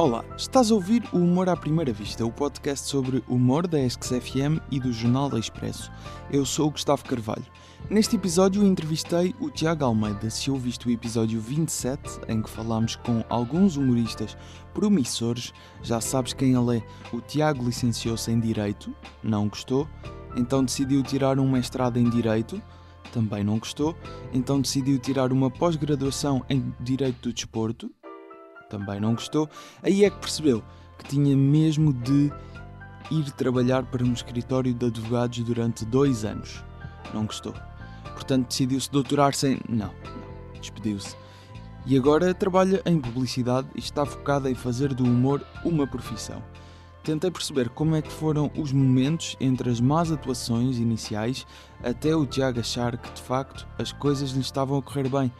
Olá, estás a ouvir o Humor à Primeira Vista, o podcast sobre humor da ESC-FM e do Jornal da Expresso. Eu sou o Gustavo Carvalho. Neste episódio entrevistei o Tiago Almeida. Se ouviste o episódio 27, em que falámos com alguns humoristas promissores, já sabes quem ele é. O Tiago licenciou-se em Direito, não gostou, então decidiu tirar um mestrado em Direito, também não gostou, então decidiu tirar uma pós-graduação em Direito do Desporto, também não gostou, aí é que percebeu que tinha mesmo de ir trabalhar para um escritório de advogados durante dois anos. Não gostou. Portanto, decidiu-se doutorar sem. Não, não. Despediu-se. E agora trabalha em publicidade e está focada em fazer do humor uma profissão. Tentei perceber como é que foram os momentos entre as más atuações iniciais até o Tiago achar que de facto as coisas lhe estavam a correr bem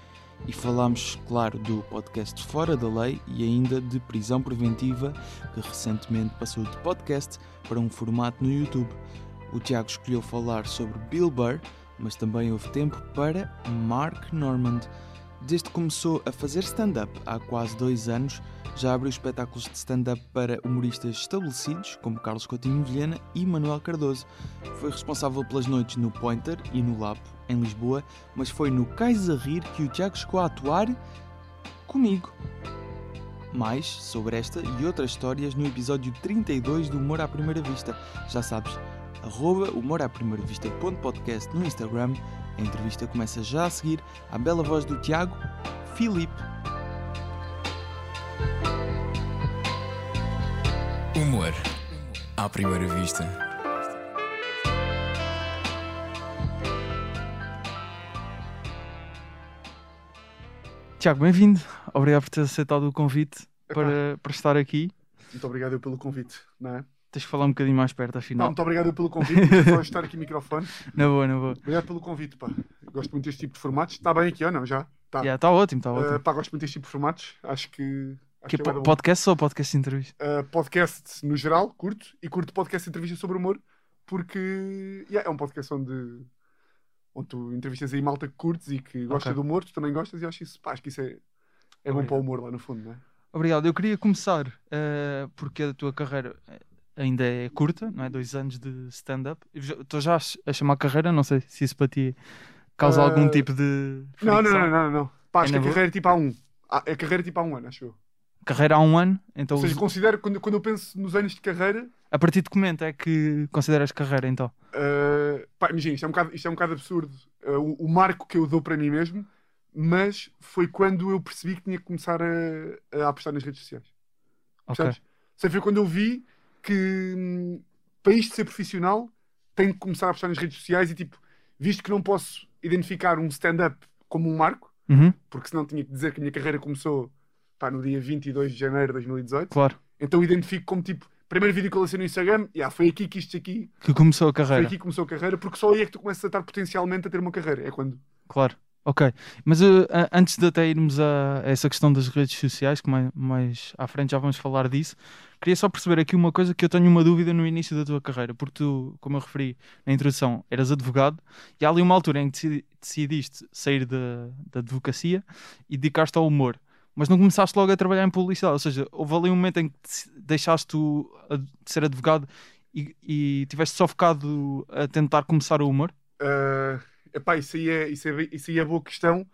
e falámos, claro, do podcast Fora da Lei e ainda de prisão preventiva, que recentemente passou de podcast para um formato no YouTube. O Tiago escolheu falar sobre Bill Burr, mas também houve tempo para Mark Normand. Desde que começou a fazer stand-up há quase dois anos, já abriu espetáculos de stand-up para humoristas estabelecidos, como Carlos Coutinho Vilhena e Manuel Cardoso. Foi responsável pelas noites no Pointer e no Lapo, em Lisboa, mas foi no Cais a Rir que o Tiago chegou a atuar comigo. Mais sobre esta e outras histórias no episódio 32 do Humor à Primeira Vista. Já sabes, arroba humor à primeira no Instagram. A entrevista começa já a seguir à bela voz do Tiago, Filipe. Humor à primeira vista. Tiago, bem-vindo. Obrigado por ter aceitado o convite para, para estar aqui. Muito obrigado pelo convite, não é? Tens de falar um bocadinho mais perto, Não, afinal. muito obrigado pelo convite. De estar aqui microfone. Na boa, na boa. Obrigado pelo convite, pá. Gosto muito deste tipo de formatos. Está bem aqui ou não? Já? Tá. Está ótimo, está Uh, ótimo. pá, gosto muito deste tipo de formatos. Acho que. Acho que que é podcast ou podcast de entrevista? Uh, podcast no geral, curto. E curto podcast de entrevista sobre humor. Porque yeah, é um podcast onde, onde tu entrevistas aí malta que curtes e que gosta Ok. do humor. Tu também gostas e acho isso, pá, acho que isso é, é bom para o humor lá no fundo, não é? Obrigado. Eu queria começar eh, porque a tua carreira eh, ainda é curta, não é? Dois anos de stand-up. Estou já a ch- a chamar carreira, não sei se isso para ti causa Eh, algum tipo de. Não, não, não, não, não. Pá, acho É que a boa? carreira é tipo há um. Ah, É carreira tipo há um ano, acho eu. Carreira há um ano, então Ou seja, os- considero, quando, quando eu penso nos anos de carreira, a partir de que momento é que consideras carreira então? Uh, pá, imagina, isto é um bocado, isto é um bocado absurdo. Uh, o, o marco que eu dou para mim mesmo, mas foi quando eu percebi que tinha que começar a, a apostar nas redes sociais. Ok. Sei, foi quando eu vi que hum, para isto ser profissional tenho que começar a apostar nas redes sociais e tipo, visto que não posso identificar um stand-up como um marco, Uhum, porque senão tinha que dizer que a minha carreira começou pá, no dia 22 de janeiro de 2018, claro. então identifico como tipo, primeiro vídeo que eu lancei no Instagram, yeah, foi aqui que isto aqui Que começou a foi carreira. aqui que começou a carreira, porque só aí é que tu começas a estar potencialmente a ter uma carreira. É quando. Claro, ok. Mas uh, antes de até irmos a essa questão das redes sociais, que mais, mais à frente já vamos falar disso, queria só perceber aqui uma coisa que eu tenho uma dúvida no início da tua carreira, porque tu, como eu referi na introdução, eras advogado e há ali uma altura em que decidi- decidiste sair da, da advocacia e dedicaste ao humor. Mas não começaste logo a trabalhar em publicidade, ou seja, houve ali um momento em que deixaste tu de ser advogado e, e tiveste só focado a tentar começar o humor? Uh, epá, isso aí, é, isso, é, isso aí é boa questão,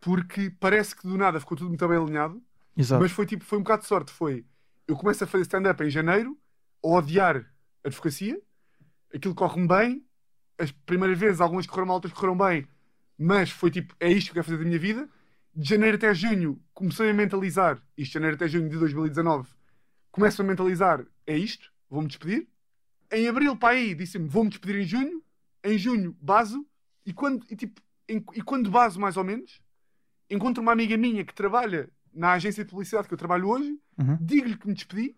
porque parece que do nada ficou tudo muito bem alinhado, Exato. mas foi tipo, foi um bocado de sorte. Foi eu começo a fazer stand-up em janeiro, a odiar a advocacia, aquilo corre-me bem, as primeiras vezes, algumas correram mal, outras correram bem, mas foi tipo, é isto que eu quero fazer da minha vida. De janeiro até junho, comecei a mentalizar, isto de janeiro até junho de 2019, começo a mentalizar, é isto, vou-me despedir. Em abril, para aí, disse-me, vou-me despedir em junho. Em junho, baso. E quando, e, tipo, em- e quando baso, mais ou menos, encontro uma amiga minha que trabalha na agência de publicidade que eu trabalho hoje, Uhum. digo-lhe que me despedi.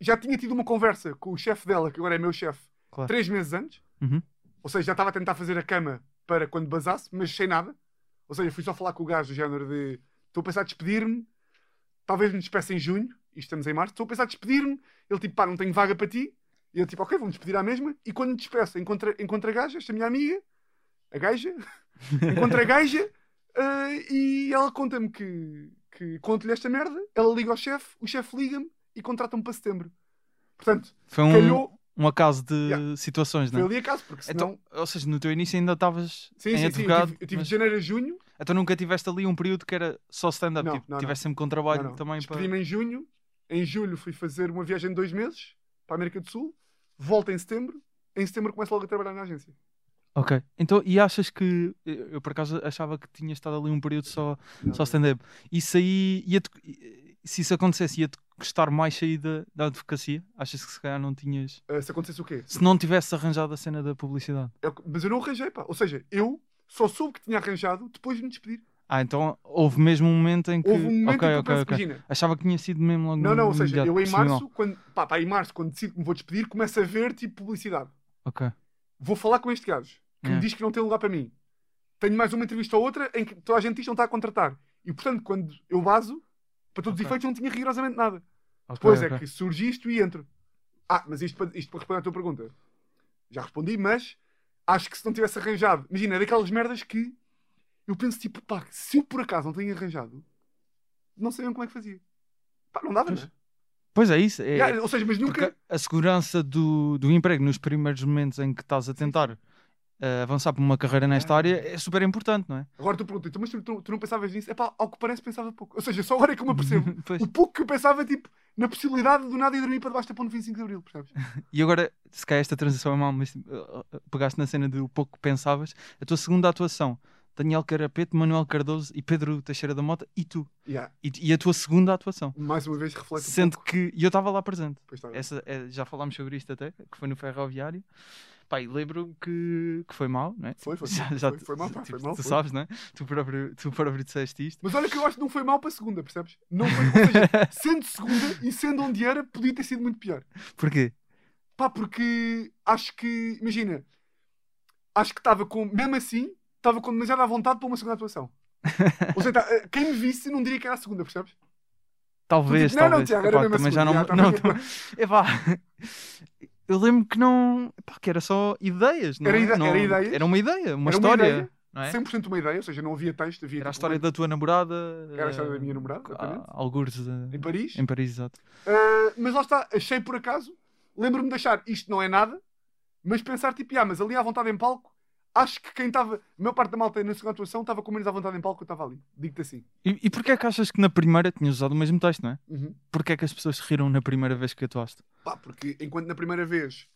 Já tinha tido uma conversa com o chefe dela, que agora é meu chefe, Claro. três meses antes. Uhum. Ou seja, já estava a tentar fazer a cama para quando basasse, mas sem nada. Ou seja, fui só falar com o gajo do género de estou a pensar em despedir-me, talvez me despeça em junho, e estamos em março, estou a pensar em despedir-me. Ele tipo, pá, não tenho vaga para ti. E eu tipo, ok, vou-me despedir à mesma. E quando me despeço, encontro, encontro a gaja, esta minha amiga, a gaja, encontro a gaja, eh, e ela conta-me que, que conto-lhe esta merda, ela liga ao chefe, o chefe liga-me e contrata-me para setembro. Portanto, Foi um, calhou, um acaso de Yeah. situações, foi não é? ali a caso, porque senão. Então, ou seja, no teu início ainda estavas sim, em sim, sim, eu advogado. tive, eu tive mas- de janeiro a junho, Então nunca tiveste ali um período que era só stand-up. Não, Tipo, não, não. tiveste sempre com trabalho Não, também para. Despedi-me em junho. Em julho fui fazer uma viagem de dois meses para a América do Sul. Volto em setembro. Em setembro começo logo a trabalhar na agência. Ok. Então, e achas que. Eu, por acaso achava que tinha estado ali um período só, só stand-up. Isso aí. Ia-te- se isso acontecesse, ia-te custar mais sair da, da advocacia? Achas que se calhar não tinhas. Ah, se acontecesse o quê? Se não tivesse arranjado a cena da publicidade? Eu- mas eu não arranjei, pá. Ou seja, eu só soube que tinha arranjado depois de me despedir. Ah, então houve mesmo um momento em que. Houve um momento ok, em que eu ok, penso, ok. imagina. Achava que tinha sido mesmo logo Não, não, ou seja, eu em março, quando, pá, pá, em março, quando decido que me vou despedir, começo a ver tipo publicidade. Ok. Vou falar com este gajo que me É. diz que não tem lugar para mim. Tenho mais uma entrevista ou outra em que toda a gente diz que não está a contratar. E portanto, quando eu baso, para todos os efeitos, não tinha rigorosamente nada. ok, Depois ok. é que surge isto e entro. Ah, mas isto para, isto para responder à tua pergunta. Já respondi, mas acho que se não tivesse arranjado, imagina, é daquelas merdas que eu penso tipo, pá, se eu por acaso não tenho arranjado, não sabiam como é que fazia. Pá, não dava, Pois. não é? Pois é isso. É, Já, ou seja, mas nunca. A segurança do, do emprego nos primeiros momentos em que estás a tentar eh, avançar para uma carreira nesta Ah. área é super importante, não é? Agora tu perguntas, mas tu, tu- tu não pensavas nisso? É pá, ao que parece pensava pouco. Ou seja, só agora é que eu me apercebo. O pouco que eu pensava, tipo, na possibilidade do nada ir dormir para debaixo da ponte 25 de Abril, percebes? E agora, se calhar esta transição é mal, mas eh, eh, pegaste na cena do pouco que pensavas, a tua segunda atuação, Daniel Carapeto, Manuel Cardoso e Pedro Teixeira da Mota, e tu. Yeah. E, e a tua segunda atuação. Mais uma vez reflete um Sendo pouco. que. E eu estava lá presente. Essa, é- já falámos sobre isto até, que foi no ferroviário. Pá, e lembro que, que foi mal, não é? Foi, foi, Já- foi, já foi, foi mal, pá, tipo, foi mal, Tu foi. sabes, não é? Tu próprio, tu próprio disseste isto. Mas olha que eu acho que não foi mal para a segunda, percebes? Não foi, ou seja, sendo segunda e sendo onde era, podia ter sido muito pior. Porquê? Pá, porque acho que, imagina, acho que estava com, mesmo assim, estava com demasiada vontade para uma segunda atuação. Ou seja, tá, eh, quem me visse não diria que era a segunda, percebes? Talvez, Não, não, talvez. Tiago, era Epá, mesmo a também já não. segunda, não, já, tá não- Epá, eu lembro que não. Epá, que era só ideias, não Era é? ide- Não- era ideias. Era uma ideia, uma Era uma história. ideia, não é? 100% uma ideia, ou seja, não havia texto, havia Era a tipo, história uma- da tua namorada. Era a história da eh, minha namorada, exatamente. a- Algures de- em Paris. em Paris, exato. Uh, mas lá está, achei por acaso, lembro-me de achar isto não é nada, mas pensar tipo, ah, mas ali à vontade em palco, acho que quem estava, a maior parte da malta na segunda atuação estava com menos à vontade em palco que eu estava ali. Digo-te assim. E, e porquê é que achas que na primeira tinhas usado o mesmo texto, não é? Uhum. Porquê é que as pessoas se riram na primeira vez que atuaste? Pá, porque enquanto na primeira vez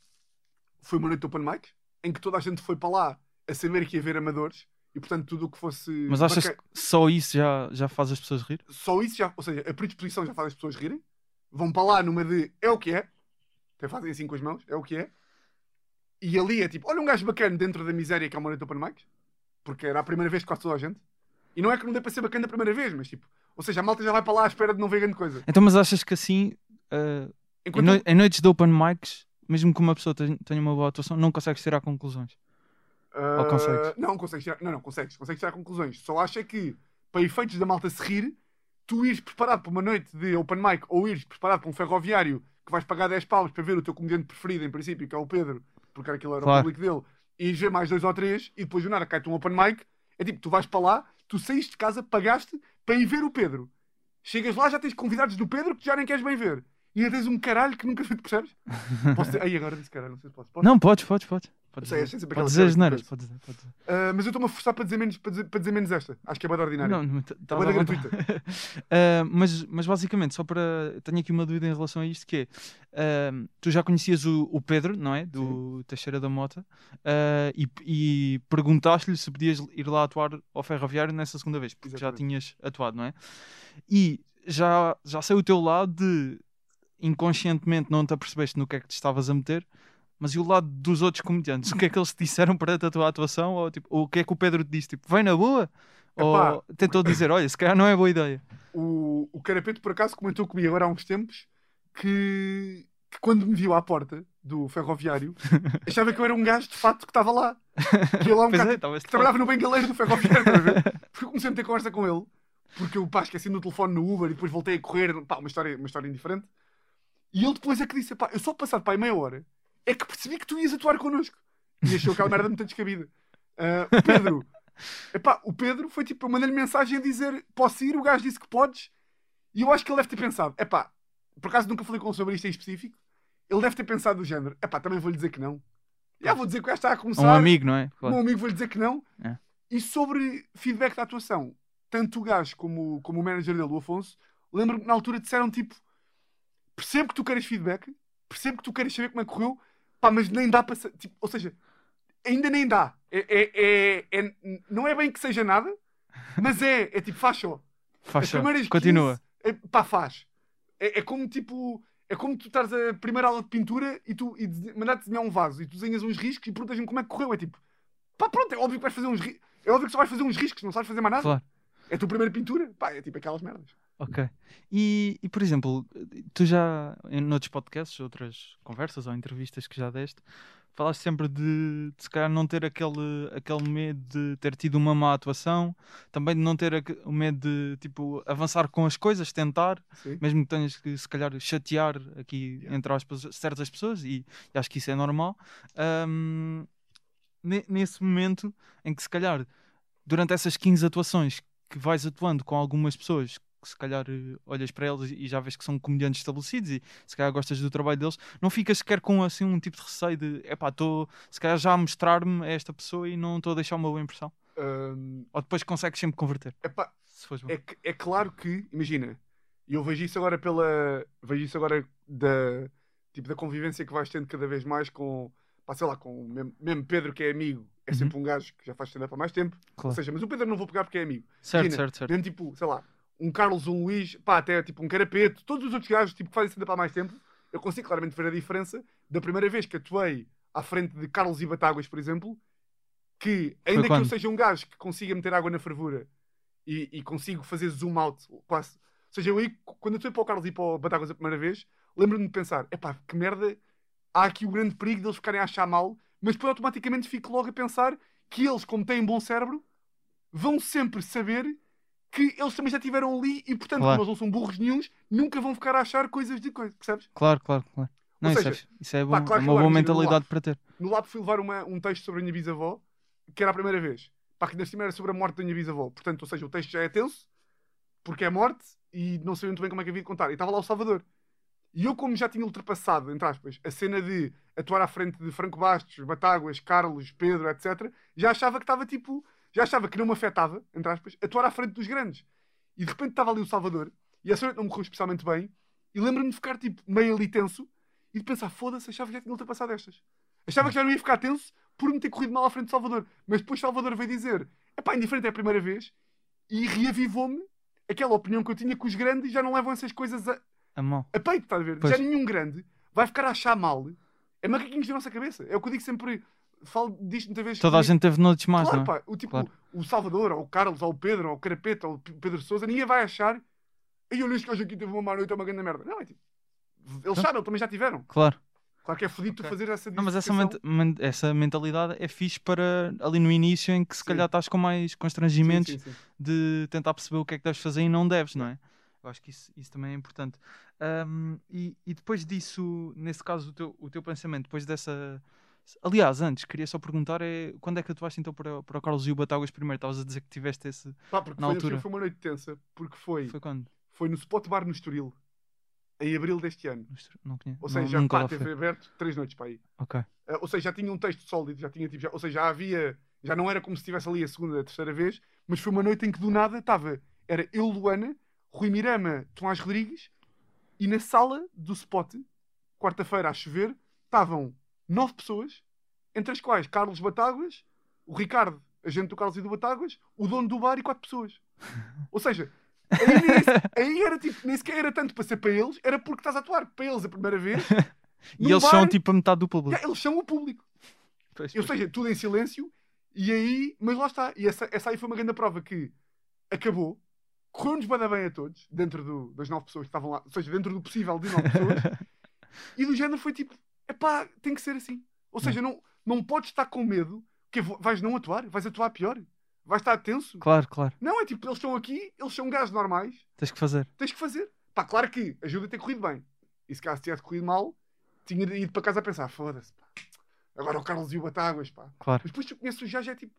foi uma noite de open mic, em que toda a gente foi para lá a saber que ia haver amadores, e portanto tudo o que fosse. Mas achas que só isso já, já faz as pessoas rir? Só isso já, ou seja, a predisposição já faz as pessoas rirem, vão para lá numa de é o que é, até fazem assim com as mãos, é o que é, e ali é tipo, olha um gajo bacana dentro da miséria que é uma noite de open mic, porque era a primeira vez que quase toda a gente, e não é que não dê para ser bacana a primeira vez, mas tipo, ou seja, a malta já vai para lá à espera de não ver grande coisa. Então, mas achas que assim, em, Enquanto noi- em noites de open mics, mesmo que uma pessoa tenha uma boa atuação, não consegues tirar conclusões? Ah, Ou consegues? Não, consegues tirar, não, não, consegues, consegues tirar conclusões. Só acho é que, para efeitos da malta se rir, tu ires preparado para uma noite de open mic ou ires preparado para um ferroviário que vais pagar 10 paus para ver o teu comediante preferido, em princípio, que é o Pedro, porque aquilo era Claro. o público dele, e ver mais dois ou três, e depois do nada cai-te um open mic, é tipo, tu vais para lá, tu saíste de casa, pagaste para ir ver o Pedro. Chegas lá, já tens convidados do Pedro que já nem queres bem ver. E ainda tens um caralho que nunca percebes? Posso dizer... Aí agora disse caralho, não sei se posso. Posso? Não, podes, podes, podes. Podes sei, dizer, aquela dizer asneiras, podes dizer, podes dizer. Ah, mas eu estou-me a forçar para dizer, menos, para, dizer, para dizer menos esta. Acho que é bem ordinário. Não, não, t- é gratuita. Ah, mas, mas basicamente, só para. Tenho aqui uma dúvida em relação a isto: que é. ah, tu já conhecias o, o Pedro, não é? Do Teixeira da Mota, e, e perguntaste-lhe se podias ir lá atuar ao ferroviário nessa segunda vez, porque já Exatamente. tinhas atuado, não é? E já, já sei o teu lado de inconscientemente não te apercebeste no que é que te estavas a meter. Mas e o lado dos outros comediantes? O que é que eles te disseram para a tua atuação? Ou, tipo, ou o que é que o Pedro te disse? Tipo, vem na boa? Epá. Ou tentou dizer, olha, se calhar não é boa ideia. O, o Carapeto, por acaso, comentou comigo agora há uns tempos que, que quando me viu à porta do ferroviário, achava que eu era um gajo de fato que estava lá. Que lá um bocado- é, que trabalhava no bengaleiro do ferroviário? Porque eu comecei a meter conversa com ele, porque eu pá, esqueci no telefone no Uber e depois voltei a correr, pá, uma história, uma história indiferente. E ele depois é que disse: pá, eu só passado pá, meia hora é que percebi que tu ias atuar connosco. E achou aquela merda muito descabida. Ah, Pedro, Epá, o Pedro foi tipo, eu mandei-lhe mensagem a dizer posso ir, o gajo disse que podes, e eu acho que ele deve ter pensado, epá, por acaso nunca falei com ele sobre isto em específico, ele deve ter pensado do género, epá, também vou-lhe dizer que não. Já vou dizer que o gajo está a começar. Um amigo, não é? Claro. meu amigo vou-lhe dizer que não. É. E sobre feedback da atuação, tanto o gajo como, como o manager dele, o Afonso, lembro-me que na altura disseram tipo: percebo que tu queres feedback, percebo que tu queres saber como é que correu, pá, mas nem dá para. Tipo, ou seja, ainda nem dá. É, é, é- é- não é bem que seja nada, mas é, é tipo, faz só. Faz só. Continua. 15, é, pá, faz. É, é como tipo. É como tu estás a primeira aula de pintura e tu e mandar-te desenhar um vaso e tu desenhas uns riscos e perguntas-me como é que correu. É tipo, pá, pronto, é óbvio que vais fazer uns riscos. É óbvio que só vais fazer uns riscos, não sabes fazer mais nada. Claro. É a tua primeira pintura. Pá, é tipo aquelas merdas. Ok. E, e, por exemplo, tu já, em noutros podcasts, outras conversas ou entrevistas que já deste, falaste sempre de, de se calhar não ter aquele, aquele medo de ter tido uma má atuação, também de não ter o medo de, tipo, avançar com as coisas, tentar, Sim. mesmo que tenhas que, se calhar, chatear aqui, Yeah. entre aspas, certas pessoas, e, e acho que isso é normal. Ne- nesse momento em que, se calhar, durante essas 15 atuações que vais atuando com algumas pessoas que se calhar eh, olhas para eles e já vês que são comediantes estabelecidos e se calhar gostas do trabalho deles, não ficas sequer com assim um tipo de receio de epá, estou se calhar já a mostrar-me a esta pessoa e não estou a deixar uma boa impressão. Hum, Ou depois consegues sempre converter. epá, é, é claro que, imagina, e eu vejo isso agora pela. Vejo isso agora da, tipo, da convivência que vais tendo cada vez mais com. Pá, sei lá, com o mesmo, mesmo Pedro que é amigo, é Uhum. sempre um gajo que já faz stand-up há mais tempo. Claro. Ou seja, mas o Pedro não vou pegar porque é amigo. Certo, imagina, certo, certo. Mesmo tipo, sei lá, um Carlos, um Luís, pá, até tipo um Carapeto, todos os outros gajos tipo, que fazem stand-up há mais tempo, eu consigo claramente ver a diferença da primeira vez que atuei à frente de Carlos e Batáguas, por exemplo, que ainda que eu seja um gajo que consiga meter água na fervura e, e consigo fazer zoom out quase. Ou seja, eu aí, quando eu atuei para o Carlos e para o Batáguas a primeira vez, lembro-me de pensar, epá, que merda, há aqui o grande perigo deles ficarem a achar mal, mas depois automaticamente fico logo a pensar que eles, como têm bom cérebro, vão sempre saber que eles também já estiveram ali e, portanto, Claro. como eles não são burros nenhuns, nunca vão ficar a achar coisas de coisa, percebes? Claro, claro, claro. Não, isso, seja, é, isso é, pá, bom, claro é uma boa mentalidade para ter. No Lab fui levar uma- um texto sobre a minha bisavó, que era a primeira vez. Pá, que por cima era sobre a morte da minha bisavó. Portanto, ou seja, o texto já é tenso, porque é morte, e não sabia muito bem como é que havia de contar. E estava lá o Salvador. E eu, como já tinha ultrapassado, entre aspas, a cena de atuar à frente de Franco Bastos, Batáguas, Carlos, Pedro, etc., já achava que estava tipo. Já achava que não me afetava, entre aspas, atuar à frente dos grandes. E de repente estava ali o Salvador, e essa noite não me correu especialmente bem, e lembro-me de ficar tipo meio ali tenso, e de pensar, foda-se, achava que já tinha ultrapassado estas. Achava que já não ia ficar tenso por me ter corrido mal à frente de Salvador. Mas depois Salvador veio dizer, epá, indiferente é a primeira vez, e reavivou-me aquela opinião que eu tinha que os grandes já não levam essas coisas a, A mão. a peito, estás a ver? Pois. Já nenhum grande vai ficar a achar mal. É macaquinhos da nossa cabeça. É o que eu digo sempre. Falo disto muitas vezes. Toda a gente teve noites más, Claro, não é? pá. O, tipo, Claro. o Salvador, ou o Carlos, ou o Pedro, ou o Carapeta, ou o Pedro Souza, ninguém vai achar. E olha, este gajo aqui teve uma má noite, é uma grande merda. Não, é tipo. Eles sabem, eles também já tiveram. Claro. Claro que é fodido tu Ok. fazer essa Não, mas essa, ment- men- essa mentalidade é fixe para ali no início em que se Sim. calhar estás com mais constrangimentos sim, sim. de tentar perceber o que é que deves fazer e não deves, não é? Eu acho que isso, isso também é importante. Ahm, e, e depois disso, nesse caso, o teu, o teu pensamento, depois dessa. Aliás, antes, queria só perguntar é quando é que atuaste então para, para o Carlos e o Batáguas primeiro? Estavas a dizer que tiveste esse. Pá, porque Na foi, altura. foi uma noite tensa, porque foi, Foi quando? foi no Spot Bar no Estoril, em abril deste ano. Não conheço. Ou não- seja, nunca pá, teve aberto três noites para aí. Ok. Uh, ou seja, já tinha um texto sólido, já tinha tipo, já- ou seja, já havia, já não era como se estivesse ali a segunda, a terceira vez, mas foi uma noite em que do nada estava, era eu, Luana, Rui Mirama, Tomás Rodrigues, e na sala do spot, quarta-feira a chover, estavam nove pessoas, entre as quais Carlos Batáguas, o Ricardo, agente do Carlos e do Batáguas, o dono do bar e quatro pessoas. Ou seja, aí, nem- aí era tipo, nem sequer era tanto para ser para eles, era porque estás a atuar para eles a primeira vez. E eles são bar, tipo a metade do público. já, eles são o público. Pois, Ou pois. seja, tudo em silêncio, e aí, mas lá está. E essa, essa aí foi uma grande prova que acabou, correu-nos bem bem a todos, dentro do- das nove pessoas que estavam lá, ou seja, dentro do possível de nove pessoas, e do género foi tipo, epá, tem que ser assim. Ou seja, não, não podes estar com medo, que vais não atuar, vais atuar pior, vais estar tenso. Claro, claro. Não, é tipo, eles estão aqui, eles são gajos normais, Tens que fazer. tens que fazer. Pá, claro que ajuda a ter corrido bem. E se caso tivesse corrido mal, tinha ido para casa a pensar, foda-se, pá. Agora o Carlos e o Batáguas, pá. Claro. Mas depois tu conheces o já, já é tipo.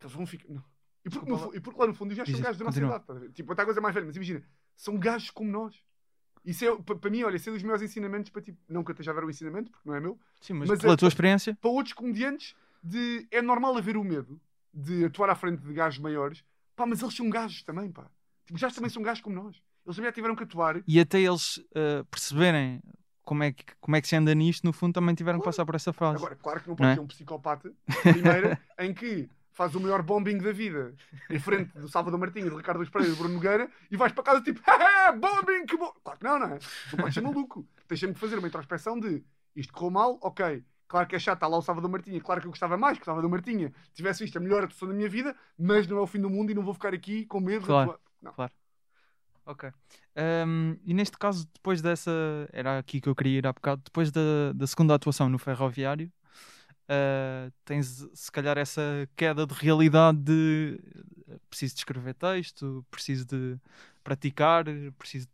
Eles vão ficar. Não. E, porque, no e porque lá no fundo os gajos Diz são gajos da nossa idade. ver? Tipo, até a coisa mais velha, mas imagina, são gajos como nós. Isso é, pa- para mim, olha, esse é dos meus ensinamentos para tipo, não que eu esteja a ver o ensinamento, porque não é meu, Sim, mas, Mas pela é- tua experiência, para outros comediantes, de, é normal haver o medo de atuar à frente de gajos maiores, pá, mas eles são gajos também, pá. Tipo, gajos também são gajos como nós. Eles também já tiveram que atuar. e até eles eh, perceberem como é, que, como é que se anda nisto, no fundo também tiveram que Claro. passar por essa fase. Agora, claro que não Não pode é? ser um psicopata, primeira, em que faz o maior bombing da vida em frente do Salvador Martinho, do Ricardo Espreita e do Bruno Nogueira e vais para casa tipo, bombing, que bom. Claro que não, não é? Não podes ser maluco. Tens sempre que fazer uma introspeção de isto correu mal, ok. Claro que é chato, está lá o Salvador Martinha. Claro que eu gostava mais que o Salvador Martinha tivesse visto a melhor atuação da minha vida, mas não é o fim do mundo e não vou ficar aqui com medo Claro. de. Não. Ok. Ahm, e neste caso, depois dessa. Era aqui que eu queria ir há bocado. Depois da, da segunda atuação no Ferroviário, ah, tens se calhar essa queda de realidade de eh, preciso de escrever texto, preciso de praticar, preciso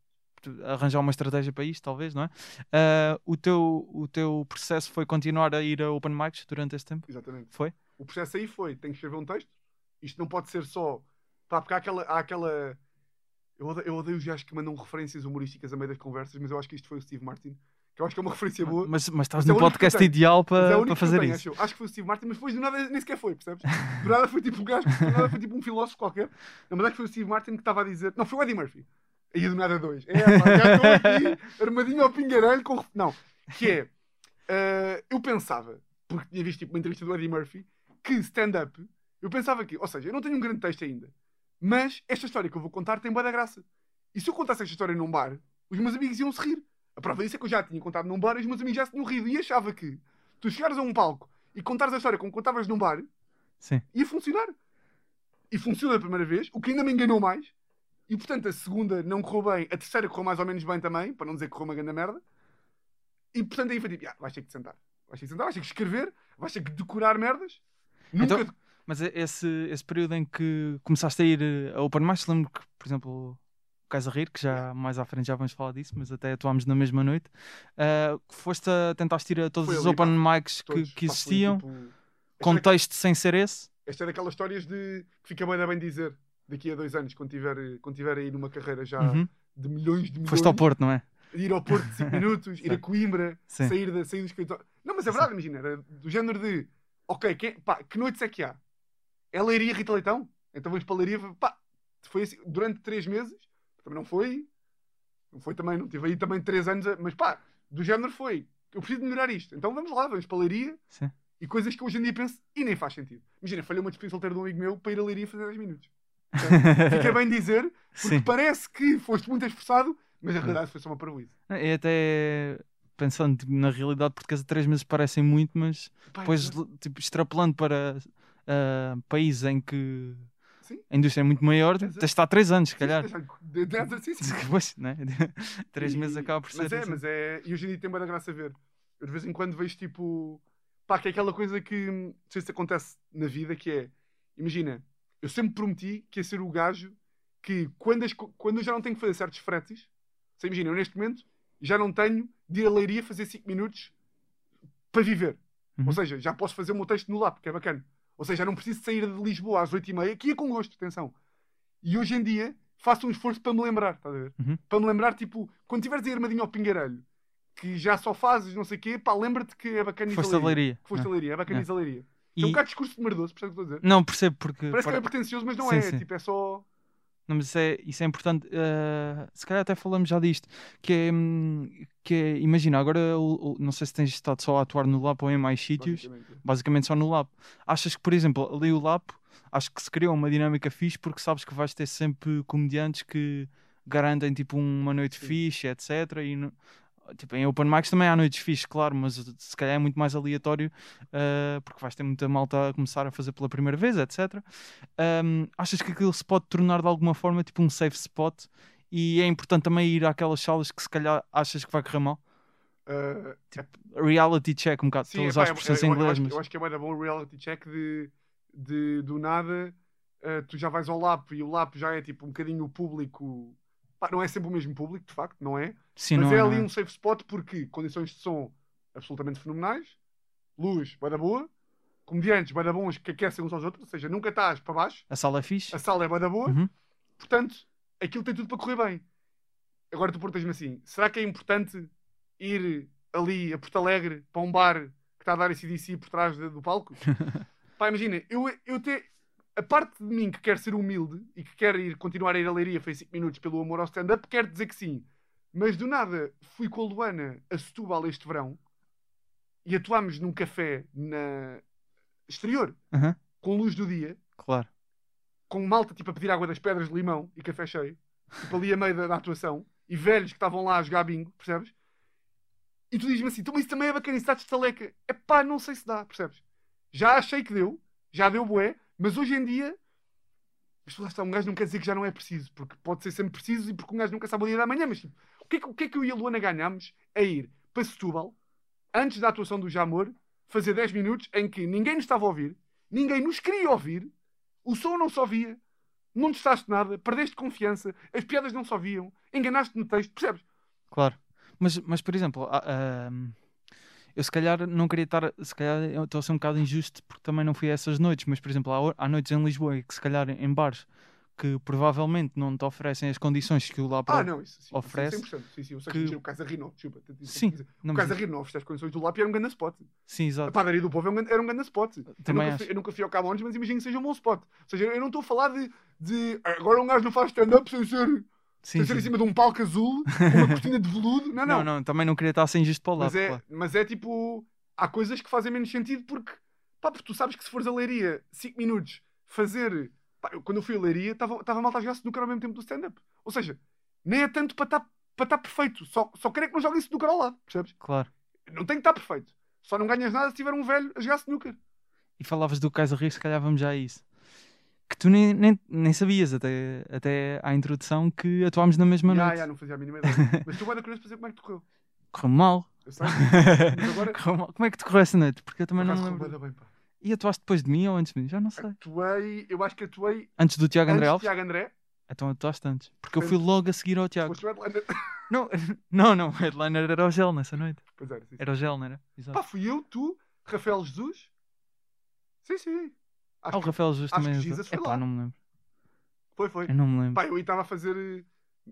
de arranjar uma estratégia para isto, talvez, não é? Ah, o, teu, o teu processo foi continuar a ir a open mics durante esse tempo? Exatamente. Foi? O processo aí foi: tenho que escrever um texto. Isto não pode ser só. Pá, porque há aquela. Há aquela... Eu, odeio, eu odeio os gajos que mandam referências humorísticas a meio das conversas, mas eu acho que isto foi o Steve Martin. Que eu acho que é uma referência boa. Mas, mas estás Mas é no podcast ideal é para, para fazer tenho, isso. Acho, acho que foi o Steve Martin, mas depois do nada nem sequer foi, percebes? Do nada foi tipo um gajo, do nada foi tipo um filósofo qualquer. Não, mas acho que foi o Steve Martin que estava a dizer. Não, foi o Eddie Murphy. Aí do nada dois. É, pá, já estou aqui, armadinho ao pingarelho com. Não, que é. eh, eu pensava, porque tinha visto tipo, uma entrevista do Eddie Murphy, que stand-up, eu pensava que, ou seja, eu não tenho um grande texto ainda, mas esta história que eu vou contar tem boa da graça. E se eu contasse esta história num bar, os meus amigos iam se rir. A prova disso é que eu já tinha contado num bar e os meus amigos já se tinham rido. E achava que tu chegares a um palco e contares a história como contavas num bar, Sim. ia funcionar. E funciona a primeira vez, o que ainda me enganou mais. E portanto a segunda não correu bem, a terceira correu mais ou menos bem também, para não dizer que correu uma grande merda. E portanto aí foi tipo, ah, vais ter que te sentar. Vais ter que sentar, vais ter que escrever, vais ter que decorar merdas. Nunca. Então- Mas e- esse, esse período em que começaste a ir eh, a Open Mics, lembro que, por exemplo, o Cais a Rir, que já mais à frente já vamos falar disso, mas até atuámos na mesma noite, que foste a tentaste ir a todos Foi os ali, Open Mics que, que pá, existiam, tipo, esta com era- texto sem ser esse. Esta é daquelas histórias de que fica bem a bem dizer daqui a dois anos, quando tiver, quando tiver aí numa carreira já Uhum. de milhões de milhões. Foste ao Porto, não é? ir ao Porto de 5 minutos, ir a Coimbra, Sim. sair, da, sair do escritório. Não, mas é verdade, imagina, era do género de ok, quem, pá, que noites é que há? É Leiria Rita Leitão? Então vamos para Leiria, pá, foi assim, durante 3 meses, também não foi, não foi também, não tive aí também 3 anos, a- mas pá, do género foi, eu preciso de melhorar isto, então vamos lá, vamos para Leiria, Sim. e coisas que hoje em dia penso e nem faz sentido. Imagina, falhei uma despedida solteira de um amigo meu para ir a Leiria fazer 10 minutos. Fica bem dizer, porque Sim. parece que foste muito esforçado, mas a realidade foi só uma parvoíce. E até pensando tipo, na realidade portuguesa, três meses parecem muito, mas depois é- tipo, extrapolando para ah, países em que Sim. a indústria é muito maior, tens de estar três anos, se calhar. Sim, sim. Pois, né? Três E- meses acaba por ser. Mas é, assim. mas é. E hoje em dia tem muita graça a ver. Eu de vez em quando vejo tipo. Pá, que é aquela coisa que. Não sei se acontece na vida, que é. Imagina, eu sempre prometi que ia ser o gajo que quando, as quando eu já não tenho que fazer certos fretes. Você imagina, eu neste momento já não tenho de ir a leiria fazer 5 minutos para viver. Uhum. Ou seja, já posso fazer o meu texto no lap, que é bacana. Ou seja, não preciso sair de Lisboa às 8h30, que ia com gosto, atenção. E hoje em dia faço um esforço para me lembrar, estás a ver? Uhum. Para me lembrar, tipo, quando tiveres aí armadinho ao pingarelho, que já só fazes não sei o quê, pá, lembra-te que é bacana Foste a leiria. Que foste a né? leiria, é bacana É. a leiria. E- É um bocado discurso de merdoso, percebes o que estou a dizer? Não, percebo porque. Parece para- que é pretencioso, mas não Sim, é. sim. Tipo, é só. Não, mas isso é, isso é importante. eh, se calhar até falamos já disto. Que é, hum, que é imagina, agora o- o- não sei se tens estado só a atuar no Lab ou em mais sítios, basicamente. basicamente só no Lab. Achas que, por exemplo, ali o Lab, acho que se criou uma dinâmica fixe porque sabes que vais ter sempre comediantes que garantem tipo uma noite Sim. fixe, etc. E tipo, em Open Mics também há noites fixe, claro, mas se calhar é muito mais aleatório eh, porque vais ter muita malta a começar a fazer pela primeira vez, etc. Um, achas que aquilo se pode tornar de alguma forma tipo um safe spot e é importante também ir àquelas salas que se calhar achas que vai correr mal? Ah, Reality check, um bocado, Sim, é, pá, as eu- expressões eu, em eu inglês, acho, mas eu acho que é muito bom o reality check de, de do nada eh, tu já vais ao LAP e o LAP já é tipo um bocadinho o público. Pá, não é sempre o mesmo público, de facto, não é? sim, Mas não é, é, ali não é? um safe spot porque condições de som absolutamente fenomenais, luz, vai da boa, comediantes bada bons que aquecem uns aos outros, ou seja, nunca estás para baixo, A sala é fixe. a sala é bada boa, Uhum. portanto, aquilo tem tudo para correr bem. Agora tu perguntas-me assim: será que é importante ir ali a Porto Alegre para um bar que está a dar esse DC por trás de- do palco? Pá, imagina, eu, eu te, a parte de mim que quer ser humilde e que quer ir, continuar a ir à leiria foi 5 minutos pelo amor ao stand-up, quer dizer que sim. Mas do nada fui com a Luana a Setúbal este verão e atuámos num café na exterior, Aham, com luz do dia, Claro. com malta tipo a pedir água das pedras de limão e café cheio, tipo ali a meio da, da atuação, e velhos que estavam lá a jogar bingo, percebes? E tu dizes-me assim, então isso também é bacana, isso dá de estaleca. É pá, não sei se dá, percebes? Já achei que deu, já deu bué, mas hoje em dia, mas lá está, um gajo não quer dizer que já não é preciso, porque pode ser sempre preciso e porque um gajo nunca sabe o dia da manhã, mas tipo, o que é que, o que, é que eu e a Luana ganhámos a ir para Setúbal, antes da atuação do Jamor, fazer 10 minutos em que ninguém nos estava a ouvir, ninguém nos queria ouvir, o som não se ouvia, não testaste nada, perdeste confiança, as piadas não se ouviam, enganaste no texto, percebes? Claro. Mas, mas por exemplo, há, ahm, eu se calhar não queria estar. Se calhar eu estou a ser um bocado injusto porque também não fui a essas noites, mas por exemplo, há, há noites em Lisboa que se calhar em bares que provavelmente não te oferecem as condições que o lá Ah, não, isso sim, oferece isso é 100%. Sim, sim, eu sei que- que... o Casa Rino, desculpa. Sim, não, O mas- Casa não oferece as condições do Lápio era um grande spot. sim, A exato. padaria do povo era um grande, era um grande spot. Eu Também nunca, acho. fui, eu nunca fui ao Cabo Ondes, mas imagino que seja um bom spot. Ou seja, eu não estou a falar de, de agora um gajo não faz stand-up sem ser, Sim, sem ser em cima de um palco azul, com uma cortina de veludo. Não, Não, não. não, também não queria estar sem injusto para o lado. mas, é, claro. mas é tipo, há coisas que fazem menos sentido porque, pá, porque tu sabes que se fores a leiria 5 minutos fazer. Pá, eu, quando eu fui a leiria, estava malta a jogar snooker ao mesmo tempo do stand-up. Ou seja, nem é tanto para estar para estar perfeito. Só, só quero é que não joguem snooker ao lado, percebes? Claro. Não tem que estar perfeito. Só não ganhas nada se tiver um velho a jogar snooker. E falavas do Kaiser Rio, se calhar vamos já a isso. Que tu nem, nem, nem sabias até, até à introdução que atuámos na mesma Ya, noite. ya, não fazia a mínima ideia. Mas tu vai da curioso para saber como é que correu. Correu mal. Eu sei. Mas agora. Correu mal. Como é que te correu essa noite? Porque eu também por não lembro. bem, pá. E atuaste depois de mim ou antes de mim? Já não sei. Atuei, eu acho que atuei Antes do Tiago André Alves? Tiago André. Então atuaste antes. Porque eu Foi fui logo a seguir ao Tiago. Foste o headliner. Não, não, não. O headliner era o Gel nessa noite. Pois era, sim, sim. Era o Gel, não era? Exato. Pá, fui eu, tu, Rafael Jesus. Sim, sim. Acho Ah, o que Rafael acho também. que atuou. Jesus foi Epá, lá. não me lembro. foi, foi. Eu não me lembro. Pá, eu estava a fazer. eh,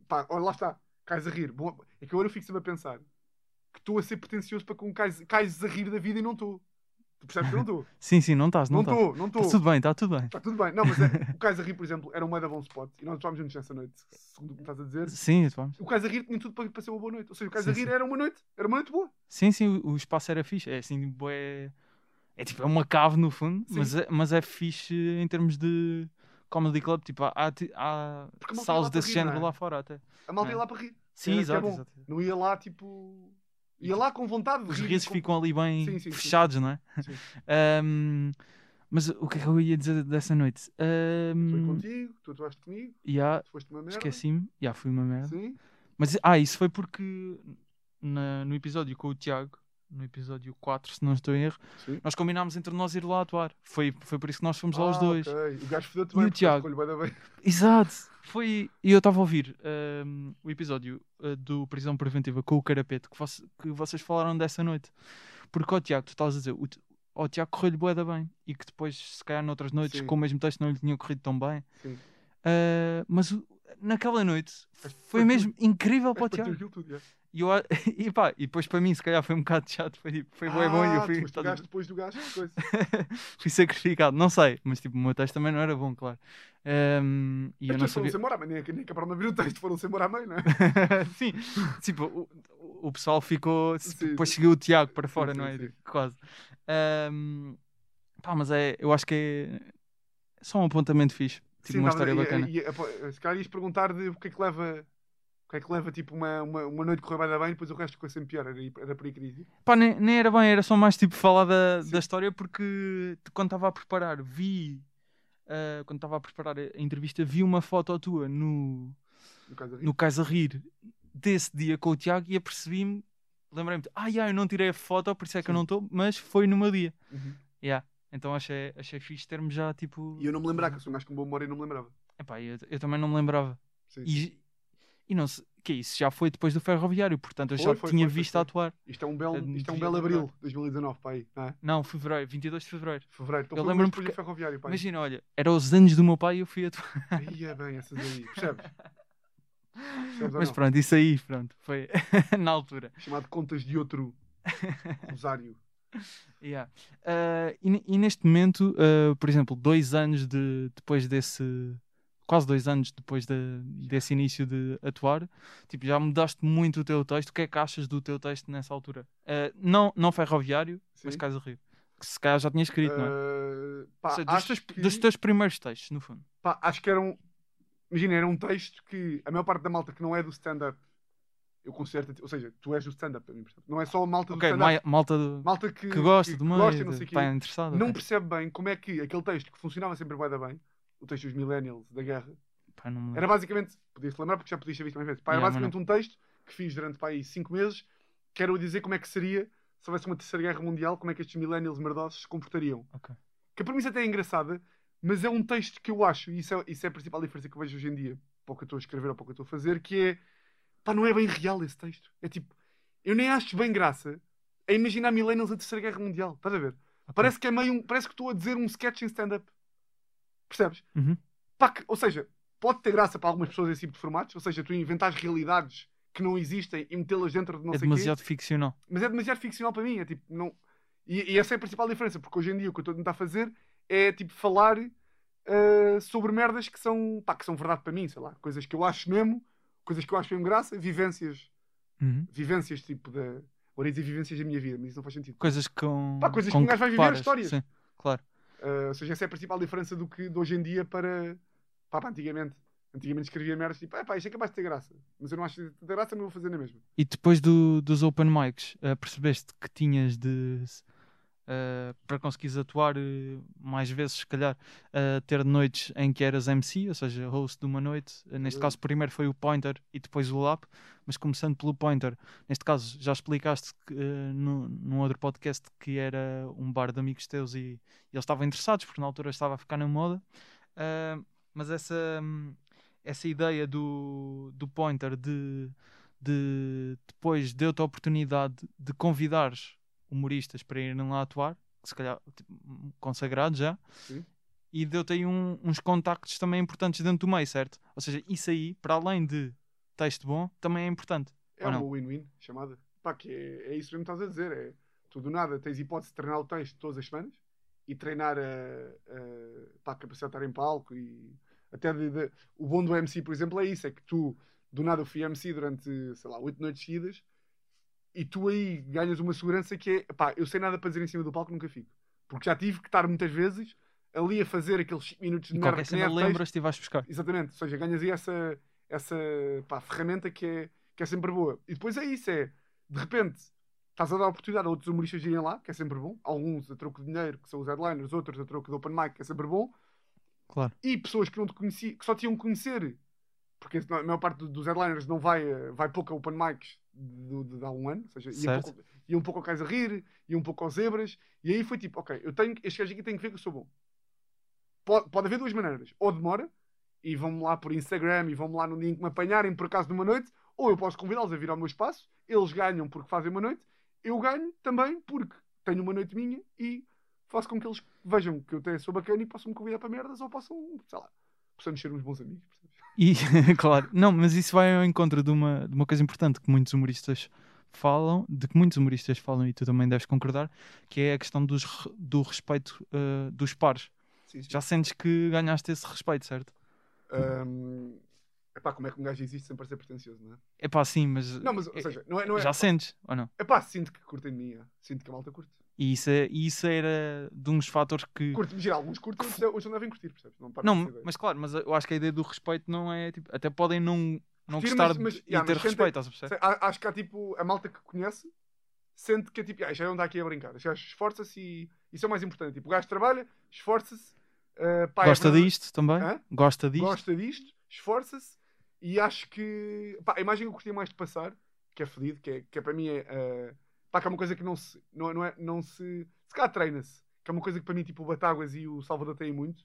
Pá, olha lá está. Cais a rir. Bom, é que agora eu fico sempre a pensar que estou a ser pretencioso para com cais, cais a rir da vida e não estou. Tu percebes que eu não estou? Sim, sim, não estás, não estou, não Está estou. tudo bem, está tudo bem. Está tudo bem. Não, mas é, o Cais a rir, por exemplo, era um mega bom spot. E nós atuámos juntos nessa noite, segundo o que estás a dizer. Sim, vamos. O Cais a rir tinha tudo para, para ser uma boa noite. Ou seja, o Cais Sim, a rir sim. era uma noite. Era uma noite boa. Sim, sim, o, o espaço era fixe. É assim, bué... é tipo, é uma cave no fundo, Sim. mas é, mas é fixe em termos de comedy club. Tipo, há, há, salas desse rir, género é? lá fora até. A malta É. ia lá para rir. Sim, que é exato, exato. Não ia lá tipo. Ia lá com vontade de Os rir. risos com- ficam ali bem Sim, sim, fechados, não é? Sim. Ahm, mas o que é que eu ia dizer dessa noite? Foi Um, contigo, tu atuaste comigo, yeah, tu foste uma merda. esqueci-me. Já fui uma merda. Sim. Mas, ah, isso foi porque na- no episódio com o Tiago, no episódio 4, se não estou em erro, Sim. nós combinámos entre nós ir lá atuar. Foi, foi por isso que nós fomos lá os Ah, dois. ok. O gajo fodeu-te E bem, o Tiago? escolho. Exato! Foi. E eu estava a ouvir ahm, o episódio ah, do Prisão Preventiva com o Carapeto que, voce- que vocês falaram dessa noite. Porque ao Tiago, tu estás a dizer, o, Tiago correu-lhe bué da bem. E que depois, se calhar, noutras noites, Sim. com o mesmo texto, não lhe tinha corrido tão bem. Sim. Ah, mas naquela noite foi foi mesmo incrível para o Tiago. tudo, já. E, eu, e, pá, e depois para mim, se calhar foi um bocado chato. Foi, tipo, foi bué bom e eu Ah, fui. tu foste o estás a gajo depois do que coisa. fui sacrificado, não sei, mas tipo, o meu texto também não era bom, claro. Ahm, e eu As não pessoas foram sabia. sem embora, mas nem, nem acabaram de abrir o texto, foram sem à mãe, não é? sim, tipo, o, o pessoal ficou. Sim, depois sim. seguiu o Tiago para fora, sim, não é? sim. Quase. Ahm, pá, mas é, eu acho que é só um apontamento fixe. Tipo, Sim, uma história e- bacana. e- e- se calhar ias perguntar de o que é que leva. O que é que leva tipo uma, uma, uma noite correr bem e depois o resto ficou sempre pior. Era, era por aí que dizia. Pá, nem, nem era bem, era só mais tipo falar da, Sim. da história porque quando estava a preparar, vi. ah, quando estava a preparar a entrevista, vi uma foto tua no, No a Rir desse dia com o Tiago e apercebi-me, lembrei-me, ah, yeah, eu não tirei a foto, por isso é que eu Sim. não estou, mas foi no meu dia. Uhum. Yeah. Então achei, achei fixe termos já tipo. E eu não me lembrava, que eu sou um gajo com boa memória e não me lembrava. Epá, eu, eu também não me lembrava. Sim. E, e não se- que isso já foi depois do ferroviário, portanto eu Foi, já foi, tinha foi, visto atuar. Isto é um belo, Eu isto é um belo abril de 2019, para aí, não é? Não, fevereiro, 22 de fevereiro. Fevereiro. Então Eu lembro-me porque- ferroviário, pai. Imagina, olha, era os anos do meu pai e eu fui atuar. Aí é bem, essas aí. Percebes? Percebes Mas pronto, isso aí, pronto, foi na altura. Chamado Contas de Outro Rosário. Yeah. Ah, e, e neste momento, ah, por exemplo, dois anos de, depois desse. Quase dois anos depois de- desse início de atuar, tipo, já mudaste muito o teu texto. O que é que achas do teu texto nessa altura? Ah, não, não ferroviário, mas Sim. Casa Rio. Que se calhar já tinha escrito, não é? Uh, pá, seja, dos, teus, que, dos teus primeiros textos, no fundo. pá, acho que era um. Imagina, era um texto que a maior parte da malta que não é do stand-up, eu considero. Ou seja, tu és do stand-up para mim, percebes? Não é só a malta do Ok, stand-up. malta do- Malta que, que gosta do meio, gosta e não de- sei quê, está interessada. não percebe bem como é que aquele texto que funcionava sempre bem, o texto dos Millennials, da guerra, Pá, não me era basicamente, podias-te lembrar porque já podias ter visto mais vezes, pá, era Yeah, basicamente um texto que fiz durante pá, aí 5 meses, que era dizer como é que seria se houvesse uma terceira guerra mundial, como é que estes Millennials merdosos se comportariam. Ok. Que mim isso até é engraçada, mas é um texto que eu acho, e isso é, isso é a principal diferença que eu vejo hoje em dia, para o que eu estou a escrever ou para o que eu estou a fazer, que é, pá, não é bem real esse texto. É tipo, eu nem acho bem graça a imaginar Millennials a terceira guerra mundial, estás a ver? Parece que é meio um, parece que estou a dizer um sketch em stand-up. Percebes? Uhum. Pá, que- ou seja, pode ter graça para algumas pessoas esse tipo de formatos, ou seja, tu inventares realidades que não existem e metê-las dentro de não É sei o quê, demasiado ficcional. mas é demasiado ficcional para mim. É tipo, não... e, e essa é a principal diferença, porque hoje em dia o que eu estou a tentar fazer é tipo falar ah, sobre merdas que são, pá, que são verdade para mim, sei lá, coisas que eu acho mesmo, coisas que eu acho mesmo graça, vivências, Uhum. vivências tipo da. Agora ia dizer vivências da minha vida, mas isso não faz sentido. Coisas com. Pá, coisas com que um gajo vai viver, paras. histórias. Sim, claro. Uh, ou seja, essa é a principal diferença do que de hoje em dia para, pá, antigamente. Antigamente escrevia merdas tipo, é pá, isto é capaz de ter graça. Mas eu não acho que ter graça, mas vou fazer na mesma. E depois do- dos open mics, eh, percebeste que tinhas de. Eh, para conseguires atuar eh, mais vezes, se calhar, eh, ter noites em que eras MC, ou seja, host de uma noite. Neste caso, primeiro foi o Pointer e depois o Lap, mas começando pelo Pointer, neste caso já explicaste que, no, num outro podcast que era um bar de amigos teus e, e eles estavam interessados, porque na altura estava a ficar na moda. Mas essa, essa ideia do, do Pointer de, de depois deu-te a oportunidade de convidares humoristas para irem lá atuar, se calhar tipo, consagrados já, Sim. e deu-te aí um- uns contactos também importantes dentro do meio, certo? Ou seja, isso aí, para além de texto bom, também é importante. É uma win-win chamada. Pá, que é, é isso mesmo que estás a dizer. É, tu do nada tens hipótese de treinar o texto todas as semanas e treinar a, a, pá, a capacidade de estar em palco e até de- de- o bom do MC, por exemplo, é isso, é que tu do nada fui MC durante, sei lá, oito noites seguidas e tu aí ganhas uma segurança que é, pá, eu sei nada para dizer em cima do palco, nunca fico. Porque já tive que estar muitas vezes ali a fazer aqueles 5 minutos de E merda que nem é lembras-te e vais buscar. Exatamente, ou seja, ganhas aí essa, essa pá, ferramenta que é, que é sempre boa. E depois é isso, é de repente estás a dar a oportunidade a outros humoristas de irem lá, que é sempre bom. Alguns a troco de dinheiro, que são os headliners, outros a troco de open mic, que é sempre bom. Claro. E pessoas que não te conheci, que só te iam conhecer, porque a maior parte dos headliners não vai, eh, vai pouco a open mics de, de, de há um ano, ou seja, ia, Certo. pouco, ia um pouco ao Cais a Rir, ia um pouco aos Zebras, e aí foi tipo, ok, eu tenho, este gajo aqui tem que ver que eu sou bom. Pode, pode haver duas maneiras, ou demora, e vão-me lá por Instagram e vão-me lá num dia em que me apanharem por acaso numa noite, ou eu posso convidá-los a vir ao meu espaço, eles ganham porque fazem uma noite, eu ganho também porque tenho uma noite minha e faço com que eles vejam que eu até sou bacana e possam me convidar para merdas ou possam, sei lá, possamos ser uns bons amigos. percebes? E, claro, não, mas isso vai ao encontro de uma, de uma coisa importante que muitos humoristas falam, de que muitos humoristas falam e tu também deves concordar, que é a questão dos, do respeito eh, dos pares. Já sentes que ganhaste esse respeito, certo? Ahm, epá, como é que um gajo existe sem parecer pretencioso, não é? É pá, sim, mas, Não, mas, ou eh, seja, não é. Não é já sentes, ou não? epá, sinto que curtem de mim, é. sinto que a malta curte. E isso, é, e isso era de uns fatores que. Curte, geral, alguns outros outros não devem curtir, percebes? Não, Não, mas claro, mas eu acho que a ideia do respeito não é tipo. Até podem não, não Curtir, gostar mas- de- mas, e yeah, ter respeito, estás a perceber? Acho que há tipo a malta que conhece sente que é tipo, ah, já não está aqui a brincar. Já esforça-se e isso é o mais importante. Tipo, o gajo trabalha, esforça-se, ah, pá, é Gosta verdade- disto também? Hã? Gosta disto? gosta disto, esforça-se e acho que pá, a imagem que eu curtia mais de passar, que é fedido, que é, que é para mim é, ah, pá, que é uma coisa que não se, não, não é, não se, se calhar treina-se, que é uma coisa que para mim tipo o Batáguas e o Salvador têm muito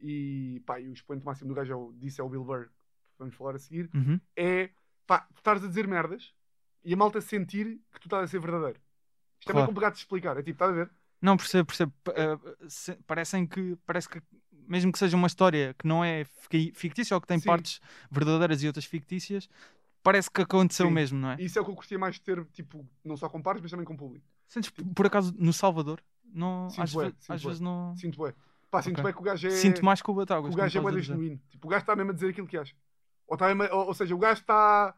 e pá, e o expoente máximo do gajo é o, disso é o Bill Burr, que vamos falar a seguir, Uhum. é pá, tu estás a dizer merdas e a malta sentir que tu estás a ser verdadeiro. Isto é Claro. bem complicado de explicar. É tipo, estás a ver? Não, percebo, percebo. Eh, se- parecem que, parece que, mesmo que seja uma história que não é fic- fictícia ou que tem Sim. partes verdadeiras e outras fictícias, parece que aconteceu Sim. mesmo, não é? Isso é o que eu curtia mais de ter, tipo, não só com pares, mas também com público. Sentes, p- por acaso, no Salvador, não, Sinto às, bué, às bué. vezes não. Sinto bem. Pá, sinto bem que o gajo é. Sinto mais que o Batáguas. o gajo é bué genuíno. Tipo, o gajo está mesmo a dizer aquilo que acha. Ou, está mesmo ou, ou seja, o gajo está.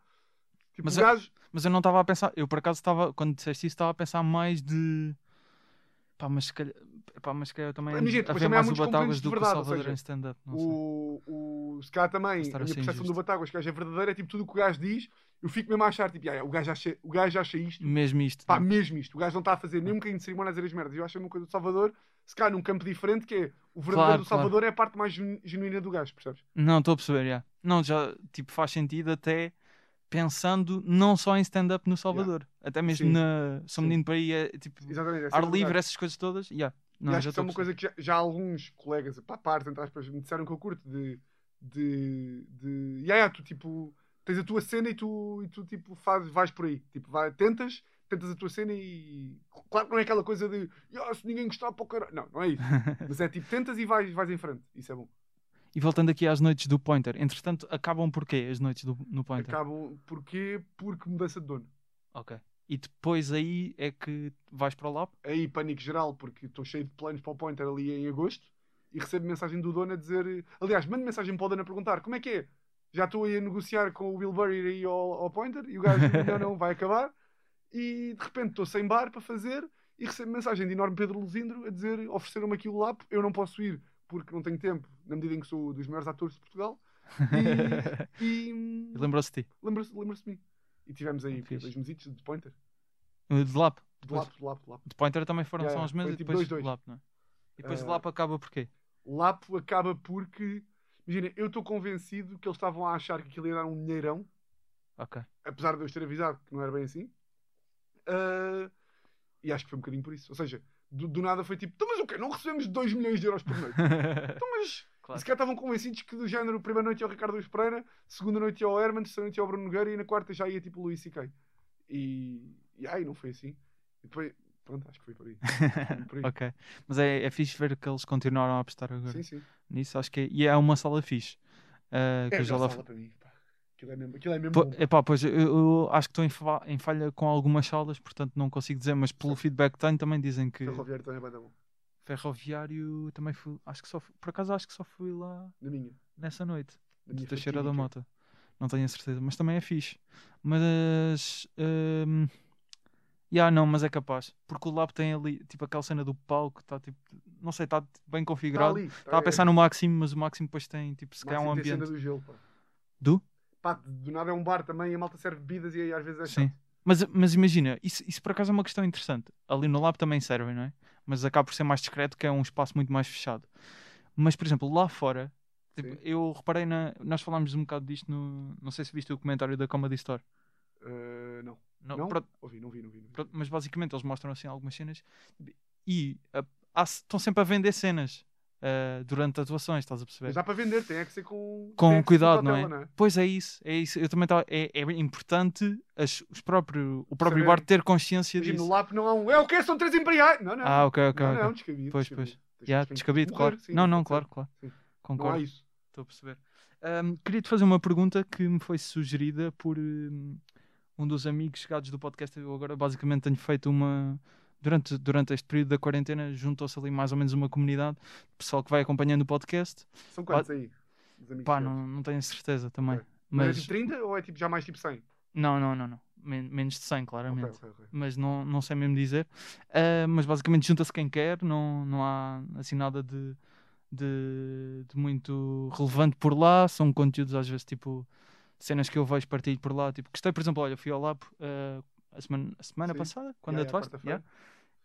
Tipo, Mas o eu- gajo. Mas eu não estava a pensar, eu por acaso estava, quando disseste isso, estava a pensar mais de. Pá, mas se calhar, pá, mas se calhar eu também Imagina, a depois ver também há mais o Batáguas do que o verdade, Salvador seja, em stand-up. O, o, se calhar também, a minha percepção do. Batáguas, que o gajo é verdadeiro, é tipo tudo o que o gajo diz, eu fico mesmo a achar, tipo, "Ya, ya, o, gajo acha, o gajo acha isto, Mesmo isto. pá, não é? mesmo isto. O gajo não está a fazer nem um bocadinho de cerimónia a dizer as merdas. Eu acho a mesma coisa do Salvador, se calhar num campo diferente, que é o verdadeiro Claro, do Salvador é a parte mais genu- genuína do gajo, percebes? Não, estou a perceber, já. Não, já, tipo, faz sentido até pensando não só em stand-up no Salvador. Até mesmo Sim. na São. Menino para aí, é, tipo, Exatamente. é ar a livre, verdade. essas coisas todas, já. Não, e acho já que é a uma coisa que já, já alguns colegas, pá, pares, entre aspas, me disseram que eu curto, de. de. de. Ya, ya, tu tipo. tens a tua cena e tu, e tu tipo, faz, vais por aí. Tipo, vai, tentas, tentas a tua cena e. Claro que não é aquela coisa de. "Ya, se ninguém gostar para o caralho. Não, não é isso. Mas é tipo, tentas e vais, vais em frente. Isso é bom. E voltando aqui às noites do Pointer, entretanto, acabam porquê as noites do, no Pointer? Acabam. Porquê? Porque mudança de dono. Ok. E depois aí é que vais para o lab? Aí pânico geral, porque estou cheio de planos para o Pointer ali em agosto e recebo mensagem do dono a dizer. Aliás, mando mensagem para o dono a perguntar como é que é. Já estou aí a negociar com o Will Burry aí ao, ao Pointer e o gajo não, não, vai acabar. E de repente estou sem bar para fazer e recebo mensagem de enorme Pedro Luzindro a dizer ofereceram-me aqui o lap, eu não posso ir porque não tenho tempo, na medida em que sou dos maiores atores de Portugal. E, e Lembrou-se de ti? lembra-se lembra de mim. E tivemos aí fixe. dois mesitos de Pointer. Uh, De lap? De lap, de lap, de lap. De Pointer também foram Yeah, só uns meses e tipo depois dois, dois. lap, não é? E depois Ah, de lap acaba porquê? Lapo acaba porque. Imagina, eu estou convencido que eles estavam a achar que aquilo ia dar um dinheirão, Ok. apesar de eu ter avisado que não era bem assim. Ah, e acho que foi um bocadinho por isso. Ou seja, do, do nada foi tipo, então, mas o quê? Não recebemos 2 milhões de euros por noite. Então, mas. Claro. Se calhar estavam convencidos que do género, primeira noite ia ao Ricardo Luís Pereira, segunda noite ia ao Herman, terceira noite ia ao Bruno Nogueira e na quarta já ia tipo o Luís C.K. E. E aí não foi assim. E depois. Pronto, acho que foi por aí. Foi por aí. ok. Mas é, é fixe ver que eles continuaram a apostar agora Sim, sim. nisso. Acho que é, e é uma sala fixe. Uh, que É a já lá sala para mim. Aquilo é mesmo, aquilo é mesmo bom. Epá, pois eu, eu acho que estou em, fa- em falha com algumas salas, portanto não consigo dizer, mas pelo feedback que tenho também dizem que Ferroviário também é bem da bom. ferroviário também fui, acho que só fui- por acaso acho que só fui lá Na minha. nessa noite, Na de Teixeira da. Mota. Não tenho a certeza, mas também é fixe. Mas hum, yeah, não, mas é capaz, porque o lab tem ali tipo aquela cena do palco, está tipo, não sei, está bem Tá configurado. ali. Estava a pensar no máximo, mas o máximo depois tem tipo, se calhar um tem cena ambiente do gelo, pá. do Pá, do nada é um bar também e a malta serve bebidas e aí às vezes é Sim. chato. Mas, mas imagina, isso, isso por acaso é uma questão interessante. Ali no lab também servem, não é? Mas acaba por ser mais discreto, que é um espaço muito mais fechado. Mas, por exemplo, lá fora, tipo, Sim. eu reparei na. Nós falámos um bocado disto no. Não sei se viste o comentário da Comedy Store. Uh, não. Não, Não? pronto, Ouvi, não vi, não vi. Não vi. pronto, mas basicamente eles mostram assim algumas cenas e ah, há- estão sempre a vender cenas ah, durante atuações, estás a perceber? Mas dá para vender, tem é que ser com, Com é que cuidado, não cautela, é? Pois é isso, é isso. Eu também tava, é, é importante as, os próprio, o próprio Saber. bar ter consciência Imagina, disso. no LAP não há um. É o quê? São três imperiais! Não, não. Ah, ok, ok. não, ok. não, descabido. Pois, descabido. Tens- Yeah, que descabido, claro. sim, não, não, claro, claro. Sim. Concordo. Não há isso. Estou a perceber. Ahm, Queria-te fazer uma pergunta que me foi sugerida por hum, um dos amigos chegados do podcast. Eu agora basicamente tenho feito uma. Durante, durante este período da quarentena, juntou-se ali mais ou menos uma comunidade de pessoal que vai acompanhando o podcast. São quantos aí? Os amigos Pá, não, não tenho certeza também. Ok. Mas é Mas. tipo 30 ou é tipo já mais tipo 100? Não, não, não, não. Men- menos de 100, Ok, claramente. ok, ok. Mas não, não sei mesmo dizer. Ah, mas basicamente junta-se quem quer, não, não há assim nada de, de, de muito relevante por lá. São conteúdos às vezes tipo cenas que eu vejo partilho por lá. Tipo, gostei, por exemplo, olha, fui ao Lab ah, a semana, a semana Sim. passada, quando Yeah, atuaste. yeah.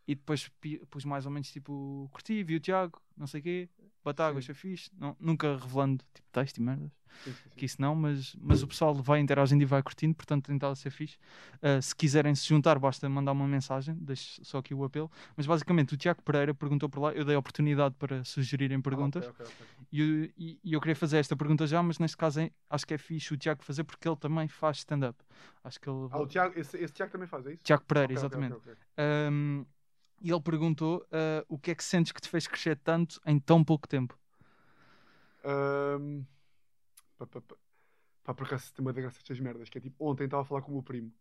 E depois pus mais ou menos tipo, curti, vi o Tiago, não sei o quê, Batáguas, foi fixe. Não, nunca revelando tipo texto e merdas, Sim, sim, sim. que isso não, mas, mas o pessoal vai interagindo e vai curtindo, portanto tentar ser fixe. Ah, se quiserem se juntar, basta mandar uma mensagem, deixo só aqui o apelo. Mas basicamente o Tiago Pereira perguntou por lá, eu dei a oportunidade para sugerirem perguntas. Ah, ok, ok, ok. E, eu- e- e eu queria fazer esta pergunta já, mas neste caso acho que é fixe o Tiago fazer porque ele também faz stand-up. Acho que ele. Ah, o Tiago, esse, esse Tiago também faz, é isso? Tiago Pereira, exatamente. Um, e ele perguntou uh, o que é que sentes que te fez crescer tanto em tão pouco tempo. Ahm, pá, pá, pá. Pá, por acaso tem uma da graça estas merdas, que é tipo, ontem estava a falar com o meu primo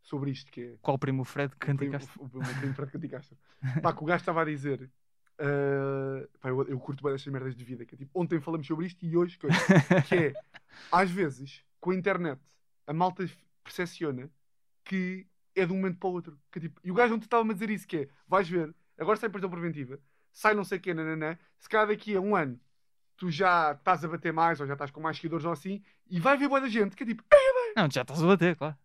sobre isto, que é Qual primo? O Fred? o, primo, o, o meu primo Fred Canticastro. Pá, que o gajo estava a dizer, ah, pá, eu, eu curto bem destas merdas de vida, que é tipo, ontem falamos sobre isto e hoje, coisa, que é, às vezes, com a internet, a malta percepciona que é de um momento para o outro. Que tipo, e o gajo ontem estava-me a dizer isso, que é, vais ver, agora sai prisão preventiva, sai não sei o quê, nananã, se calhar daqui a um ano tu já estás a bater mais, ou já estás com mais seguidores ou assim, e vai ver boa da gente, que é tipo, Não, já estás a bater, claro.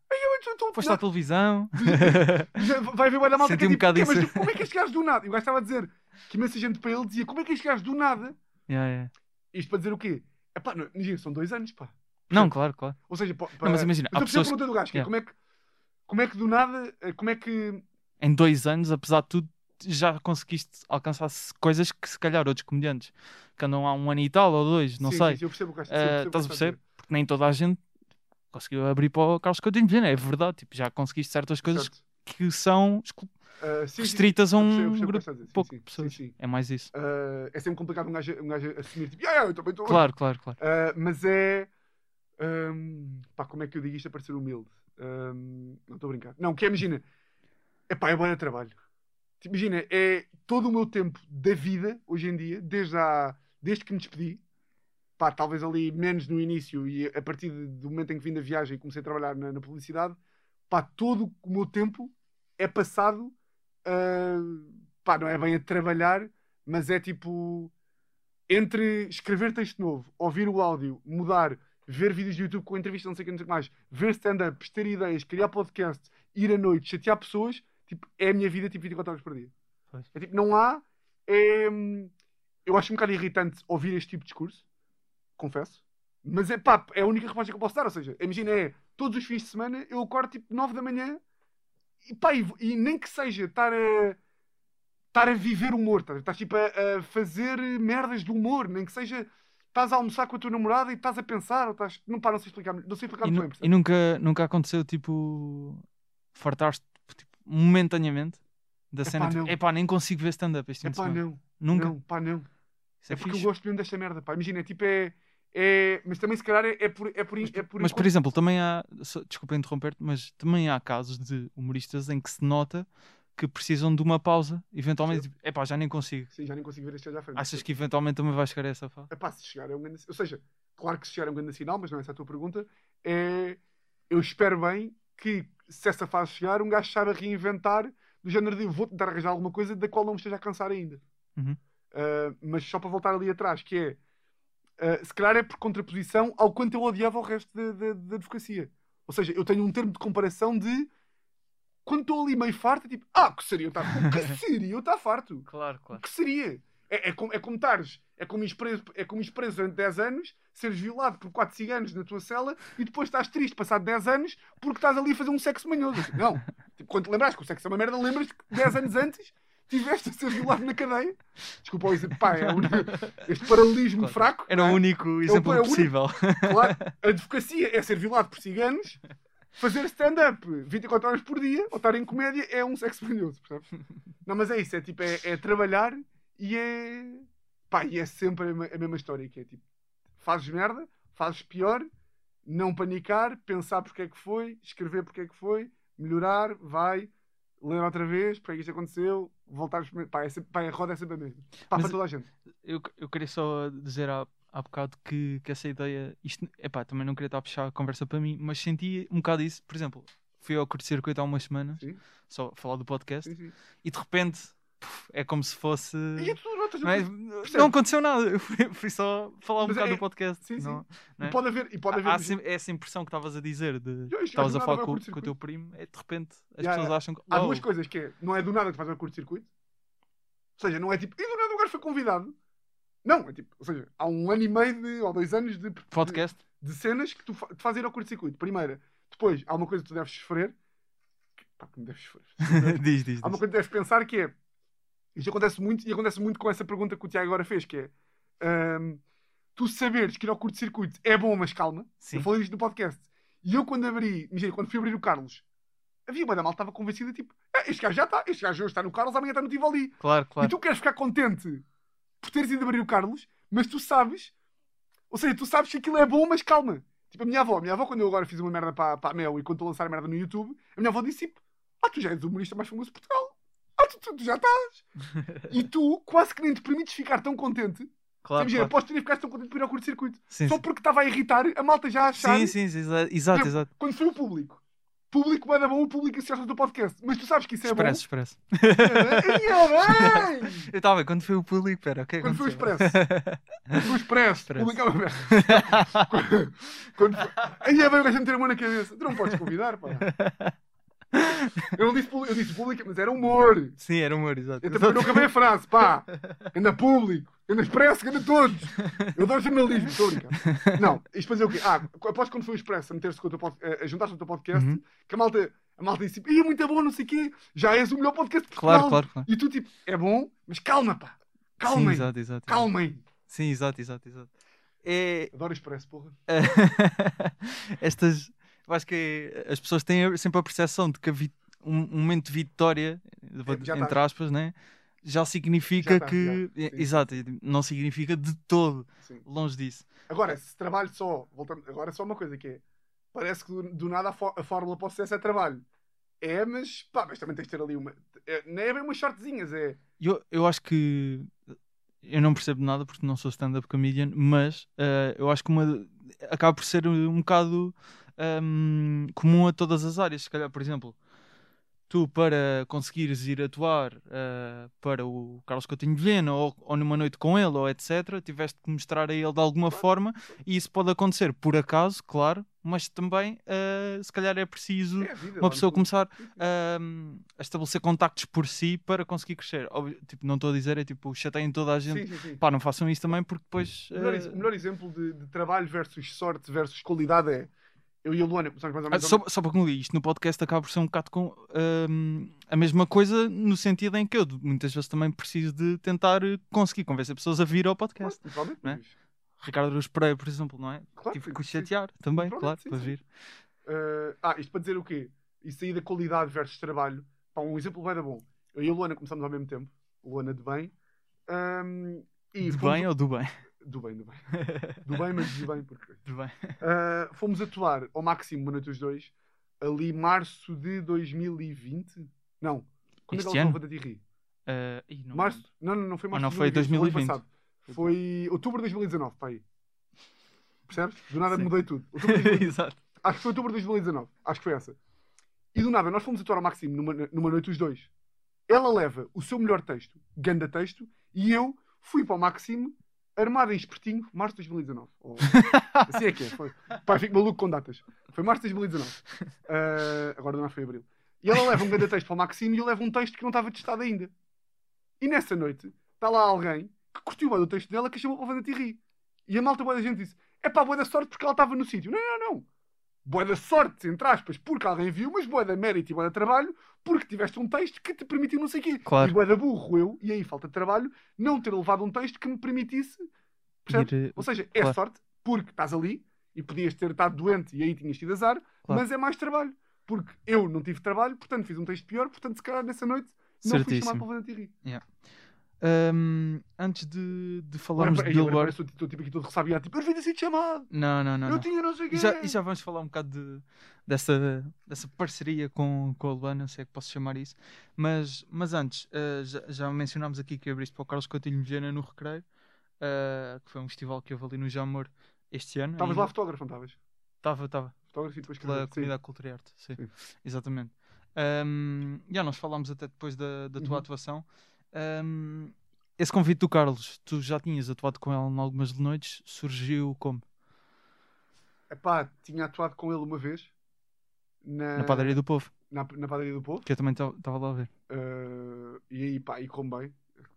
Foste à televisão. Vai ver bué da malta Senti que é um tipo, bocado "É, mas isso." tu, como é que este gajo do nada? E o gajo estava a dizer que imensa gente para ele dizia, como é que este gajo do nada? Yeah, yeah. Isto para dizer o quê? Epá, não, imagina, são dois anos, pá. Não, claro, claro. Ou seja, pá, Não, mas imagina, há a pessoas. pergunta do gajo, que é, Yeah. como, é que, como é que do nada, eh, como é que... Em dois anos, apesar de tudo, já conseguiste alcançar coisas que se calhar outros comediantes que andam há um ano e tal ou dois, não sim, sei. Sim, sim, eu percebo o. Eh, sim, o estás a que perceber? Porque nem toda a gente conseguiu abrir para o Carlos Coutinho Vilhena. É verdade, tipo, já conseguiste certas coisas Certo. que são Ah, sim, sim, restritas a eu um percebo- que grupo a sim, pouco sim, de pessoas. sim, sim. É mais isso. Ah, é sempre complicado um gajo, um gajo assumir, tipo, "Yeah, yeah, eu também estou... Claro, claro, claro. Ah, mas é. ahm, pá, como é que eu digo isto a parecer humilde? Ahm, não estou a brincar. Não, que é, imagina. É pá, é bom trabalho. Tipo, imagina, é todo o meu tempo da vida, hoje em dia, desde, há, desde que me despedi, pá, talvez ali menos no início e a partir do momento em que vim da viagem e comecei a trabalhar na, na publicidade, pá, todo o meu tempo é passado, ah, pá, não é bem a trabalhar, mas é tipo entre escrever texto novo, ouvir o áudio, mudar, ver vídeos do YouTube com entrevistas, não sei o que, não sei o que mais, ver stand-ups, ter ideias, criar podcast, ir à noite, chatear pessoas, tipo, é a minha vida tipo 24 horas por dia. Pois. É tipo, não há. é, hum, eu acho um bocado irritante ouvir este tipo de discurso, confesso. Mas é pá, é a única resposta que eu posso dar. Ou seja, imagina, é todos os fins de semana eu acordo tipo 9 da manhã e pá, e, e nem que seja estar a estar a viver humor, estás, estás tipo a, a fazer merdas de humor, nem que seja estás a almoçar com a tua namorada e estás a pensar, ou estás. Não, pá, não sei explicar, não sei explicar E, nu- e nunca, nunca aconteceu, tipo, fartaste tipo, momentaneamente da Epá, cena. não. Tipo, epá, nem consigo ver stand-up este É pá, não, Nunca. não, pá, não. Isso É, é, porque fixe. eu gosto mesmo desta merda, pá. Imagina, é tipo, é. é... Mas também, se calhar, é, é por. É por, Mas, é por mas, por exemplo, também há, desculpa interromper-te, mas também há casos de humoristas em que se nota que precisam de uma pausa, eventualmente, tipo, epá, já nem consigo. Sim, já nem consigo ver este já à frente. Achas que eventualmente também vai chegar a essa fase? É pá, se chegar é um grande. Ou seja, claro que se chegar é um grande sinal, mas não é essa a tua pergunta. É. Eu espero bem que, se essa fase chegar, um gajo saiba reinventar do género de vou tentar arranjar alguma coisa da qual não me esteja a cansar ainda. Uhum. Uh, mas só para voltar ali atrás, que é. uh, se calhar é por contraposição ao quanto eu odiava o resto da advocacia. Ou seja, eu tenho um termo de comparação de. Quando estou ali meio farto, é tipo, ah, que seria eu estar. O que seria eu estar farto? Claro, O claro. que seria? É, é, como, é como estares, é como ires preso, é como ires preso durante 10 anos, seres violado por 4 ciganos na tua cela e depois estás triste passado 10 anos porque estás ali a fazer um sexo manhoso. Assim, Não. Tipo, quando te lembras que o sexo é uma merda, lembras que 10 anos antes tiveste a ser violado na cadeia. Desculpa o exemplo, pá, é um- este paralelismo Claro. fraco. Era o é? único exemplo é o único- possível. Claro, a advocacia é ser violado por ciganos, fazer stand-up 24 horas por dia, ou estar em comédia é um sexo manhoso, percebes? Não, mas é isso, é tipo, é, é trabalhar e é. Pá, e é sempre a mesma, a mesma história, que é tipo, fazes merda, fazes pior, não panicar, pensar porque é que foi, escrever porque é que foi, melhorar, vai, ler outra vez, porque é que isto aconteceu, voltar a experimentar. Pá, é sempre, pá, a roda é sempre a mesma. Pá, Mas- para toda a gente. Eu, eu queria só dizer há, há bocado que, que essa ideia. Isto, epá, também não queria estar a puxar a conversa para mim, mas senti um bocado isso. Por exemplo, fui ao curto-circuito há umas semanas, Sim. só falar do podcast, sim. e de repente puf, é como se fosse. E é tudo, não Percebes? não aconteceu nada. Eu fui, fui só falar um Mas bocado é- do podcast. sim, sim. Não, não E é? pode haver, e pode haver Há é essa impressão que estavas a dizer de estavas a falar com, com o teu primo, é de repente as Ya, pessoas acham que. Há "Oh, duas coisas que é, não é do nada que faz um curto-circuito. Ou seja, não é tipo, e do nada o gajo foi convidado. Não, é tipo, ou seja, há um ano e meio de, ou dois anos de, de, podcast. de cenas que tu fa- te fazem ir ao curto-circuito. Primeira. Depois, há uma coisa que tu deves sofrer. Que, pá, que me deves sofrer. diz, diz, há uma coisa que deves pensar que é. Isto acontece muito, e acontece muito com essa pergunta que o Tiago agora fez, que é. ahm, tu saberes que ir ao curto-circuito é bom, mas calma. Sim. Eu falei isto no podcast. E eu, quando abri, imagina, quando fui abrir o Carlos, havia uma da mal estava convencida, tipo, "Ah, este gajo já está, este gajo hoje está no Carlos, amanhã está no Tivoli. Claro, E claro. tu queres ficar contente por teres ido abrir o Carlos, mas tu sabes, ou seja, tu sabes que aquilo é bom, mas calma. Tipo, a minha avó, a minha avó, quando eu agora fiz uma merda para, para a Mel e quando estou a lançar a merda no YouTube, a minha avó disse tipo, ah, tu já és o humorista mais famoso de Portugal. Ah, tu, tu- tu já estás. e tu quase que nem te permites ficar tão contente. claro, Imagina, claro. podes ter ficado tão contente por ir ao curto-circuito. Só sim. porque estava a irritar a malta já a achar. sim, sim, sim, exa- exato, exato. Quando foi o público. Público é da bom, o público ao teu podcast. Mas tu sabes que isso é Expresso, expresso. bom. Ainda bem! Eu estava, quando foi o público, pera, o que é Quando foi o aconteceu? Quando foi o Expresso. Expresso. Público é uma merda. Quando- Quando foi... Ainda bem o gajo a meter a mão na cabeça. Tu não podes convidar, pá. Eu não disse, público- eu disse público, mas era humor. Sim, era humor, exato. Eu também não acabei a frase, pá. Anda público, anda expresso, anda todos. Eu adoro jornalismo, estou. Não, isto dizer o quê? Ah, após quando foi o expresso a meter-se com o teu pod- a a juntar-se ao teu podcast, Uhum. que a malta, a malta disse tipo, Ih, muito bom, não sei o quê, já és o melhor podcast de Portugal. Claro, claro, claro. E tu tipo, é bom, mas calma, pá. Sim, Calmem, exato, exato. exato. calmem. Sim, exato, exato, exato. É, Adoro expresso, porra. estas. Eu acho que as pessoas têm sempre a percepção de que um, um momento de vitória, já entre tá. aspas, né? já significa Já tá, que. já, sim. Exato, não significa de todo, Sim. longe disso. Agora, se trabalho só, voltando, agora é só uma coisa que é, parece que do, do nada a, fó- a fórmula para o sucesso é trabalho. É, mas pá, mas também tens de ter ali uma. É, não é bem umas shortzinhas, é. Eu, eu acho que. Eu não percebo nada porque não sou stand-up comedian, mas eh, eu acho que uma, acaba por ser um bocado hum, comum a todas as áreas. Se calhar, por exemplo, tu para conseguires ir atuar eh, para o Carlos Coutinho de Vilhena ou, ou numa noite com ele ou etc, tiveste que mostrar a ele de alguma forma e isso pode acontecer por acaso, claro, mas também eh, se calhar é preciso é vida, uma pessoa começar um, a estabelecer contactos por si para conseguir crescer. Óbvio, tipo, não estou a dizer, é tipo, chateiem toda a gente. Sim, sim, sim. Pá, não façam isso também porque depois. O melhor, eh, o melhor exemplo de, de trabalho versus sorte versus qualidade é eu e a Luana começamos mais ou ah, menos. só, só para concluir, isto no podcast acaba por ser um bocado com a mesma coisa no sentido em que eu muitas vezes também preciso de tentar conseguir convencer pessoas a vir ao podcast. Claro, Não é? Ricardo Aruz Pereira, por exemplo, não é? Claro, Tive sim, que o sim. chatear também, Provavelmente, claro, sim, para sim. vir. Uh, ah, isto para dizer o quê? Isso aí da qualidade versus trabalho. Pá, um exemplo bem da bom. Eu e a Luana começamos ao mesmo tempo. Luana de bem. Um, De fomos- bem ou do bem? Do bem, do bem. Do bem, mas de bem porque. Do bem. Uh, fomos atuar ao máximo uma noite os dois. Ali março de 2020. Não. Quando Este é que ela da Tirri? Ih, não- Março? Não, não, não foi março não de foi 2020, 2020. Foi, passado. foi outubro de 2019, pá aí. Percebes? Do nada Sim. mudei tudo. Outubro de 2019. Exato. Acho que foi outubro de 2019. Acho que foi essa. E do nada, nós fomos atuar ao Maximo numa, numa noite os dois. Ela leva o seu melhor texto, ganda texto, e eu fui para o Maximo armado em espertinho, março de 2019. Ou- assim é que é. Foi. Pai, fico maluco com datas. Foi março de 2019. Ah, agora não foi abril. E ela leva um grande texto para o Maximo e eu levo um texto que não estava testado ainda. E nessa noite está lá alguém que curtiu bem o texto dela que chamou para fazer rir. E a malta boa da gente disse: é pá, boa da sorte porque ela estava no sítio. Não, não, não. Boa da sorte, entre aspas, porque alguém viu, mas boa da mérito e boa da trabalho porque tiveste um texto que te permitiu não sei o quê. Claro. E boa da burro eu, e aí falta de trabalho, não ter levado um texto que me permitisse. Ir, Ou seja, é claro. sorte porque estás ali e podias ter estado doente e aí tinhas tido azar, Claro. mas é mais trabalho. Porque eu não tive trabalho, portanto fiz um texto pior, portanto se calhar nessa noite não fui Certíssimo. chamado para fazer rir. Hum, antes de, de falarmos Agora, de Billboard. parece que estou tipo aqui todo ressabiado, tipo, eu devia ter sido chamado. Não, não, não. eu não. tinha não sei o quê. E já, e já vamos falar um bocado de- dessa, dessa parceria com, com a Luana, se é que posso chamar isso. Mas, mas antes, eh, já, já mencionámos aqui que abriste para o Carlos Coutinho de Viena no Recreio, eh, que foi um festival que houve ali no Jamor este ano. Estavas lá fotógrafo, não estavas? Estava, estava. Fotógrafo e depois Pela comunidade Cultura e Arte, sim. Sim. Exatamente. Um, já nós falámos até depois da, da tua Uhum. atuação. Um, esse convite do Carlos, tu já tinhas atuado com ele em algumas noites, surgiu como? Epá, tinha atuado com ele uma vez. Na, Na padaria do povo, na, na padaria do povo. que eu também estava lá a ver. Uh, e aí, pá, e como bem.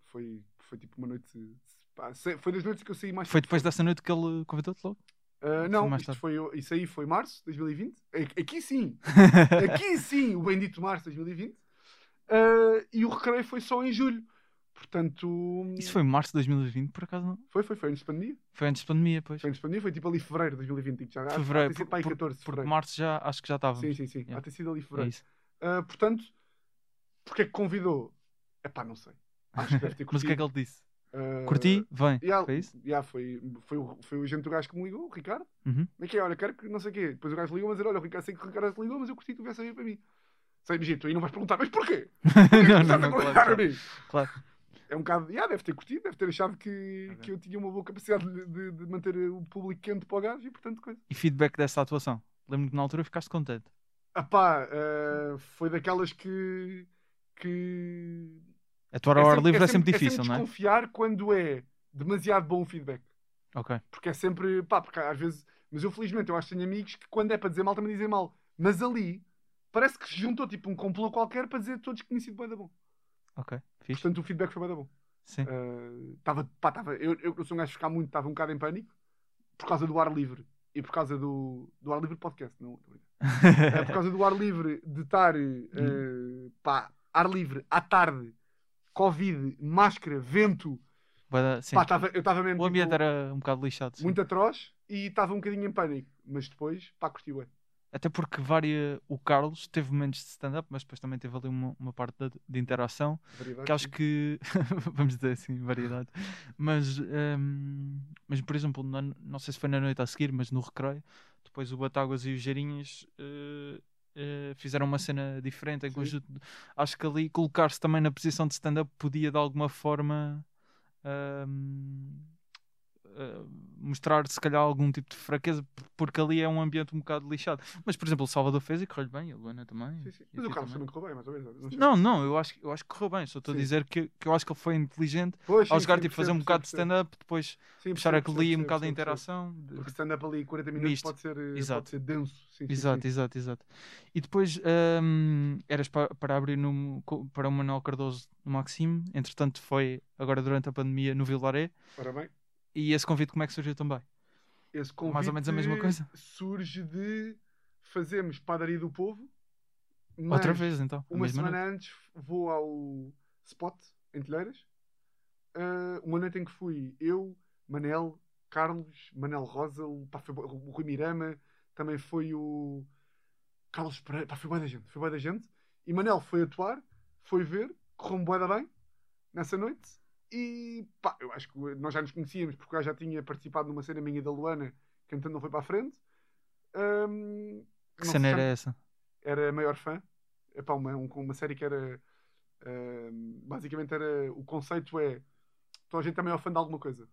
Foi, foi tipo uma noite. pá, foi das noites que eu saí mais Foi depois dessa noite que ele convidou-te logo? Uh, não, tarde. foi, isso aí foi março de 2020. A- Aqui sim, aqui sim, o bendito março de 2020. Uh, e o recreio foi só em julho. Portanto, Isso foi em março de 2020, por acaso não? foi, foi, foi antes de pandemia. Foi antes da pandemia, pois. Foi antes de pandemia, foi tipo ali fevereiro de 2020. digo Já, Fevereiro, aí por- 14 de Porque fevereiro. março já acho que já estava. Sim, sim, sim. Yeah. Há ter sido ali É fevereiro. isso. Uh, portanto, porque é que convidou? Epá, não sei. Acho que deve ter Mas o que é que ele disse? Uh, Curti? Vem. Yeah, Foi isso? yeah, foi, foi, o, foi o agente do gajo que me ligou, o Ricardo. Uhum. É que é? Olha, quero que não sei o quê. Depois o gajo ligou, mas dizer, olha, o Ricardo sei que o Ricardo te ligou, mas eu curti que tu viesse a vir para mim. Imagina, tu aí não vais perguntar, mas porquê? Porquê que não, não, não, claro, mim? claro. É um bocado, yeah, deve ter curtido, deve ter achado que, Ok. que eu tinha uma boa capacidade de, de- de manter o público quente para o gajo e portanto coisa. E feedback dessa atuação? Lembro-me que na altura ficaste contente. Ah pá, eh, foi daquelas que. que... Atuar ao ar sempre- livre é sempre é difícil, não é? desconfiar quando é demasiado bom o feedback. Ok. Porque é sempre, pá, porque às vezes. Mas eu felizmente eu acho que tenho amigos que quando é para dizer mal também dizem mal. Mas ali parece que se juntou tipo um complô qualquer para dizer todos que tinha sido bem bom. Ok. Fixe. Portanto o feedback foi bem bom. Sim. Uh, tava, pá, tava, eu, eu, eu sou um gajo ficar muito, estava um bocado em pânico por causa do ar livre e por causa do, do ar livre podcast, não. É por causa do ar livre de estar uh, pá, ar livre à tarde, Covid, máscara, vento, da- Sim. pá, tava, eu estava mesmo O ambiente tipo, era um bocado lixado. sim. muito atroz e estava um bocadinho em pânico, mas depois, pá, curti bem. Até porque. O Carlos teve momentos de stand-up, mas depois também teve ali uma, uma parte de, de interação Variedade, que acho que. vamos dizer assim, variedade. Mas, ehm, mas por exemplo, na- não sei se foi na noite a seguir, mas no recreio, depois o Batáguas e os Geirinhas. eh, eh, fizeram uma cena diferente em Sim. conjunto. Acho que ali colocar-se também na posição de stand-up podia de alguma forma ehm, eh, mostrar se calhar algum tipo de fraqueza, porque ali é um ambiente um bocado lixado. Mas por exemplo, o Salvador fez e correu bem, a Luana também. Sim, sim. Mas o Carlos também. correu bem, mais ou menos. sei. Não, não, eu acho, eu acho que correu bem. Só estou a dizer que, que eu acho que ele foi inteligente Pois, ao sim, jogar, sim, tipo, fazer um bocado de stand-up, depois Sim, puxar aquilo ali um bocado percebo. interação. de- Porque stand-up ali 40 minutos Misto. pode ser, eh, Exato. pode ser denso. Exato, exato, exato. E depois hum, eras para, para abrir no, para o Manuel Cardoso no Maxime, entretanto foi agora durante a pandemia no Vilaré, Ora bem, e esse convite como é que surgiu também? esse convite Mais ou menos a mesma coisa? surge de fazermos padaria do povo. Outra vez então, Uma semana noite. antes vou ao Spot, em Telheiras. Ah, uma noite em que fui eu, Manel, Carlos, Manel Rosa, o, pá, foi, o Rui Mirama, também foi o Carlos Pereira, pá, foi boa da gente, foi boa da gente. E Manel foi atuar, foi ver, correu-me da bem nessa noite. E pá, eu acho que nós já nos conhecíamos porque eu já tinha participado numa cena minha da Luana, então não foi para a frente. Ahm, Que cena era essa? era a maior fã. Epá, uma, um- uma série que era. ahm, basicamente era. O conceito é. Toda a gente é maior fã de alguma coisa.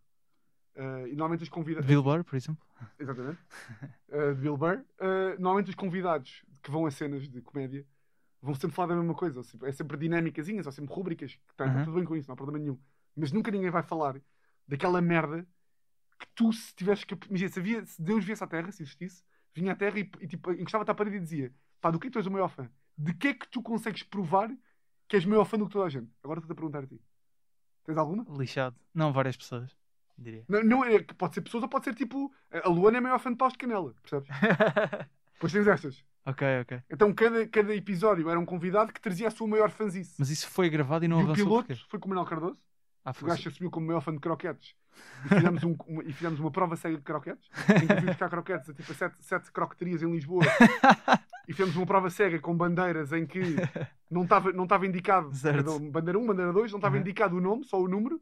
Ah, e normalmente os convidados. Bill Burr, por exemplo? Exatamente. De Bill Burr. Ah, normalmente os convidados que vão a cenas de comédia vão sempre falar da mesma coisa. ou seja, É sempre dinâmicazinhas, ou sempre rubricas. Que tá, tá Uhum. tudo bem com isso, não há problema nenhum. Mas nunca ninguém vai falar daquela merda que tu, se tivesse que. Imagina, se, havia, se Deus viesse à Terra, se existisse, vinha à Terra e, e tipo, encostava-te à parede e dizia: pá, do que é que tu és o maior fã? De que é que tu consegues provar que és maior fã do que toda a gente? Agora estou-te a perguntar a ti. Tens alguma? Lixado. Não, várias pessoas, diria. Não, não é, pode ser pessoas ou pode ser tipo. A Luana é a maior fã de paus de canela, percebes? Depois tens estas. ok, ok. Então cada, cada episódio era um convidado que trazia a sua maior fanzice. Mas isso foi gravado e não e o avançou piloto porquê? foi com o Manuel Cardoso. Ah, O gajo se assumiu como maior fã de croquetes. E fizemos, um- uma, e fizemos uma prova cega de croquetes. Em que fui buscar croquetes a tipo sete, sete croqueterias em Lisboa. E fizemos uma prova cega com bandeiras em que não estava não estava indicado. Certo. Bandeira 1, bandeira 2, não estava Uhum. indicado o nome, só o número.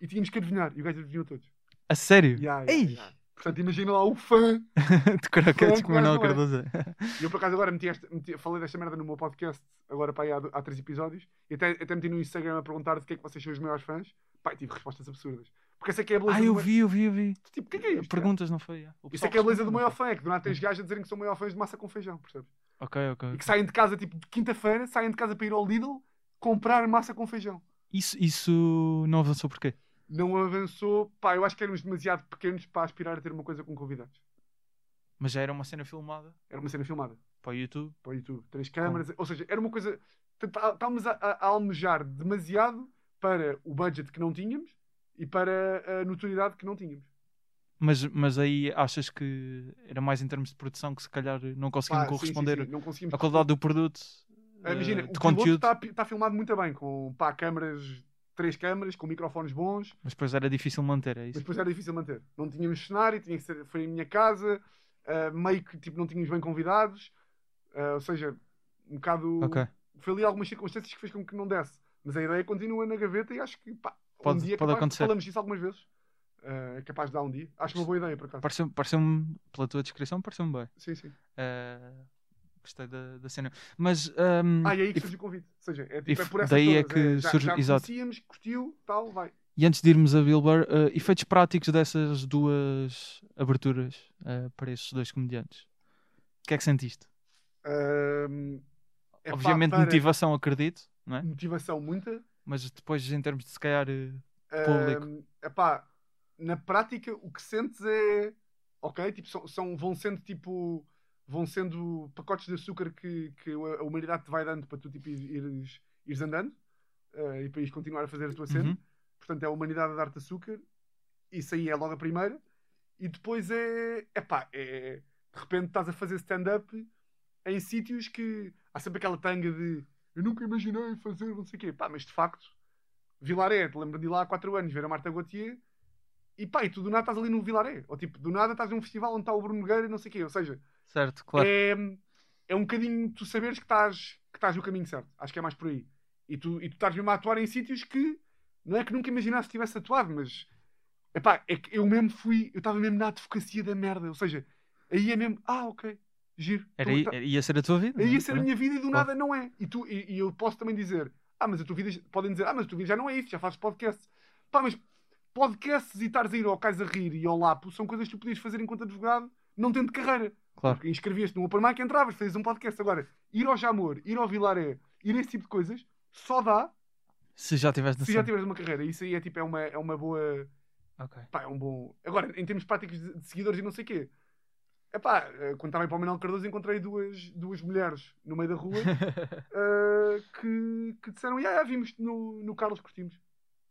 E tínhamos que adivinhar. E o gajo adivinhou todos. A sério? Ya, ya, Ei! ya. Portanto, imagina lá o fã. de croquetes com o Manuel Cardoso. E eu por acaso agora meti esta- meti- falei desta merda no meu podcast, agora para aí há, há três episódios, e até, até meti no Instagram a perguntar de que é que vocês são os maiores fãs. Pá, e tive respostas absurdas. Porque essa é que é a beleza Ah, do eu ma- vi, eu vi, eu vi. Tipo, o que é que é isto? Perguntas, não foi? Isso é que é a beleza do maior fã, é que do nada tens gajos a dizerem que são maior fãs de massa com feijão, percebes? Ok, ok. E que saem de casa, tipo, de quinta-feira, saem de casa para ir ao Lidl comprar massa com feijão. Isso, isso não avançou porquê? Não avançou, pá, eu acho que éramos demasiado pequenos para aspirar a ter uma coisa com convidados. Mas já era uma cena filmada Era uma cena filmada para o YouTube. para o YouTube, três câmaras, ou seja, era uma coisa. tá- Estávamos a, a, a almejar demasiado para o budget que não tínhamos e para a notoriedade que não tínhamos. Mas, mas aí achas que era mais em termos de produção que se calhar não conseguiam Pá, sim, sim, corresponder sim, não conseguimos. à qualidade do produto, Ah, Imagina, eh, o de piloto conteúdo, está tá filmado muito bem, com pá, câmaras, três câmaras, com microfones bons, mas depois era difícil manter, é mas isso? depois era difícil manter. Não tínhamos cenário, tinha que ser, foi em minha casa, ah, meio que tipo, não tínhamos bem convidados, ah, ou seja, um bocado. Ok. Foi ali algumas circunstâncias que fez com que não desse. Mas a ideia continua na gaveta e acho que pá, Pode- um dia é pode capaz- acontecer. falamos disso algumas vezes. Ah, é capaz de dar um dia. Acho uma boa ideia, por acaso. Pareceu- Pareceu-me, pela tua descrição, pareceu-me bem. Sim, sim. Eh, gostei da, da cena. Mas ahm, Ah, e aí que surge o convite. Ou seja, é, tipo, é por essas daí é todas, que já, surge- já exato. conhecíamos, curtiu, tal, vai. E antes de irmos a Bill Burr, eh, efeitos práticos dessas duas aberturas para estes dois comediantes. O que é que sentiste? Epá, Obviamente para motivação, acredito, não é? motivação muita. Mas depois em termos de se calhar eh, Público. epá, na prática o que sentes é ok, tipo, são, são- vão sendo tipo vão sendo pacotes de açúcar que, que a humanidade te vai dando para tu tipo, ires, ires andando eh, e para ires continuar a fazer a tua cena. Uhum. Portanto, é a humanidade a dar-te açúcar. Isso aí é logo a primeira. E depois é. Epá, é. De repente estás a fazer stand-up em sítios que há sempre aquela tanga de eu nunca imaginei fazer não sei o quê. Pá, mas de facto, Vilaré, te lembro de ir lá há 4 anos ver a Marta Gauthier e pá, e tu do nada estás ali no Vilaré. Ou tipo, do nada estás num festival onde está o Bruno Nogueira e não sei o quê. Ou seja, certo, claro. é, é um bocadinho tu saberes que estás, que estás no caminho certo. Acho que é mais por aí. E tu, e tu estás mesmo a atuar em sítios que não é que nunca imaginasse que tivesse atuado, mas epá, é que eu mesmo fui, eu estava mesmo na advocacia da merda. Ou seja, aí é mesmo, ah, ok, giro. Era, Então, tá- era- ia ser a tua vida. ia é? ser a minha vida e do nada não é. E, tu, e, e eu posso também dizer, ah, mas a tua vida, podem dizer, ah, mas a tua vida já não é isso, já fazes podcast. Pá, mas podcasts e estares a ir ao Cais a Rir e ao Lapo são coisas que tu podias fazer enquanto advogado, não tendo carreira. Claro. Porque inscrevias-te no Open Mic, entravas, fazias um podcast. Agora, ir ao Jamor, ir ao Vilaré, ir a esse tipo de coisas, só dá Se já tiveste se já tiveres uma carreira. Isso aí é tipo, é uma, é uma boa. Ok. Pá, é um bom. Agora, em termos práticos de, de seguidores e não sei o quê. Epá, eh, quando estava o Manuel Cardoso encontrei duas, duas mulheres no meio da rua eh, que, que disseram, yeah, yeah, vimos no, no Carlos Curtimos.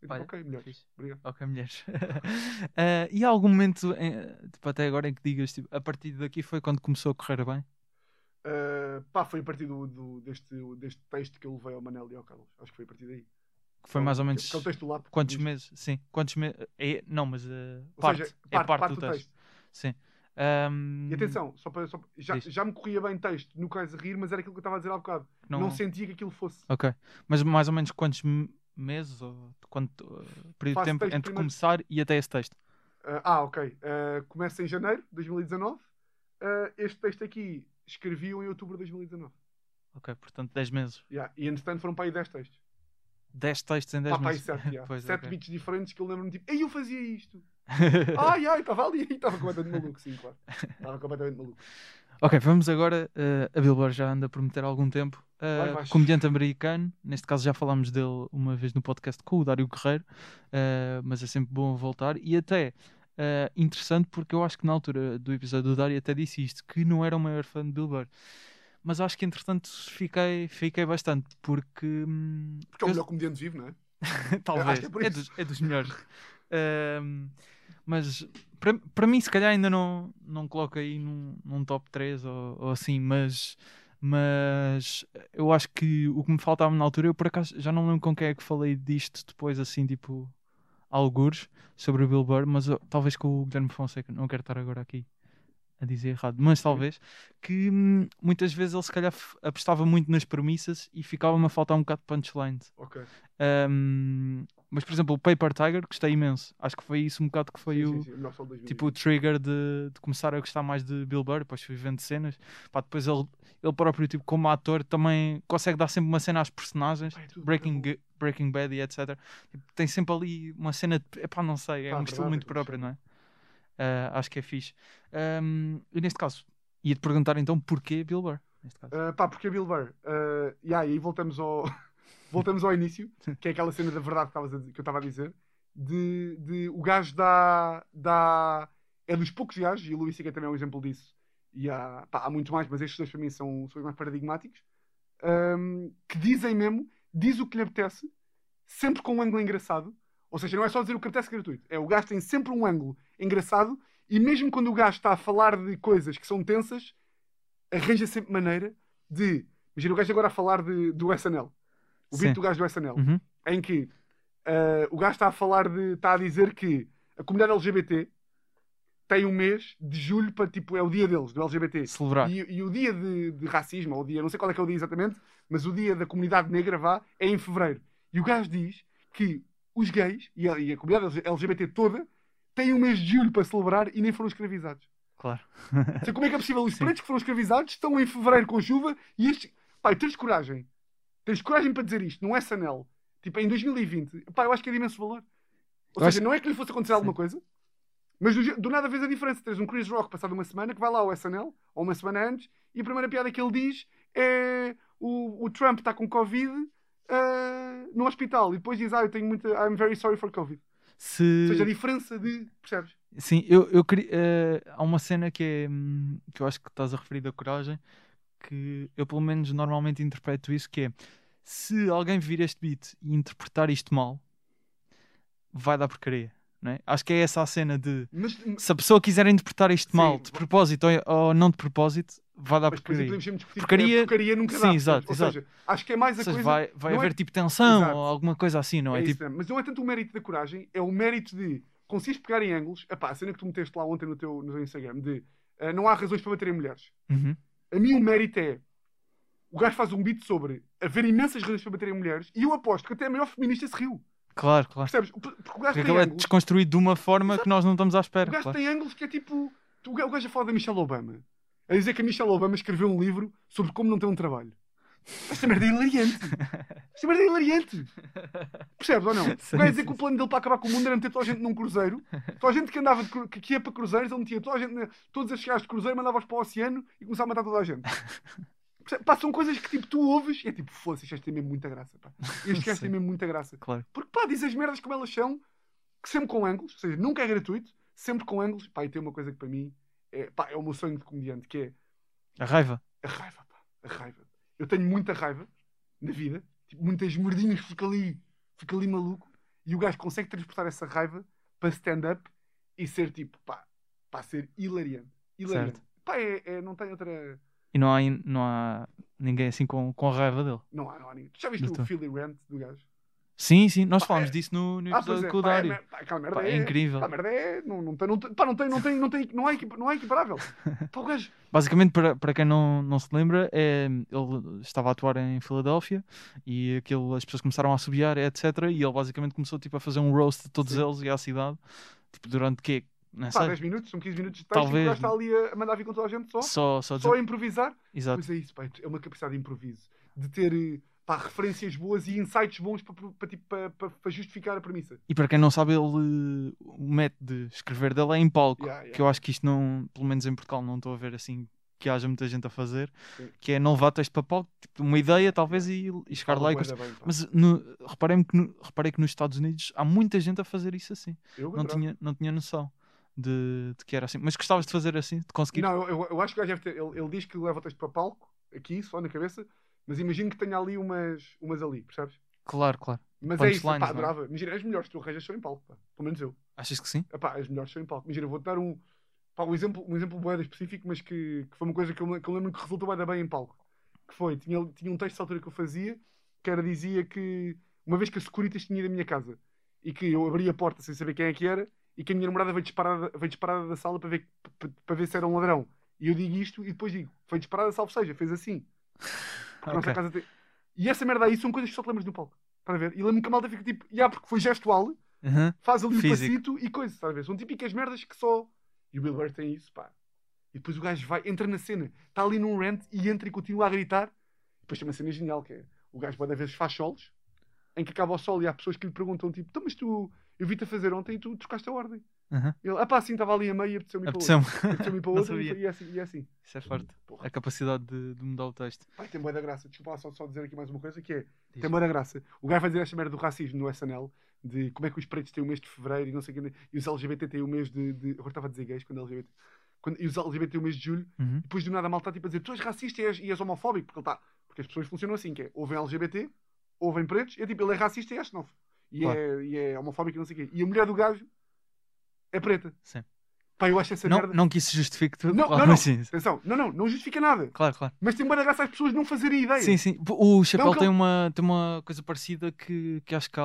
Digo, Olha, ok, mulheres. fixe. Obrigado. Ok, mulheres. Eh, e há algum momento, em- tipo, até agora, em que digas, tipo, a partir daqui foi quando começou a correr bem? Uh, pá, foi a partir do, do- deste, deste texto que eu levei ao Manel e ao Carlos. Acho que foi a partir daí. Que foi mais ou menos Que é o texto do lápis. quantos meses? Sim, quantos meses? É, não, mas Ou parte, seja, é parte, do, texto. Sim. Ahm, E atenção, só para, só já, já me corria bem texto no caso a rir, mas era aquilo que eu estava a dizer há bocado. Não, não, sentia que aquilo fosse. Ok, mas mais ou menos quantos meses ou de quanto eh, período de tempo entre primeiro. começar e até esse texto? Uh, ah, ok. Uh, começa em janeiro de 2019. Uh, este texto aqui escrevi-o em outubro de 2019. Ok, portanto 10 meses. Yeah. E entretanto foram para aí 10 textos. 10 textos em 10 Pá, para aí meses. 7, yeah. Pois, 7 ok. beats diferentes que eu lembro-me tipo, eu fazia isto. ai, ai, estava ali, estava completamente maluco, sim, claro. Estava completamente maluco. Ok, vamos agora. eh, a Billboard já anda a prometer há algum tempo. Eh, Vai, comediante americano, neste caso já falámos dele uma vez no podcast com o Dário Guerreiro, eh, mas é sempre bom voltar. E até eh, interessante porque eu acho que na altura do episódio do Dário até disse isto, que não era o maior fã de Bill Burr. Mas acho que entretanto fiquei, fiquei bastante, porque. hum, Porque é o melhor comediante vivo, não é? Talvez. é por É, dos, é dos melhores. Ahm, mas para, para mim, se calhar, ainda não, não coloco aí num, num top 3 ou, ou assim, mas, mas eu acho que o que me faltava na altura, eu por acaso já não lembro com quem é que falei disto depois, assim, tipo, algures sobre o Bill Burr, mas eu- talvez com o Guilherme Fonseca, não quero estar agora aqui a dizer errado, mas talvez que hum, muitas vezes ele se calhar apostava muito nas premissas e ficava-me a faltar um bocado de punchlines. Ok. Um, mas, por exemplo, o Paper Tiger gostei imenso. Acho que foi isso um bocado que foi Sim, o, sim, sim, o melhor sol de 2020. tipo, o trigger de, de começar a gostar mais de Bill Burr. Depois fui vendo cenas. Pá, depois ele, ele próprio, tipo, como ator, também consegue dar sempre uma cena às personagens. Pá, é tudo Breaking, Breaking Bad e etc. Tipo, tem sempre ali uma cena. De, epá, não sei, é Pá, um verdade, estilo é muito como próprio, não é? Ah, acho que é fixe. Um, e neste caso, ia-te perguntar então porquê Bill Burr. Neste caso. Uh, pá, porque Bill Burr. Uh, yeah, e aí voltamos ao, voltamos ao início, que é aquela cena da verdade que, a que eu estava a dizer, de, de o gajo dá, dá. É dos poucos gajos, e o Luís C.K. também é um exemplo disso, e há, pá, há muitos mais, mas estes dois para mim são, são os mais paradigmáticos, hum, que dizem mesmo, diz o que lhe apetece, sempre com um ângulo engraçado. Ou seja, não é só dizer o que apetece gratuito. É o gajo tem sempre um ângulo engraçado e mesmo quando o gajo está a falar de coisas que são tensas, arranja sempre maneira de. Imagina o gajo agora a falar de, do SNL. O Sim. vídeo do gajo do SNL. Uhum. Em que ah, o gajo está a falar de. está a dizer que a comunidade LGBT tem um mês de julho para tipo, é o dia deles, do LGBT. Celebrar. E, e o dia de, de racismo, ou o dia, não sei qual é que é o dia exatamente, mas o dia da comunidade negra vá, é em fevereiro. E o gajo diz que os gays e a, e a comunidade LGBT toda têm um mês de julho para celebrar e nem foram escravizados. Claro. Então, como é que é possível? Os Sim. pretos que foram escravizados estão em fevereiro com chuva e estes. Pai, tens coragem. Tens coragem para dizer isto, num SNL, tipo em 2020. Pá, eu acho que é de imenso valor. Ou Eu seja, acho- não é que lhe fosse acontecer alguma coisa, mas do, do nada vês a diferença. Tens um Chris Rock passado uma semana que vai lá ao SNL, ou uma semana antes, e a primeira piada que ele diz é o, o Trump está com Covid ah, no hospital. E depois diz, ah, eu tenho muita. I'm very sorry for Covid. Se... Ou seja, a diferença de. Percebes? Sim, eu, eu queria. eh, há uma cena que é. hum, que eu acho que estás a referir da coragem, que eu pelo menos normalmente interpreto isso, que é se alguém vir este beat e interpretar isto mal, vai dar porcaria. Não é? Acho que é essa a cena de Mas, se a pessoa quiser interpretar isto Sim, mal, de propósito ou, ou não de propósito, vai dar mas porcaria. podemos discutir Porcaria- porcaria nunca Sim, dá. exato? Ou exato. seja, acho que é mais a seja, coisa. vai, vai é- haver tipo tensão Exato. ou alguma coisa assim, não é? é isso tipo, mesmo. Mas não é tanto o mérito da coragem, é o mérito de conseguires pegar em ângulos. Epá, a cena que tu meteste lá ontem no teu, no teu Instagram de eh, não há razões para bater em mulheres. uhum, A mim o mérito é o gajo faz um beat sobre haver imensas razões para bater em mulheres e eu aposto que até a maior feminista se riu. claro, claro. Percebes? Porque o gajo Porque tem é ângulos. desconstruído de uma forma que nós não estamos à O espera. gajo claro. tem ângulos que é tipo. O o gajo a falar da Michelle Obama. A dizer que a Michelle Obama escreveu um livro sobre como não ter um trabalho. Esta merda é hilariante. Esta merda é hilariante. Percebes ou não? O gajo Sim, dizer que o plano dele para acabar com o mundo era meter toda a gente num cruzeiro. Toda a gente que andava cru- que, ia para cruzeiros, ele metia toda a gente, na- todos a chegar de cruzeiro, mandava-os para o oceano e começava a matar toda a gente. Percebes? Pá, são coisas que tipo, tu ouves e é tipo, foda-se, isto tem mesmo muita graça. Pá. Este gajo tem mesmo muita graça. Claro. Porque pá, diz as merdas como elas são, que sempre com ângulos, ou seja, nunca é gratuito, sempre com ângulos. Pá, e tem uma coisa que para mim é, pá, é o meu sonho de comediante, que é A raiva. a raiva, pá, a raiva. Eu tenho muita raiva na vida, tipo, muitas mordinhas, fico ali, fico ali maluco, e o gajo consegue transportar essa raiva para stand-up e ser tipo, pá, pá, ser hilariante. Hilariante. Certo. Pá, é, é- não tem outra. E não há, não há ninguém assim com, com a raiva dele. Não há, não há ninguém. Tu já viste Do o. Philly Rant do gajo? Sim, sim, nós falámos é- disso no, no Ah, episódio é, com o pá, é, Dário. mer- pá, aquela merda Pá, é é, incrível. Aquela merda é. Não, não, tem, não, tem, pá, não, tem, não, tem, não, tem, não, é, não é equiparável. Pá, gajo. Basicamente, para, para quem não, não se lembra, é, ele estava a atuar em Filadélfia e aquilo, as pessoas começaram a assobiar, etc. E ele basicamente começou tipo, a fazer um roast de todos Sim. eles e à cidade. Tipo, durante quê? Não Pá, sei. 10 minutos, são 15 minutos de texto Talvez, está ali a, mandar vir com toda a gente só. Só, só, Só a improvisar. Exato. Pois é isso, pá, é uma capacidade de improviso. De ter eh, pá, referências boas e insights bons para, para, tipo, para, justificar a premissa. E para quem não sabe, ele, o método de escrever dele é em palco. Yeah, yeah. Que eu acho que isto não, pelo menos em Portugal, não estou a ver assim que haja muita gente a fazer. Sim. Que é não levar texto para palco, tipo, uma ideia talvez e, e chegar lá e da bem. Mas no, reparei, que no- reparei que nos Estados Unidos há muita gente a fazer isso assim. Eu Não tinha, não tinha noção de, de que era assim. Mas gostavas de fazer assim? De conseguir? Não, eu, eu- eu acho que o gajo deve ter. Ele, ele diz que leva o texto para palco, aqui, só na cabeça, mas imagino que tenha ali umas, umas ali, percebes? Claro, claro. Mas é isso, pá, não é? adorava. Imagina, as melhores que tu arranjas são em palco, pá. pelo menos eu. Achas que sim? Epá, as melhores são em palco. Imagina, vou-te dar um, pá, um exemplo, um exemplo boeda específico, mas que, que foi uma coisa que eu, que eu lembro que resultou da bem em palco. Que foi, tinha, tinha um texto dessa altura que eu fazia, que era, dizia que uma vez que a Securitas tinha ido da minha casa e que eu abri a porta sem saber quem é que era e que a minha namorada veio disparada, veio disparada da sala para ver, para, para ver se era um ladrão. E eu digo isto e depois digo, foi disparada, salvo seja, fez assim. A nossa casa tem... E essa merda aí são coisas que só te lembras no palco. Para ver. E lembro-me que a malta fica tipo, yeah, porque foi gestual, Uhum. faz ali um Físico. passito e coisa, estás a ver? São típicas merdas que só. E o Bill Burr tem isso, pá. E depois o gajo vai, entra na cena, está ali num rant e entra e continua a gritar. Depois tem uma cena genial que é: o gajo pode vezes faz solos, em que acaba o sol e há pessoas que lhe perguntam, tipo, então, mas tu, eu vi-te a fazer ontem e tu trocaste a ordem. Aham. Ele, ah pá, assim, estava ali a meio e apeteceu-me para outro. Apeteceu-me para outro e, é assim. E é assim. Isso é forte. Porra. A capacidade de, de mudar o texto. Pai, tem boa da graça. Desculpa só, só dizer aqui mais uma coisa que é. Diz. Tem boa da graça. O gajo vai dizer esta merda do racismo no SNL, de como é que os pretos têm o mês de fevereiro e não sei o quê, e os LGBT têm o mês de. de... Agora estava a dizer gays quando LGBT. Quando... E os LGBT têm o mês de julho, Uhum. e depois do nada a malta está tipo a dizer tu és racista e és, e és homofóbico, porque ele está. Porque as pessoas funcionam assim, que é ouvem LGBT, ouvem pretos, e é tipo, ele é racista e é xenófobo. E, Claro. é, e é homofóbico e não sei o quê. E a mulher do gajo é preta. Sim. Pá, eu acho essa Não, merda. não que isso justifique tudo. Não, claro, não, não. sim. Atenção, não, não, não justifica nada. Claro, claro. Mas tem da graça as pessoas não fazerem ideia. Sim, sim. O Chapéu tem, uma, tem uma coisa parecida que, que acho que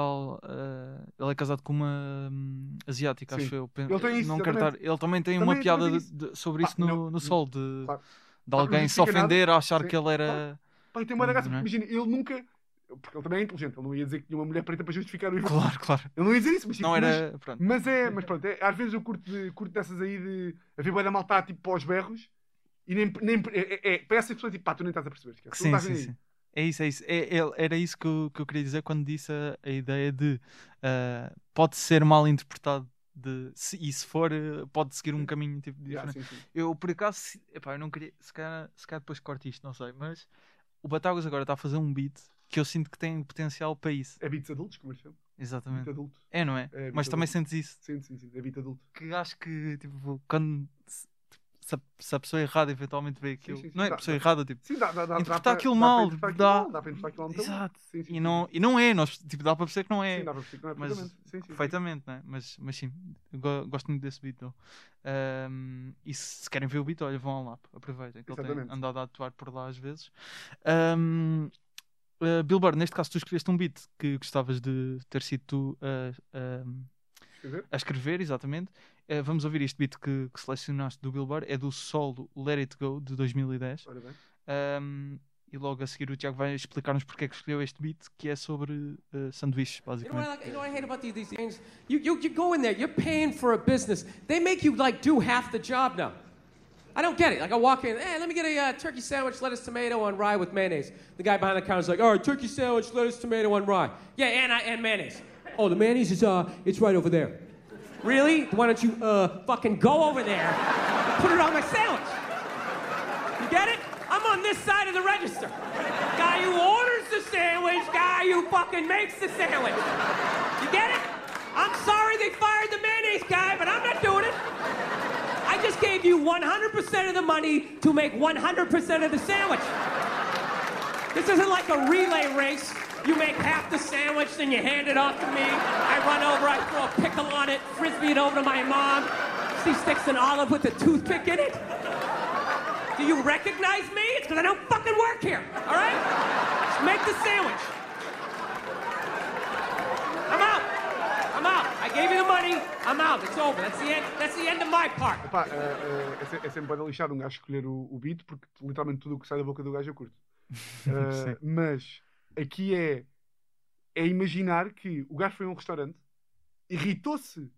eh, ele é casado com uma hum, asiática, Sim. acho eu. Ele tem isso, não estar- ele também tem Também- uma piada tem de- sobre isso no, no sol, de, claro. de alguém se justifica nada. ofender a achar Sim, que ele era. Pá, tem da graça, é? imagina, ele nunca. Porque ele também é inteligente, ele não ia dizer que tinha uma mulher preta para justificar o evento. Claro, claro. Ele não ia dizer isso, mas tipo, Não mas- era. Pronto. Mas é, mas pronto, é- às vezes eu curto, de- curto dessas aí de haver boa da malta tipo pós berros e nem, nem é, é, é, para essas pessoas tipo pá, tu nem estás a perceber. esquece, Sim, sim, sim. É isso, é isso. É, é- era isso que eu, que eu queria dizer quando disse a, a ideia de ah, pode ser mal interpretado de, se, e se for, eh, pode seguir um caminho tipo. Yeah, diferente. sim, sim. Eu, por acaso, se- epá, eu não queria, se calhar, se calhar depois corto isto, não sei, mas o Batagas agora está a fazer um beat que eu sinto que tem potencial para isso. É beats adultos. Beat Exatamente. adulto. É, não é? É mas também adulto. sentes isso. Sim, sim, sim. É beat adulto. Que acho que, tipo, quando. Se, a, se a pessoa errada eventualmente vê aquilo. sim, sim. não é Dá- a pessoa dá- errada, tipo. Sim, dá, dá, dá, Interpretar dá aquilo dá mal, dá- mal, dá para interpretar aquilo mal. Então, Exato. Sim, sim, E sim. não, e não é, nós, tipo, dá para perceber que não é. Sim, dá para perceber que não é mas perfeitamente. Sim, sim, sim. perfeitamente, né? mas, mas sim, gosto muito desse beat. Ahm, e se, se querem ver o beat, olha, vão lá, aproveitem, que ele tem andado a atuar por lá às vezes. Ahm, ah, Bill Burr, neste caso, tu escolheste um beat que gostavas de ter sido tu Quer ver? a escrever, exatamente. Ah, vamos ouvir este beat que, que selecionaste do Bill Burr, é do solo Let It Go de 2010. Ora bem. Ahm, e logo a seguir o Tiago vai explicar-nos porque é que escolheu este beat, que é sobre ah, sanduíches, You know basicamente. like? You know what I hate about these, these things? You, you, you go in there, you're paying for a business. They make you like do half the job now. I don't get it. Like I walk in, hey, let me get a uh, turkey sandwich, lettuce, tomato on rye with mayonnaise. The guy behind the counter's like, all right, turkey sandwich, lettuce, tomato on rye. Yeah, and I, and mayonnaise. Oh, the mayonnaise is uh, it's right over there. Really? Why don't you uh fucking go over there put it on my sandwich? You get it? I'm on this side of the register. Guy who orders the sandwich, guy who fucking makes the sandwich. You get it? I'm sorry they fired the mayonnaise guy, but I'm not doing it. I just gave you 100% of the money to make 100% of the sandwich. This isn't like a relay race. You make half the sandwich, then you hand it off to me. I run over, I throw a pickle on it, frisbee it over to my mom. She sticks an olive with a toothpick in it. Do you recognize me? It's because I don't fucking work here, all right? Just make the sandwich. Gave you the money. I'm out. It's over. That's the end. That's the end of my part. Epá, é, é, é se- sempre bem lixado um gajo escolher o, o beat, porque literalmente tudo o que sai da boca do gajo eu curto. Uh, mas aqui é, é imaginar que o gajo foi a um restaurante, irritou-se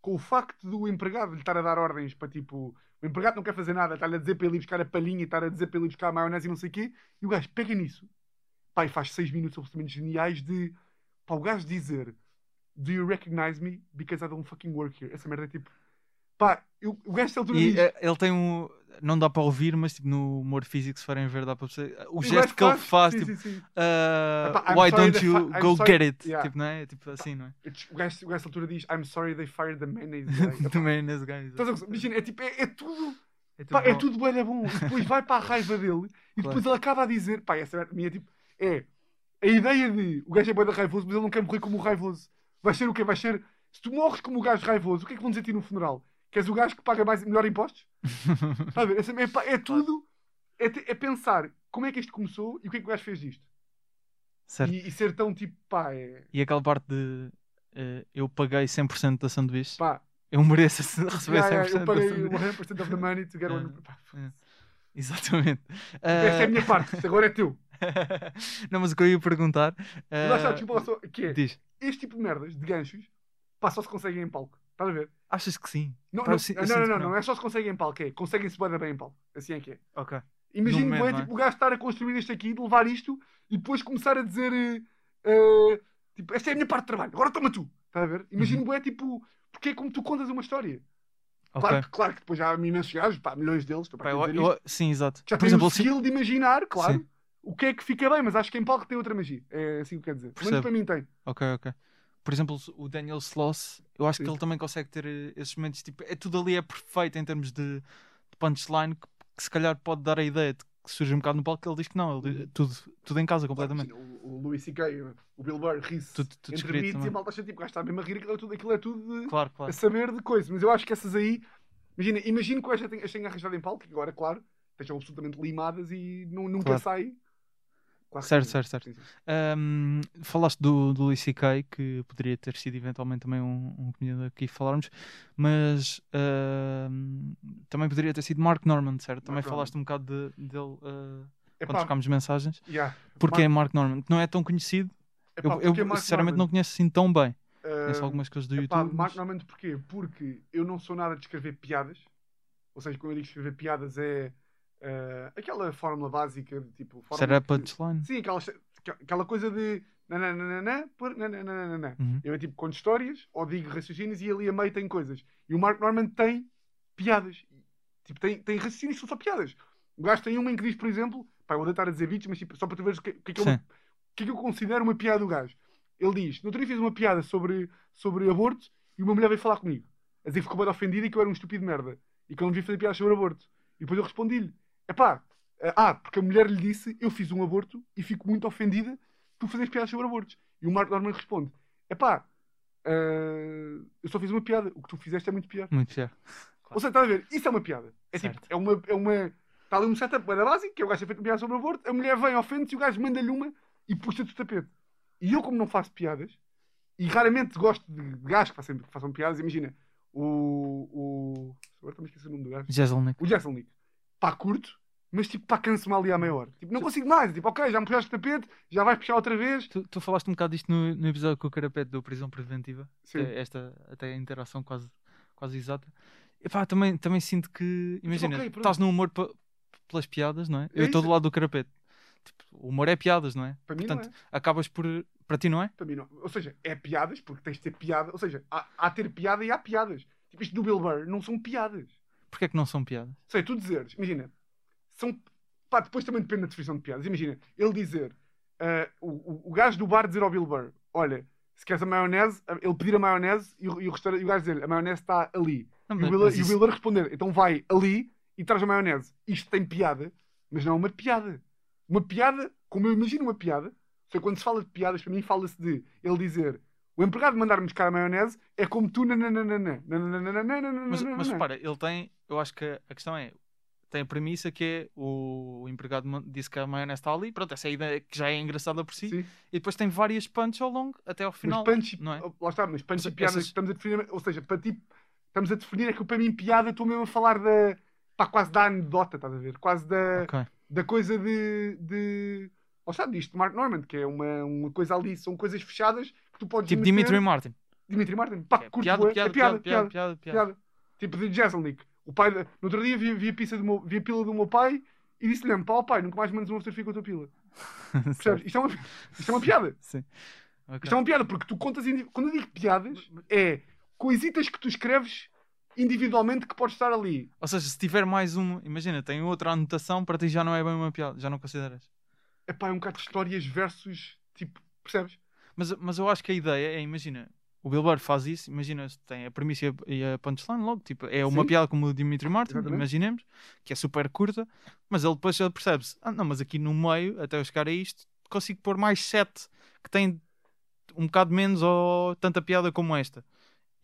com o facto do empregado lhe estar a dar ordens para tipo. O empregado não quer fazer nada, está-lhe a dizer para ele ir buscar a palhinha, estar a dizer para ele ir buscar a maionese e não sei o quê, e o gajo pega nisso, e faz seis minutos absolutamente geniais de pá, o gajo dizer Do you recognize me because I don't fucking work here? Essa merda é tipo. Pá, eu, o gajo altura E diz. eh, ele tem um. Não dá para ouvir, mas tipo, no humor físico, se forem ver, dá para perceber. O o gesto que ele faz, sim, tipo, sim, sim. ah, Epá, why don't you go sorry- get it? Yeah. Tipo, não é? Tipo assim, não é? O gajo, o gajo altura diz I'm sorry they fired the mayonnaise guy. Estás a gozar? Imagina, é tipo, é, é tudo. É tudo Pá, é bom. tudo bué da bom. E depois vai para a raiva dele e depois Claro. ele acaba a dizer, pá, essa é a minha tipo, é a ideia de o gajo é da raivoso, mas ele não quer morrer como o raivoso. Vai ser o quê? Vai ser, se tu morres como o gajo raivoso, o que é que vão dizer a ti no funeral? Que és o gajo que paga mais, melhor impostos? Está a ver? Essa- É, pá, é tudo, é, é pensar como é que isto começou e o que é que o gajo fez disto. Certo. E, e ser tão tipo, pá, é. E aquela parte de eh, eu paguei 100% da sanduíche, Pá, eu mereço receber yeah, yeah, 100% eu da paguei sanduíche. 100% of the money to get one. Yeah. Yeah. Exatamente. Esta é a Ah, minha parte, agora é teu. não, mas o que eu ia perguntar. E está, ah, desculpa lá só, que é, diz, este tipo de merdas, de ganchos, pá, só se conseguem em palco. Estás a ver? achas que sim? Não, Pá, não, eu si- eu não, não, não, não. é só se conseguem em palco, é conseguem-se bem bem em palco. Assim é que é. Ok. Imagino não é? tipo, o gajo estar a construir isto aqui, de levar isto e depois começar a dizer eh, eh, tipo, esta é a minha parte de trabalho, agora toma tu. Estás a ver? Imagino Uhum. bem, tipo, porque é como tu contas uma história. Ok. Claro, que, claro que depois já há imensos gajos, pá, milhões deles, Pá, eu- eu- sim, exato. já Por têm exemplo, o skill de imaginar, claro, Sim. O que é que fica bem, mas acho que em palco tem outra magia. É assim que quer dizer. Mas para mim tem. Ok, ok. Por exemplo, o Daniel Sloss, eu acho que Sim. ele também consegue ter eh, esses momentos, tipo, é tudo ali é perfeito em termos de, de punchline, que, que se calhar pode dar a ideia de que surge um bocado no palco, que ele diz que não, ele, Uhum. tudo, tudo em casa completamente. o, o Louis C.K., o Bill Burr, ri-se Tudo- tudo entre beats e a malta acha tipo, está mesmo a rir, aquilo é tudo, aquilo é tudo de- Claro, a claro. saber de coisas. Mas eu acho que essas aí, imagina, imagino que eu esta tenha, as tenha arranjado em palco, que agora, claro, estejam absolutamente limadas e nu- nunca Claro. sai. Certo, certo, certo. Sim. Ahm, falaste do, do Louis C.K., que poderia ter sido eventualmente também um, um comediante aqui falarmos, mas ahm, também poderia ter sido Mark Norman, certo? Também Norman. falaste um bocado de- dele ah, Epá, quando trocámos mensagens. yeah. Porque é Mark- Mark Norman, que não é tão conhecido. epá, eu eu, Mark sinceramente Norman? não conheço assim tão bem. Conheço Ah, algumas coisas do Epá, YouTube. Mark mas- Norman porquê? Porque eu não sou nada de escrever piadas. Ou seja, quando eu digo escrever piadas é ah, aquela fórmula básica de tipo. fórmula Será punchline? Sim, aquela, aquela coisa de. nananana, por nananana. Uhum. Eu é tipo conto histórias ou digo raciocínios e ali a meio tem coisas. E o Mark Norman tem piadas. Tipo, tem, tem raciocínios que são só piadas. O gajo tem uma em que diz, por exemplo, pá, eu vou deitar a dizer vídeos, mas tipo, só para tu veres o que, que, é que o que é que eu considero uma piada do gajo. Ele diz: No outro dia fiz uma piada sobre, sobre aborto e uma mulher veio falar comigo. A dizer que ficou bem ofendida e que eu era um estúpido de merda. E que eu não devia fazer piadas sobre aborto. E depois eu respondi-lhe: Epá, ah, porque a mulher lhe disse: Eu fiz um aborto e fico muito ofendida por fazer piadas sobre abortos. E o Mark Norman responde: Epá, ah, eu só fiz uma piada. O que tu fizeste é muito pior. Muito pior. Ou seja, estás a ver? Isso é uma piada. É tipo, Certo. é uma. É uma está ali um setup da básico, que é o gajo a feito uma piada sobre o aborto, a mulher vem, ofende-se e o gajo manda-lhe uma e puxa-te o tapete. E eu, como não faço piadas, e raramente gosto de, gajos que façam, que façam piadas, imagina, o. o agora também esqueci o nome do gajo. Jezelnik. O Jesselnik. Pá, curto, mas tipo, pá, canso-me ali à meia hora. Tipo, não consigo mais. Tipo, ok, já me puxaste o tapete, já vais puxar outra vez. Tu, tu falaste um bocado disto no, no episódio com o Carapete do Prisão Preventiva. Sim. É Esta até a interação quase, quase exata. E pá, também, também sinto que. Imagina, ok, pronto. estás no humor pelas piadas, não é? Eu É estou do lado do Carapete. Tipo, o humor é piadas, não é? Para mim Portanto, não é. acabas por. Para ti, não é? Para mim não. Ou seja, é piadas, porque tens de ter piada. Ou seja, há, há ter piada e há piadas. Tipo, isto do Bill Burr não são piadas. Porquê é que não são piadas? sei, tu dizeres, imagina, são. Pá, depois também depende da definição de piadas. Imagina, ele dizer, ah, o, o, o gajo do bar dizer ao Bill Burr: Olha, se queres a maionese, ele pedir a maionese e o, e o, restaurante, e o gajo dizer: A maionese está ali. Não, E o, o isso- responder: Então vai ali e traz a maionese. Isto tem piada, mas não é uma piada. Uma piada, como eu imagino uma piada, foi quando se fala de piadas, para mim fala-se de ele dizer. O empregado mandar-me buscar a maionese é como tu. nananana, nananana, Mas, mas nananana. repara, ele tem. Eu acho que a questão é. Tem a premissa que é o, empregado disse que a maionese está ali. Pronto, essa é a ideia que já é engraçada por si. Sim. E depois tem várias punches ao longo, até ao final. Mas punch, não é? lá está, mas punch Mas e piada essas- estamos a definir, ou seja, para ti, estamos a definir é que para mim piada estou mesmo a falar da, pá, quase da anedota, estás a ver? Quase da, Ok. da coisa de, de, lá está, disto de Mark Norman, que é uma, uma coisa ali, são coisas fechadas tu podes Tipo meter- Dimitri Martin. Dimitri Martin, pá, É curto piada, piada, é piada, piada, piada, piada, piada, piada. Tipo de Jeselnik, o pai, da- no outro dia vi, vi a pizza do meu, vi a pila do meu pai e disse-lhe, pá, pai, nunca mais mandes uma fotografia com a tua pila. Percebes? Isto é uma, isto é uma piada. Sim. Ok. Isto é uma piada, porque tu contas. indiv- Quando eu digo piadas, é coisitas que tu escreves individualmente que pode estar ali. Ou seja, se tiver mais uma, imagina, tem outra anotação, para ti já não é bem uma piada, já não consideras. É pá, é um bocado de histórias versus. Tipo, percebes? Mas, mas eu acho que a ideia é, imagina, o Bill Burr faz isso, imagina, tem a premissa e a- punchline logo, tipo, é uma Sim. piada como o Dimitri Martin, Exatamente. imaginemos, que é super curta, mas ele depois percebe-se, ah não, mas aqui no meio, até eu chegar a isto, consigo pôr mais sete que têm um bocado menos ou tanta piada como esta.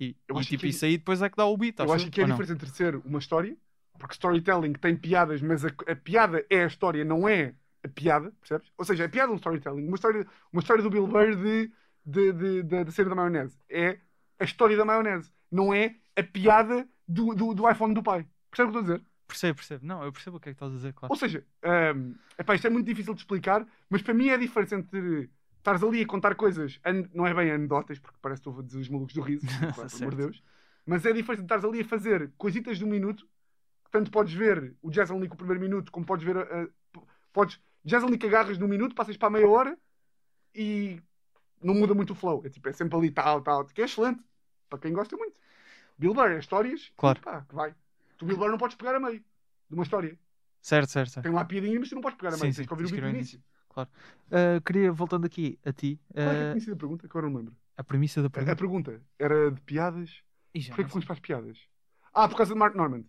E, Eu e, tipo, que- isso aí depois é que dá o beat, eu acho que é a diferença entre ser uma história, porque storytelling tem piadas, mas a, a piada é a história, não é a piada, percebes? Ou seja, a piada é um storytelling. Uma história, uma história do Bill Burr de, de, de, de, de cena da maionese. É a história da maionese. Não é a piada do, do, do iPhone do pai. Percebes o que estou a dizer? Percebo, percebo. Não, eu percebo o que é que estás a dizer, claro. Ou seja, hum, epá, isto é muito difícil de explicar, mas para mim é a diferença entre estares ali a contar coisas, não é bem anedotas, porque parece que estou a dizer os malucos do riso, pelo amor de. Deus, mas é a diferença de estares ali a fazer coisitas de um minuto, que tanto podes ver o Jazz Nick o primeiro minuto, como podes ver. a- a- podes, Jazz Nick agarras num minuto, passas para a meia hora e não muda muito o flow. É tipo, é sempre ali tal, tal, que é excelente, para quem gosta muito. Bill Burr é histórias Claro. pá, que vai. Tu, Bill Burr, não podes pegar a meio de uma história. Certo, certo, certo. Tem lá piadinha, mas tu não podes pegar a meio. sim, Tens que ouvir o beat ir do início. Uh, queria, voltando aqui a ti, Qual é que uh, tinha sido a pergunta? Agora não lembro. a premissa da A, a pergunta. pergunta era de piadas. Porquê que fomos para as piadas? Ah, por causa de Mark Norman.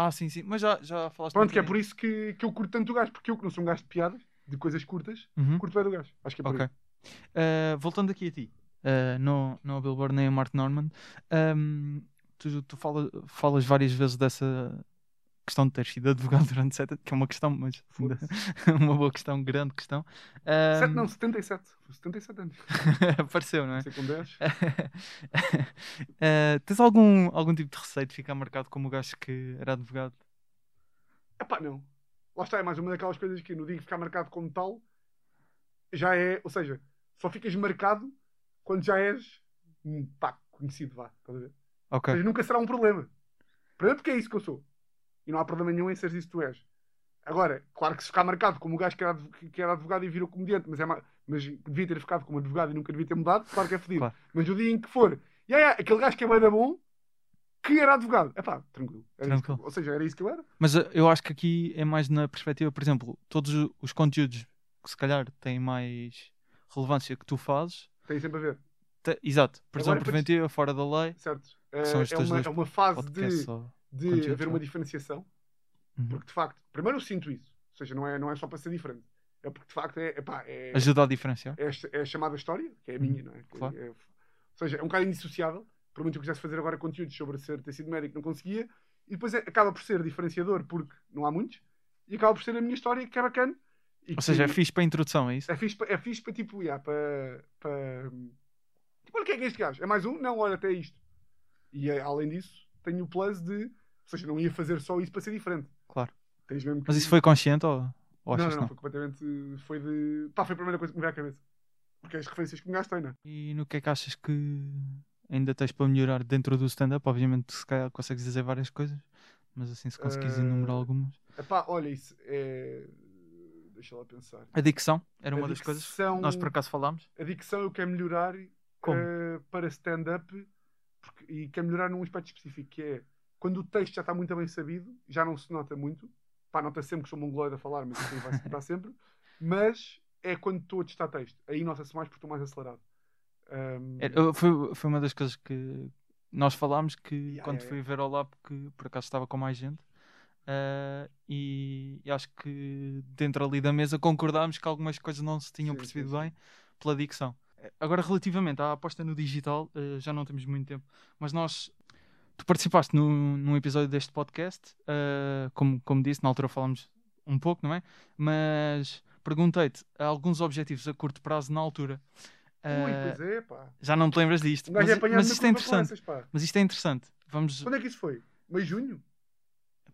Ah, sim, sim. Mas já, já falaste Pronto, que é por isso que, que eu curto tanto o gajo. Porque eu, que não sou um gajo de piadas, de coisas curtas, Uhum. curto bem do gajo. Acho que é por Ok. aí. Uh, voltando aqui a ti, uh, não, não a Bill Burr nem a Mark Norman, um, tu, tu fala- falas várias vezes dessa questão de ter sido advogado durante sete que é uma questão, mas ainda- uma boa questão, grande questão. Sete, Um, não, 77. 77 anos. apareceu, não é? Sei com 10. Uh, tens algum, algum tipo de receio de ficar marcado como o gajo que era advogado? Epá, não. Lá está, é mais uma daquelas coisas que no dia que ficar marcado como tal, já é, ou seja, só ficas marcado quando já és, pá, conhecido, vá, estás a ver? Ok, Mas nunca será um problema. Primeiro porque é isso que eu sou. E não há problema nenhum em seres isso que tu és. Agora, claro que se ficar marcado como o gajo que era, que era advogado e virou comediante, mas, é ma- mas devia ter ficado como advogado e nunca devia ter mudado, claro que é fodido. Claro. Mas o dia em que for, e aí, aquele gajo que é bem da bom, que era advogado. É pá, tranquilo. Isso que- Tranquilo. ou seja, era isso que eu era. mas uh, eu acho que aqui é mais na perspectiva, por exemplo, todos os conteúdos que se calhar têm mais relevância que tu fazes, Tem sempre a ver. te- exato, prisão Agora, preventiva, fora da lei, Certo? são Eh, é, uma, é uma fase de, só. De conteúdos, haver uma diferenciação, Uhum. porque de facto, primeiro eu sinto isso. Ou seja, não é, não é só para ser diferente. É porque de facto é, é, Ajuda a diferenciar. é, a- é a chamada história, que é a Uhum, minha, não é? Que claro. é- ou seja, é um bocado indissociável. Por muito que eu quisesse fazer agora conteúdos sobre ser, ter sido médico, não conseguia. E depois é- acaba por ser diferenciador, porque não há muitos. E acaba por ser a minha história, que é bacana. Ou seja, é que- fixe para a introdução, é isso? é fixe, pa- é fixe para tipo, yeah, para, para. Tipo, olha o que é que é este gajo? É mais um? Não, olha, até isto. E eh, além disso, tenho o plus de. Ou seja, não ia fazer só isso para ser diferente. Claro. Tens mesmo que... Mas isso foi consciente ou, ou Não, achas não, que foi completamente. Foi de. Pá, foi a primeira coisa que me veio à cabeça. Porque é as referências que gajo tem, não é? E no que é que achas que ainda tens para melhorar dentro do stand-up? Obviamente, se calhar consegues dizer várias coisas, mas assim, se conseguires enumerar Eh, algumas. Epá, olha, isso é. Deixa lá pensar. A dicção era uma A das coisas dicção- nós por acaso falámos. A dicção eu quero melhorar eh, para stand-up e quero melhorar num aspecto específico que é quando o texto já está muito bem sabido, já não se nota muito. Pá, nota sempre que sou mongoloide a falar, mas isso vai se notar sempre. Mas é quando estou a testar texto. Aí nota-se mais porque estou mais acelerado. Era- eu- foi, foi uma das coisas que nós falámos que Yeah, quando yeah, fui ver ao lab que por acaso estava com mais gente eh, e, e acho que dentro ali da mesa concordámos que algumas coisas não se tinham Sim, percebido sim. bem pela dicção. Agora, relativamente à aposta no digital, eh, já não temos muito tempo, mas nós tu participaste num, num episódio deste podcast, eh, como, como disse, na altura falámos um pouco, não é? Mas perguntei-te alguns objetivos a curto prazo na altura. Ui, Eh, pois é, pá. já não te lembras disto. Mas, é mas isto é interessante. essas. Mas isto é interessante. Vamos. Quando é que isso foi? Meio junho?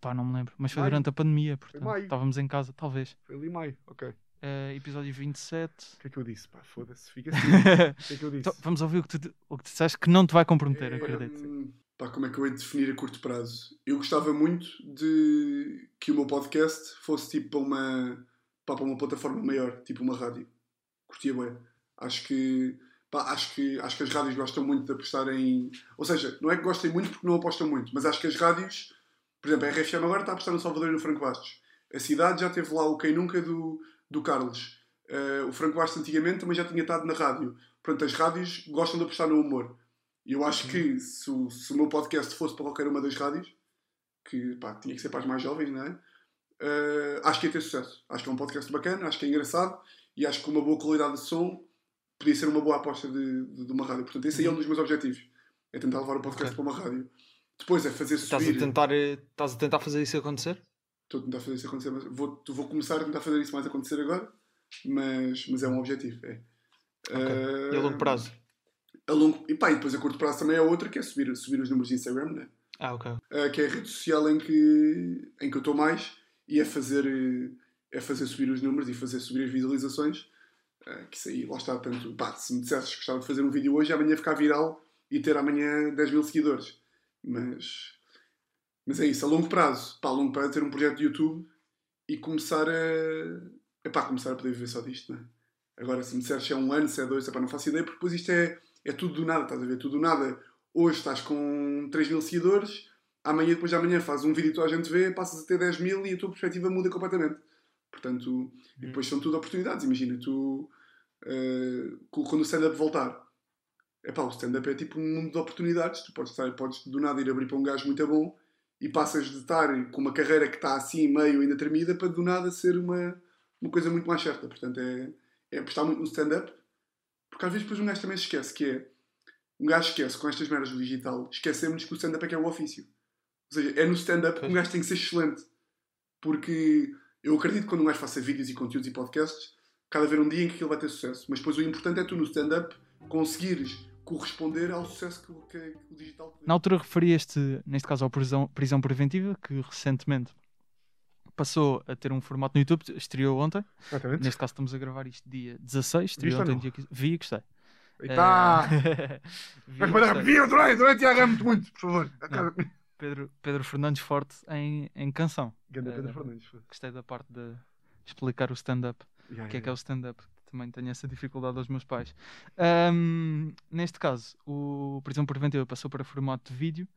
Pá, não me lembro. Mas foi Maio. durante a pandemia, portanto. maio. Estávamos em casa, talvez. Foi ali em maio. Ok. O Eh, episódio 27. que é que eu disse? Pá, foda-se. Fica assim. O que é que eu disse? Então, vamos ouvir o que, tu, o que tu disseste que não te vai comprometer, É, acredito. Hum, pá, como é que eu hei de definir a curto prazo? Eu gostava muito de que o meu podcast fosse tipo para uma, pá, para uma plataforma maior, tipo uma rádio. Curtia bem. Acho que, pá, acho que acho que as rádios gostam muito de apostar em. Ou seja, não é que gostem muito porque não apostam muito, mas acho que as rádios, por exemplo, a RFM agora está a apostar no Salvador e no Franco Bastos. A cidade já teve lá o Quem Nunca do, do Carlos. Eh, o Franco Bastos antigamente também já tinha estado na rádio. Portanto, as rádios gostam de apostar no humor. E eu acho que se o, se o meu podcast fosse para qualquer uma das rádios, que pá, tinha que ser para as mais jovens, não é? Eh, acho que ia ter sucesso. Acho que é um podcast bacana, acho que é engraçado e acho que com uma boa qualidade de som podia ser uma boa aposta de, de, de uma rádio. Portanto, esse aí é um dos meus objetivos. É tentar levar o podcast Ok. para uma rádio. Depois é fazer Estás a subir. tentar, eh, estás a tentar fazer isso acontecer? Estou a tentar fazer isso acontecer, mas vou, vou começar a tentar fazer isso mais acontecer agora, mas, mas é um objetivo. É. Eh, E a longo prazo? A longo- e, pá, e depois a curto prazo também é outra, que é subir, subir os números de Instagram, né? Ah, ok. Uh, que é a rede social em que, em que eu estou mais e é fazer, uh, é fazer subir os números e fazer subir as visualizações. Uh, que isso aí, lá está, tanto, pá, se me dissesses que gostava de fazer um vídeo hoje, amanhã ficar viral e ter amanhã 10 mil seguidores. Mas, mas é isso, a longo prazo, pá, a longo prazo ter um projeto de YouTube e começar a, epá, começar a poder viver só disto, não é? Agora, se me disseres se é um ano, se é dois, epá, não faço ideia, porque depois isto é, é tudo do nada, estás a ver? Tudo do nada. hoje estás com 3 mil seguidores, amanhã, depois de amanhã, fazes um vídeo que toda a gente vê, passas a ter 10 mil e a tua perspectiva muda completamente. Portanto, e depois são tudo oportunidades. Imagina, tu, eh, quando o stand-up voltar, epá, o stand-up é tipo um mundo de oportunidades. Tu podes, estar, podes do nada ir abrir para um gajo muito bom e passas de estar com uma carreira que está assim, meio ainda tremida, para do nada ser uma, uma coisa muito mais certa. Portanto, é, é apostar muito no stand-up, porque às vezes depois um gajo também se esquece que é. Um gajo esquece com estas merdas do digital, esquecemos que o stand-up é que é o ofício. Ou seja, é no stand-up que um gajo tem que ser excelente. Porque eu acredito que quando um gajo faça vídeos e conteúdos e podcasts, cada haver um dia em que aquilo vai ter sucesso. Mas depois o importante é tu no stand-up conseguires corresponder ao sucesso que, o- digital. Na altura referieste, neste caso, à prisão, prisão preventiva, que recentemente passou a ter um formato no YouTube, estreou ontem. Exatamente. Neste caso estamos a gravar isto dia 16, estreou ontem dia 15. Vi e gostei. Eita! Eh, vi Mas gostei. vi, adorei, adorei Tiago é muito, muito, por favor. Pedro, Pedro Fernandes Forte em, em canção. Ganda Pedro Eh, Fernandes. Gostei da parte de explicar o stand-up. Ya, O que é que é o stand-up? Também tenho essa dificuldade aos meus pais. Ahm, neste caso, o Prisão Preventiva passou para formato de vídeo.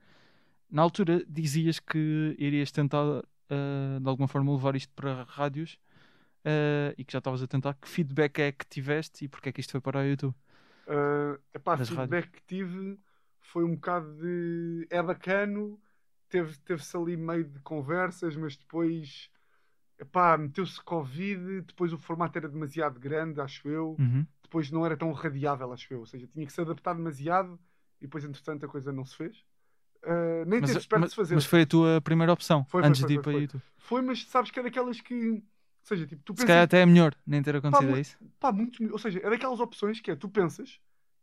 Na altura dizias que irias tentar ah, de alguma forma levar isto para rádios ah, e que já estavas a tentar. Que feedback é que tiveste e porque é que isto foi para o YouTube? Uh, epá, Das feedback que tive foi um bocado de. É bacano, teve- teve-se ali meio de conversas, mas depois. Epá, meteu-se Covid, depois o formato era demasiado grande, acho eu. Uhum. Depois não era tão radiável, acho eu. Ou seja, tinha que se adaptar demasiado e depois, entretanto, a coisa não se fez. Uh, nem Mas, teve perto mas- de se fazer. mas foi a tua primeira opção Foi, foi, antes foi, de ir foi, para foi. YouTube. Foi, mas sabes que é daquelas que. Ou seja, tipo, tu Se pensas. calhar até é melhor nem ter acontecido mu- é isso. Pá, muito. Ou seja, é daquelas opções que é tu pensas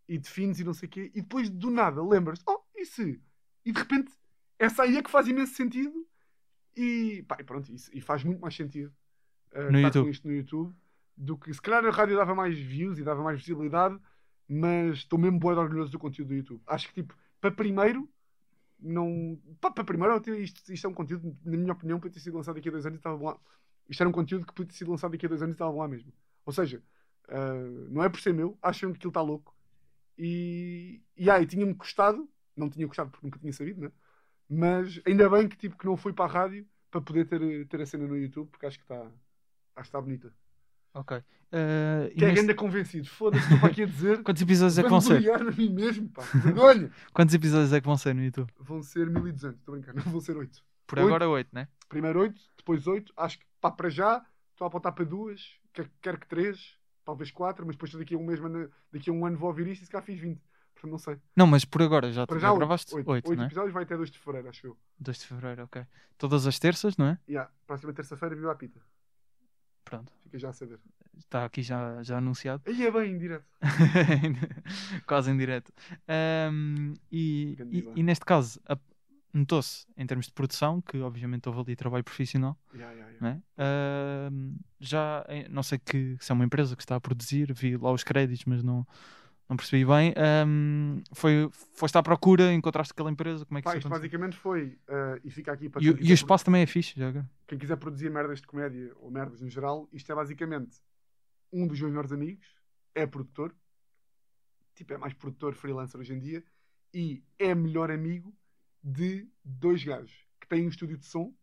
e defines e não sei o quê, e depois do nada lembras oh, e se? E de repente, essa aí é que faz imenso sentido e, pá, e pronto, isso, e faz muito mais sentido uh, No estar YouTube. com isto no YouTube do que se calhar a rádio dava mais views e dava mais visibilidade, mas estou mesmo de orgulhoso do conteúdo do YouTube. Acho que tipo, para primeiro, não. Para primeiro, isto, isto é um conteúdo, na minha opinião, podia ter sido lançado daqui a dois anos e estava lá. Isto era um conteúdo que podia ter sido lançado daqui a dois anos e estava lá mesmo. Ou seja, uh, não é por ser meu, acham que aquilo está louco. E, e aí, tinha-me gostado, não tinha gostado porque nunca tinha sabido, né? mas ainda bem que, tipo, que não fui para a rádio para poder ter, ter a cena no YouTube, porque acho que está acho que está bonita. Ok. E Que é neste- ainda convencido, foda-se, estou para aqui a dizer. Quantos episódios é que vão ser? A mim mesmo, pá, vergonha! Quantos episódios é que vão ser no YouTube? Vão ser 1200, estou não vão ser 8. Por Oito. agora 8, né? Primeiro 8, depois 8, acho que pá, para já estou a apontar para duas, quer, quer que 3, talvez 4, mas depois daqui a um mês, daqui a um ano vou ouvir isto e se cá fiz 20. Portanto, não sei. Não, mas por agora já, Para já, já, oito, gravaste oito. 8, Oito né? episódios vai até 2 de fevereiro, acho eu. 2 de Fevereiro, ok. Todas as terças, não é? Yeah, próxima terça-feira viu a pita. Pronto. Fica já a saber. Está aqui já, já anunciado. Aí é bem, direto. Quase em direto. Ahm, e, e, e neste caso, notou-se em termos de produção que obviamente houve ali trabalho profissional, Yeah, yeah, yeah. é? Ahm, já não sei que se é uma empresa que está a produzir, vi lá os créditos, mas não, não percebi bem. Ahm, foi, foste à procura, encontraste aquela empresa, como é que Pá, isto basicamente foi, eh, e fica aqui para E, e o espaço também é fixe, agora. quem quiser produzir merdas de comédia ou merdas no geral, isto é basicamente um dos meus melhores amigos, é produtor, tipo, é mais produtor freelancer hoje em dia, e é melhor amigo de dois gajos que têm um estúdio de som.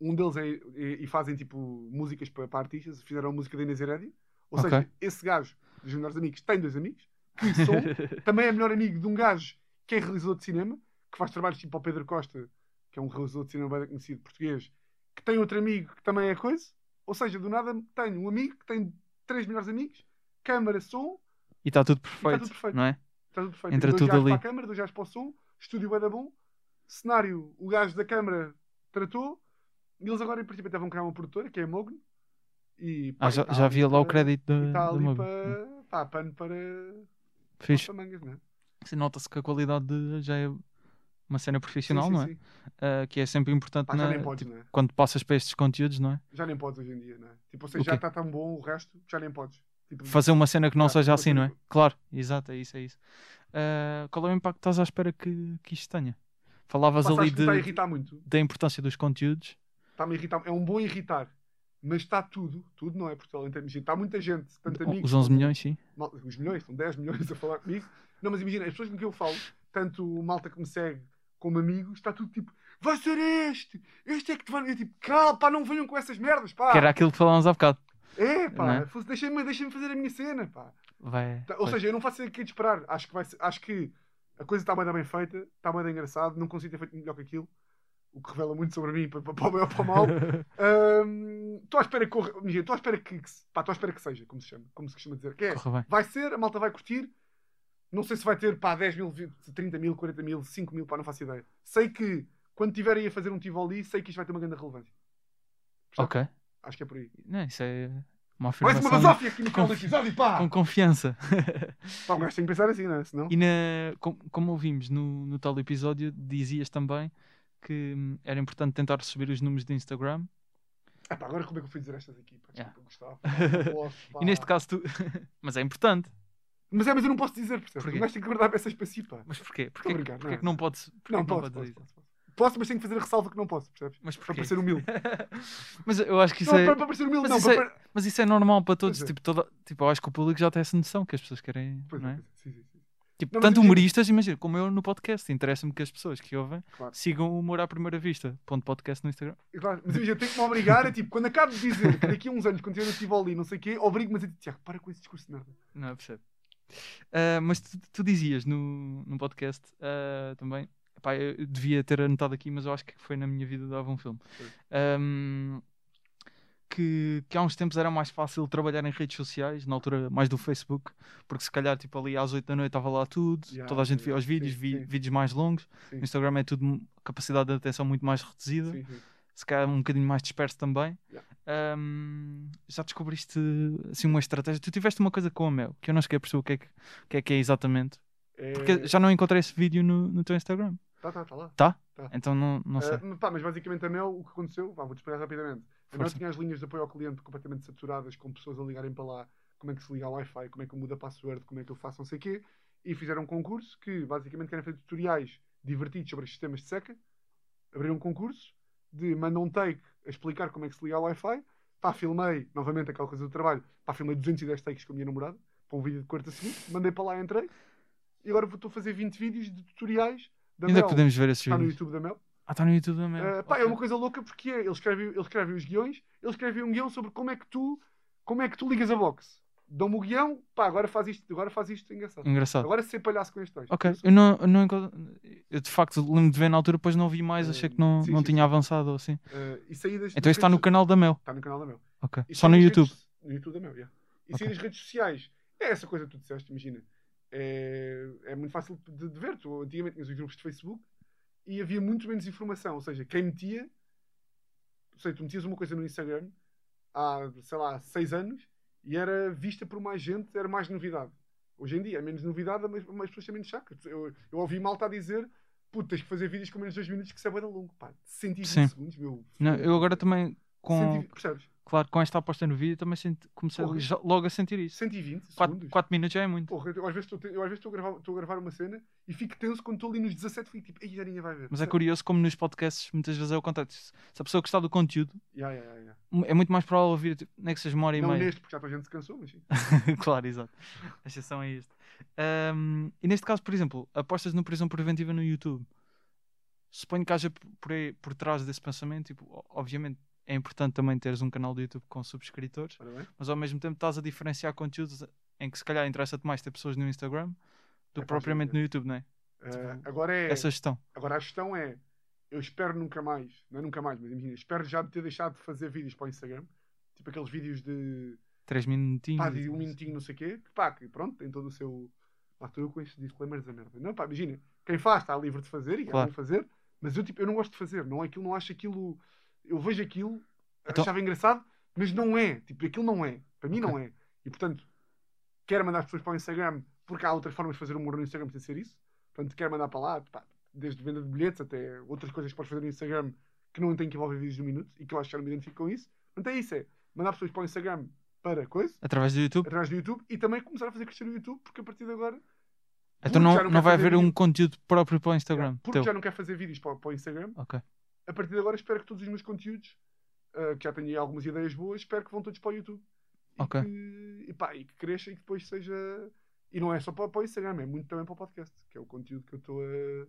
Um deles é, é- e fazem tipo músicas para, para artistas, fizeram a música da Inês Herédia. Ou Ok. seja, esse gajo dos melhores amigos tem dois amigos que são também é melhor amigo de um gajo que é realizador de cinema, que faz trabalhos tipo ao Pedro Costa, que é um realizador de cinema bem conhecido português, que tem outro amigo que também é coisa. Ou seja, do nada tenho um amigo que tem três melhores amigos, câmara, som, E está tudo perfeito, tudo perfeito. não é? está tudo perfeito. Entra dois tudo gajos ali. para a câmara, dois gajos para o som, estúdio da bom, cenário, o gajo da câmara tratou, e eles agora em princípio até vão criar uma produtora, que é a Mogno. E, pá, Ah, e já, tá já havia lá o crédito E da, está ali para, pá, pano para, Fixe. para mangas, não é? Sim, Nota-se que a qualidade de- já é uma cena profissional, Sim, sim, não é? sim. Ah, que é sempre importante Pá, na- podes, tipo, não é? quando passas para estes conteúdos, não é? Já nem podes hoje em dia, não é? Tipo, ou seja, já está tão bom o resto, que já nem podes. Tipo, Fazer uma cena que não Ah, seja assim, não é? Claro, exato, é isso, é isso. Ah, qual é o impacto que estás à espera que, que isto tenha? Falavas pá, ali de, irritar muito. da importância dos conteúdos. Está-me a irritar. É um bom irritar. Mas está tudo, tudo não é Portugal inteiro. Imagina, Está muita gente, tanto amigos. Os 11 como- milhões, sim. Os milhões, são 10 milhões a falar comigo. Não, mas imagina, as pessoas com quem eu falo tanto malta que me segue como amigos, está tudo tipo, vai ser este, este é que te vai. Eu tipo, calma, pá, não venham com essas merdas, pá. Que era aquilo que falávamos há bocado. É, pá, é? deixem-me deixem fazer a minha cena, pá. Vai. Tá, Ou vai. seja, eu não faço aqui de esperar. Acho que, vai ser- acho que a coisa está bem, bem feita, está bem engraçado, não consigo ter feito melhor que aquilo. O que revela muito sobre mim, para, o bem ou para o mal. Estou à espera que corra. Estou à espera que, pá, à espera que seja, como se chama, como se costuma dizer. Que é, vai ser, a malta vai curtir. Não sei se vai ter pá, 10 mil, 20, 30 mil, 40 mil, 5 mil, pá, não faço ideia. Sei que quando tiverem a fazer um Tivoli, sei que isto vai ter uma grande relevância. Percebe? Ok. Acho que é por aí. Não, isso é uma Mais uma afirmação basófia aqui no final do episódio, pá! com confiança. Pá, um gajo tem que pensar assim, não é? Senão... E na, com- como ouvimos no, no tal episódio, dizias também que era importante tentar subir os números de Instagram. Ah, pá, agora como é que eu fui dizer estas aqui? Pá, Yeah. Gustavo. E neste caso tu. Mas é importante. Mas é, mas eu não posso dizer, percebes? Porquê? O gajo tem que guardar peças para si, pá. Mas porquê? Porquê, brincar, porquê não é? que não podes. porquê Não, posso, podes posso, dizer posso, posso. Posso, mas tenho que fazer a ressalva que não posso, percebes? Mas Para porquê? parecer humilde. mas eu acho que isso não, é. para, para parecer humilde, mas não. isso Para, é- Mas isso é normal para todos. Pois é. Tipo, toda... tipo, eu acho que o público já tem essa noção que as pessoas querem. Pois não é, é? é, sim, sim, sim. Tipo, Não, tanto humoristas, imagina, como eu no podcast. Interessa-me que as pessoas que ouvem Claro. sigam o humor à primeira vista. Ponto podcast no Instagram. Claro, Mas imagina, eu tenho que me obrigar a, tipo, quando acabo de dizer que daqui a uns anos, quando tiver no Tivoli, não sei o quê, obrigo-me a dizer, Tiago, para com esse discurso de merda. Não, percebe. Ah, mas tu, tu dizias no, no podcast ah, também, epá, eu devia ter anotado aqui, mas eu acho que foi na minha vida dava um filme. Foi. Que, que há uns tempos era mais fácil trabalhar em redes sociais, na altura mais do Facebook, porque se calhar tipo, ali às 8 da noite estava lá tudo, Yeah, toda a gente via yeah, os vídeos, sim, vi- sim. vídeos mais longos. Sim. No Instagram é tudo capacidade de atenção muito mais reduzida, se calhar um bocadinho mais disperso também. Yeah. Ahm, já descobriste assim uma estratégia? Tu tiveste uma coisa com a Mel que eu não cheguei a perceber o que é que, que, é, que é exatamente. É... Porque já não encontrei esse vídeo no, no teu Instagram. Tá, tá, tá lá. Tá? Tá. Então não, não sei. Ah, mas pá, mas basicamente a Mel, o que aconteceu, vá, vou-te explicar rapidamente. Força. tinha as linhas de apoio ao cliente completamente saturadas, com pessoas a ligarem para lá, como é que se liga ao Wi-Fi, como é que eu mudo a password, como é que eu faço não sei o quê, e fizeram um concurso que basicamente querem fazer tutoriais divertidos sobre os sistemas de seca. Abriram um concurso de mandam um take a explicar como é que se liga ao Wi-Fi. Pá, filmei, novamente aquela coisa do trabalho, pá, filmei 210 takes com a minha namorada, para um vídeo de 40 segundos, mandei para lá, entrei, e agora estou a fazer 20 vídeos de tutoriais da Ainda Mel. podemos ver esses Está no vídeos. YouTube da Mel. Ah, está no YouTube também. Uh, pá, é uma coisa louca porque é, ele escreve, ele escreve os guiões, ele escreve um guião sobre como é que tu, como é que tu ligas a box. Dão-me o guião, pá, agora faz isto, agora faz isto engraçado. Engraçado. Agora ser palhaço com este texto. Ok, Eu não, eu não eu de facto lembro de ver na altura, depois não vi mais, Eh, achei que não, sim, não sim, tinha sim. avançado ou assim. Uh, e saí das, Então isso está no canal da Mel. Está no canal da Mel. Ok. E Só no YouTube. redes- no YouTube da Mel, yeah. E Ok. sair das redes sociais. É essa coisa que tu disseste, imagina. É, é muito fácil de, de ver. Tu antigamente tinhas os grupos de Facebook e havia muito menos informação. Ou seja, quem metia. Ou seja, tu metias uma coisa no Instagram há, sei lá, seis anos e era vista por mais gente, era mais novidade. Hoje em dia é menos novidade, mas mas as pessoas menos saco. Eu, eu ouvi malta a dizer. Puto, tens que fazer vídeos com menos de 2 minutos que isso é da longo. Pá, 120 Sim. segundos, meu. Não, eu agora também, com, 120, percebes? claro, com esta aposta no vídeo, também senti- comecei Porra. logo a sentir isso. 120 4, segundos. minutos já é muito. Porra, eu às vezes estou a, gravar, a gravar uma cena e fico tenso quando estou ali nos 17 fico tipo, já ninguém vai ver. Mas é curioso como nos podcasts muitas vezes é o contrário. Se a pessoa gostar do conteúdo, Yeah, yeah, yeah, é muito mais provável ouvir, tipo, nem que seja uma hora e Não meia. neste, porque já a gente se cansou, mas sim. claro, exato. A exceção é este. Ahm, e neste caso, por exemplo, apostas no prisão preventiva no YouTube. Suponho que haja por, aí- por trás desse pensamento, tipo, obviamente é importante também teres um canal do YouTube com subscritores, mas ao mesmo tempo estás a diferenciar conteúdos em que se calhar interessa-te mais ter pessoas no Instagram do É que propriamente no YouTube, não é? Eh, agora, é, Essa gestão. agora a questão é, eu espero nunca mais, não é nunca mais, mas imagina, espero já ter deixado de fazer vídeos para o Instagram, tipo aqueles vídeos de, 3 minutinhos. pá, de um minutinho, não sei o quê, que pá, que pronto, tem todo o seu... Lá estou eu com estes disclaimers da merda. Não, pá, imagina, quem faz está livre de fazer e Claro. fazer, mas eu, tipo, eu não gosto de fazer, não é aquilo, não acho aquilo... Eu vejo aquilo, Então- achava engraçado, mas não é, tipo, aquilo não é, para mim Ok. não é. E portanto, quero mandar as pessoas para o Instagram, porque há outras formas de fazer humor no Instagram sem ser isso. Portanto, quero mandar para lá, pá, desde venda de bilhetes até outras coisas que podes fazer no Instagram que não têm que envolver vídeos de um minuto e que eu acho que não me identifico com isso. Portanto, é isso, é mandar pessoas para o Instagram para coisa, Através do YouTube. através do YouTube e também começar a fazer crescer o YouTube, porque a partir de agora. Então não, não vai haver um vídeo- conteúdo próprio para o Instagram. porque teu. já não quero fazer vídeos para, para o Instagram, Ok. A partir de agora espero que todos os meus conteúdos, ah, que já tenho aí algumas ideias boas, espero que vão todos para o YouTube. E, Ok. que, e, pá, e que cresça e que depois seja. E não é só para, para o Instagram, é muito também para o podcast, que é o conteúdo que eu estou a.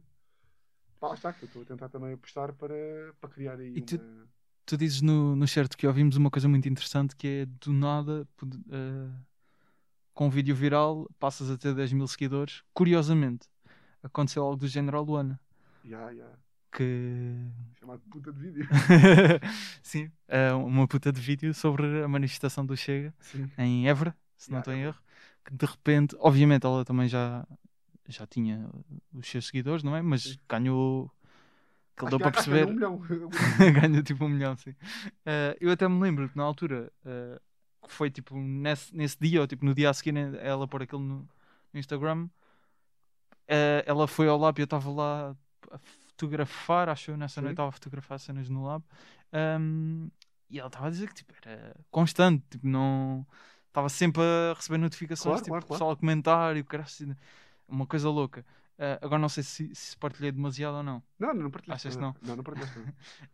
Pá, lá está, que eu estou a tentar também apostar para, para criar aí E tu- uma. Tu dizes no, no certo que ouvimos uma coisa muito interessante que é do nada, eh, com um vídeo viral, passas a ter 10 mil seguidores. Curiosamente, aconteceu algo do género à Luana. Ya, ya. Que. Chamado puta de vídeo. Sim, é uma puta de vídeo sobre a manifestação do Chega Sim. em Évora, se não estou em Évora. erro. Que de repente, obviamente, ela também já, já tinha os seus seguidores, não é? Mas Sim. ganhou. Que deu para é perceber. um milhão. ganhou tipo um milhão, sim. Eh, eu até me lembro que na altura que foi tipo nesse, nesse dia, ou tipo no dia a seguir, né, ela pôr aquilo no, no Instagram. eh, ela foi ao e eu estava lá fotografar, acho eu nessa Sim. noite estava a fotografar cenas no lab. ahm, e ela estava a dizer que tipo, era constante, tipo, não estava sempre a receber notificações, Claro, tipo, claro, claro. pessoal a comentar e o cara assim, uma coisa louca. Eh, agora não sei se, se partilhei demasiado ou não. Não, não, não partilhaste. Achas nada. Não, não partilhaste.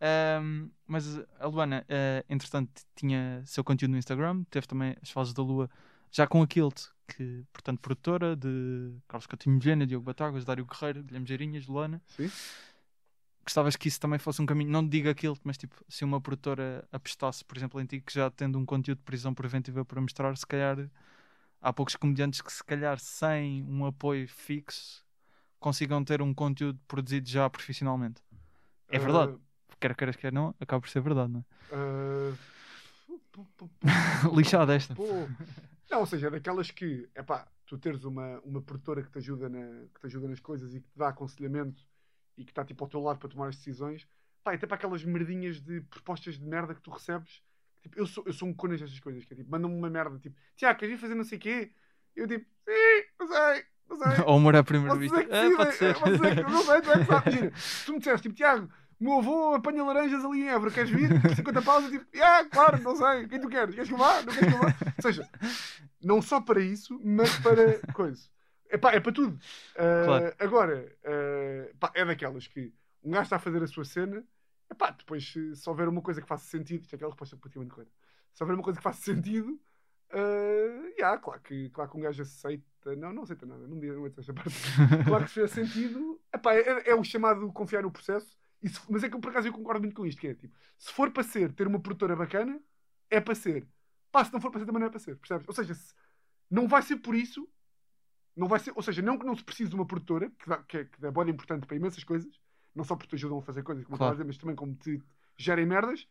Ahm, mas a Luana, eh, entretanto, tinha seu conteúdo no Instagram, teve também as fases da Lua já com a Kilt, que, portanto, produtora de Carlos Coutinho Vilhena, Diogo Batáguas, Dário Guerreiro, Guilherme Geirinhas, Luana. Sim? Gostavas que isso também fosse um caminho, não diga Kilt, mas tipo, se uma produtora apostasse, por exemplo, em ti, que já tendo um conteúdo de prisão preventiva para mostrar, se calhar há poucos comediantes que, se calhar, sem um apoio fixo, consigam ter um conteúdo produzido já profissionalmente. É verdade quer queiras, quer não, acaba por ser verdade, não Ah, pu- pu- pu- é? Lixada esta. Não, ou seja, é daquelas que, é pá, tu teres uma, uma produtora que te, ajuda na, que te ajuda nas coisas e que te dá aconselhamento e que está tipo ao teu lado para tomar as decisões, pá, até para aquelas merdinhas de propostas de merda que tu recebes. Tipo, eu sou, eu sou um conas destas coisas, que é tipo, mandam-me uma merda, tipo, Tiago, queres vir fazer não sei o quê? Eu tipo, sim, não sei, não sei. Ou humor à primeira Vocês vista. é que Ah, decidem, pode ser. é, vocês é que- não sei, tu é que sabes. Imagina, se tu me disseste, tipo, Tiago, meu avô apanha laranjas ali em Évora, queres vir? Por 50 paus, eu tipo, ah, claro, não sei, quem tu queres? Queres que eu vá? Não queres que eu vá? Ou seja, não só para isso, mas para coisa. É pá, é para tudo. Ah, Claro. Agora, ah, pá, é daquelas que um gajo está a fazer a sua cena, é pá, depois se, se houver uma coisa que faça sentido, isto é aquela resposta praticamente correta, se houver uma coisa que faça sentido, ah, yeah, claro, que, claro que um gajo aceita, não, não aceita nada, não digo esta parte. claro que se fizer sentido, epá, é, é o chamado confiar no processo, se- mas é que por acaso eu concordo muito com isto, que é tipo, se for para ser, ter uma produtora bacana, é para ser. Pá, se não for para ser, também não é para ser, percebes? Ou seja, se- não vai ser por isso, não vai ser, ou seja, não que não se precise de uma produtora, que, dá, que, é, que é boa importante para imensas coisas, não só porque te ajudam a fazer coisas, como Claro. dizer, mas também como te gerem merdas,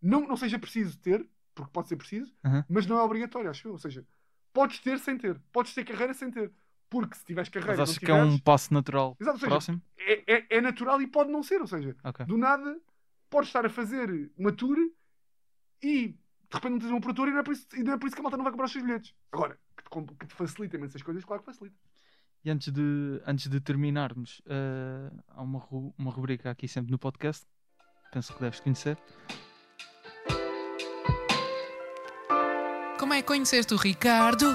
não, não seja preciso ter, porque pode ser preciso, Uhum. mas não é obrigatório, acho eu. Ou seja, podes ter sem ter, podes ter carreira sem ter, porque se tiveres carreira Mas acho que é um tiveres, passo natural Exato, seja, próximo. é, é, é natural e pode não ser, ou seja, Ok. do nada podes estar a fazer uma tour e de repente não tens uma produtora e não é por isso, e não é por isso que a malta não vai comprar os seus bilhetes. Agora, te, que te facilita essas coisas, claro que facilita. E antes de, antes de terminarmos, eh, há uma, ru- uma rubrica aqui sempre no podcast, penso que deves conhecer. Como é que conheceste o Ricardo?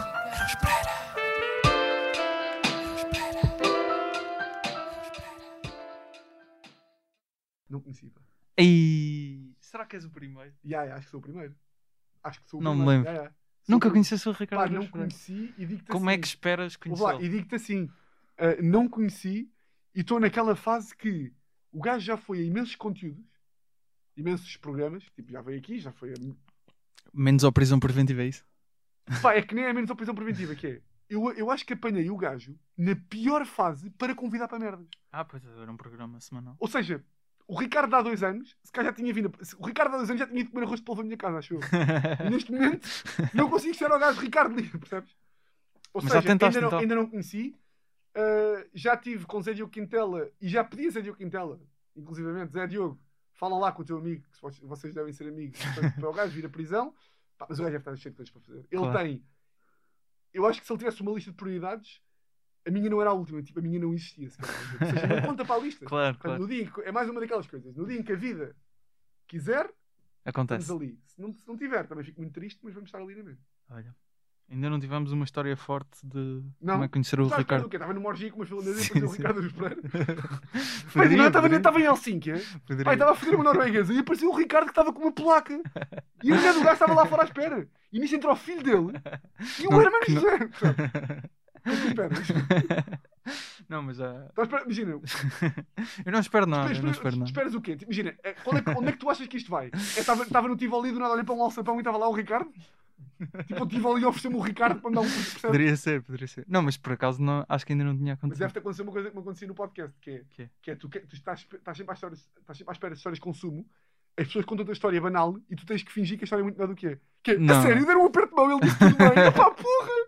Não conhecia. pá. Ei, será que és o primeiro? Ya, ya, acho que sou o primeiro. Acho que sou o Não me primeiro. lembro. Ya, ya. Sou Nunca o conheceste o Pá, Ricardo não Araújo Pereira? conheci e digo-te Como assim. é que esperas Ouve lá, conhecê-lo? e digo-te assim: uh, não conheci e estou naquela fase que o gajo já foi a imensos conteúdos, imensos programas, tipo, já veio aqui, já foi a Menos ao prisão preventiva, é isso? Pá, é que nem é menos a prisão preventiva, que é. Eu, eu acho que apanhei o gajo na pior fase para convidar para merdas. Ah, pois era um programa semanal. Ou seja, o Ricardo há dois anos, se calhar já tinha vindo. O Ricardo há dois anos já tinha ido comer arroz de polvo minha casa, acho eu. Neste momento não consigo chegar ao gajo Ricardo Lima, percebes? Ou Mas já seja, tentaste, ainda, não, então? ainda não conheci. Uh, já tive com Zé Diogo Quintela e já pedi a Zé Diogo Quintela, inclusivamente, Zé Diogo, fala lá com o teu amigo, que vocês- vocês devem ser amigos, portanto, para o gajo vir à prisão. Pá, mas o gajo deve estar cheio de coisas para fazer. Ele Claro. tem. Eu acho que se ele tivesse uma lista de prioridades, a minha não era a última, tipo, a minha não existia. Se. Ou seja, não conta para a lista. Claro, Portanto, claro. no dia que- é mais uma daquelas coisas. No dia em que a vida quiser, Acontece. estamos ali. Se não, se não tiver, também fico muito triste, mas vamos estar ali na mesma. Olha, ainda não tivemos uma história forte de Não. como é conhecer o Sabes Ricardo. o quê? Estava numa orgia com umas finlandesas e o. Ricardo dos Pereira. Não, estava, estava em Helsínquia. Pai, estava a fazer uma norueguesa e apareceu o Ricardo que estava com uma placa. E a mulher do gajo estava lá fora à espera. E nisso entrou o filho dele e o Não, não- José. Tu esperas? não, mas já. Então, espera- imagina, eu não espero nada, Espera- eu não espera- espero nada. Esperas o quê? Tipo, Imagina, é, qual é que- onde é que tu achas que isto vai? Estava no Tivoli do nada, olhei para um alçapão e estava lá o Ricardo? Tipo, o Tivoli ofereceu-me o Ricardo para me dar um percebe? Poderia ser, poderia ser. Não, mas por acaso não, acho que ainda não tinha Mas acontecido. deve-te acontecer uma coisa que me acontecia no podcast, que é, Que é? que é tu, que- tu estás, estás, sempre à história, estás sempre à espera de histórias de consumo, as pessoas contam a história banal e tu tens que fingir que a história é muito melhor do que é. Que é, Não. a sério, deram um aperto de mão, ele disse tudo bem. Epá, porra!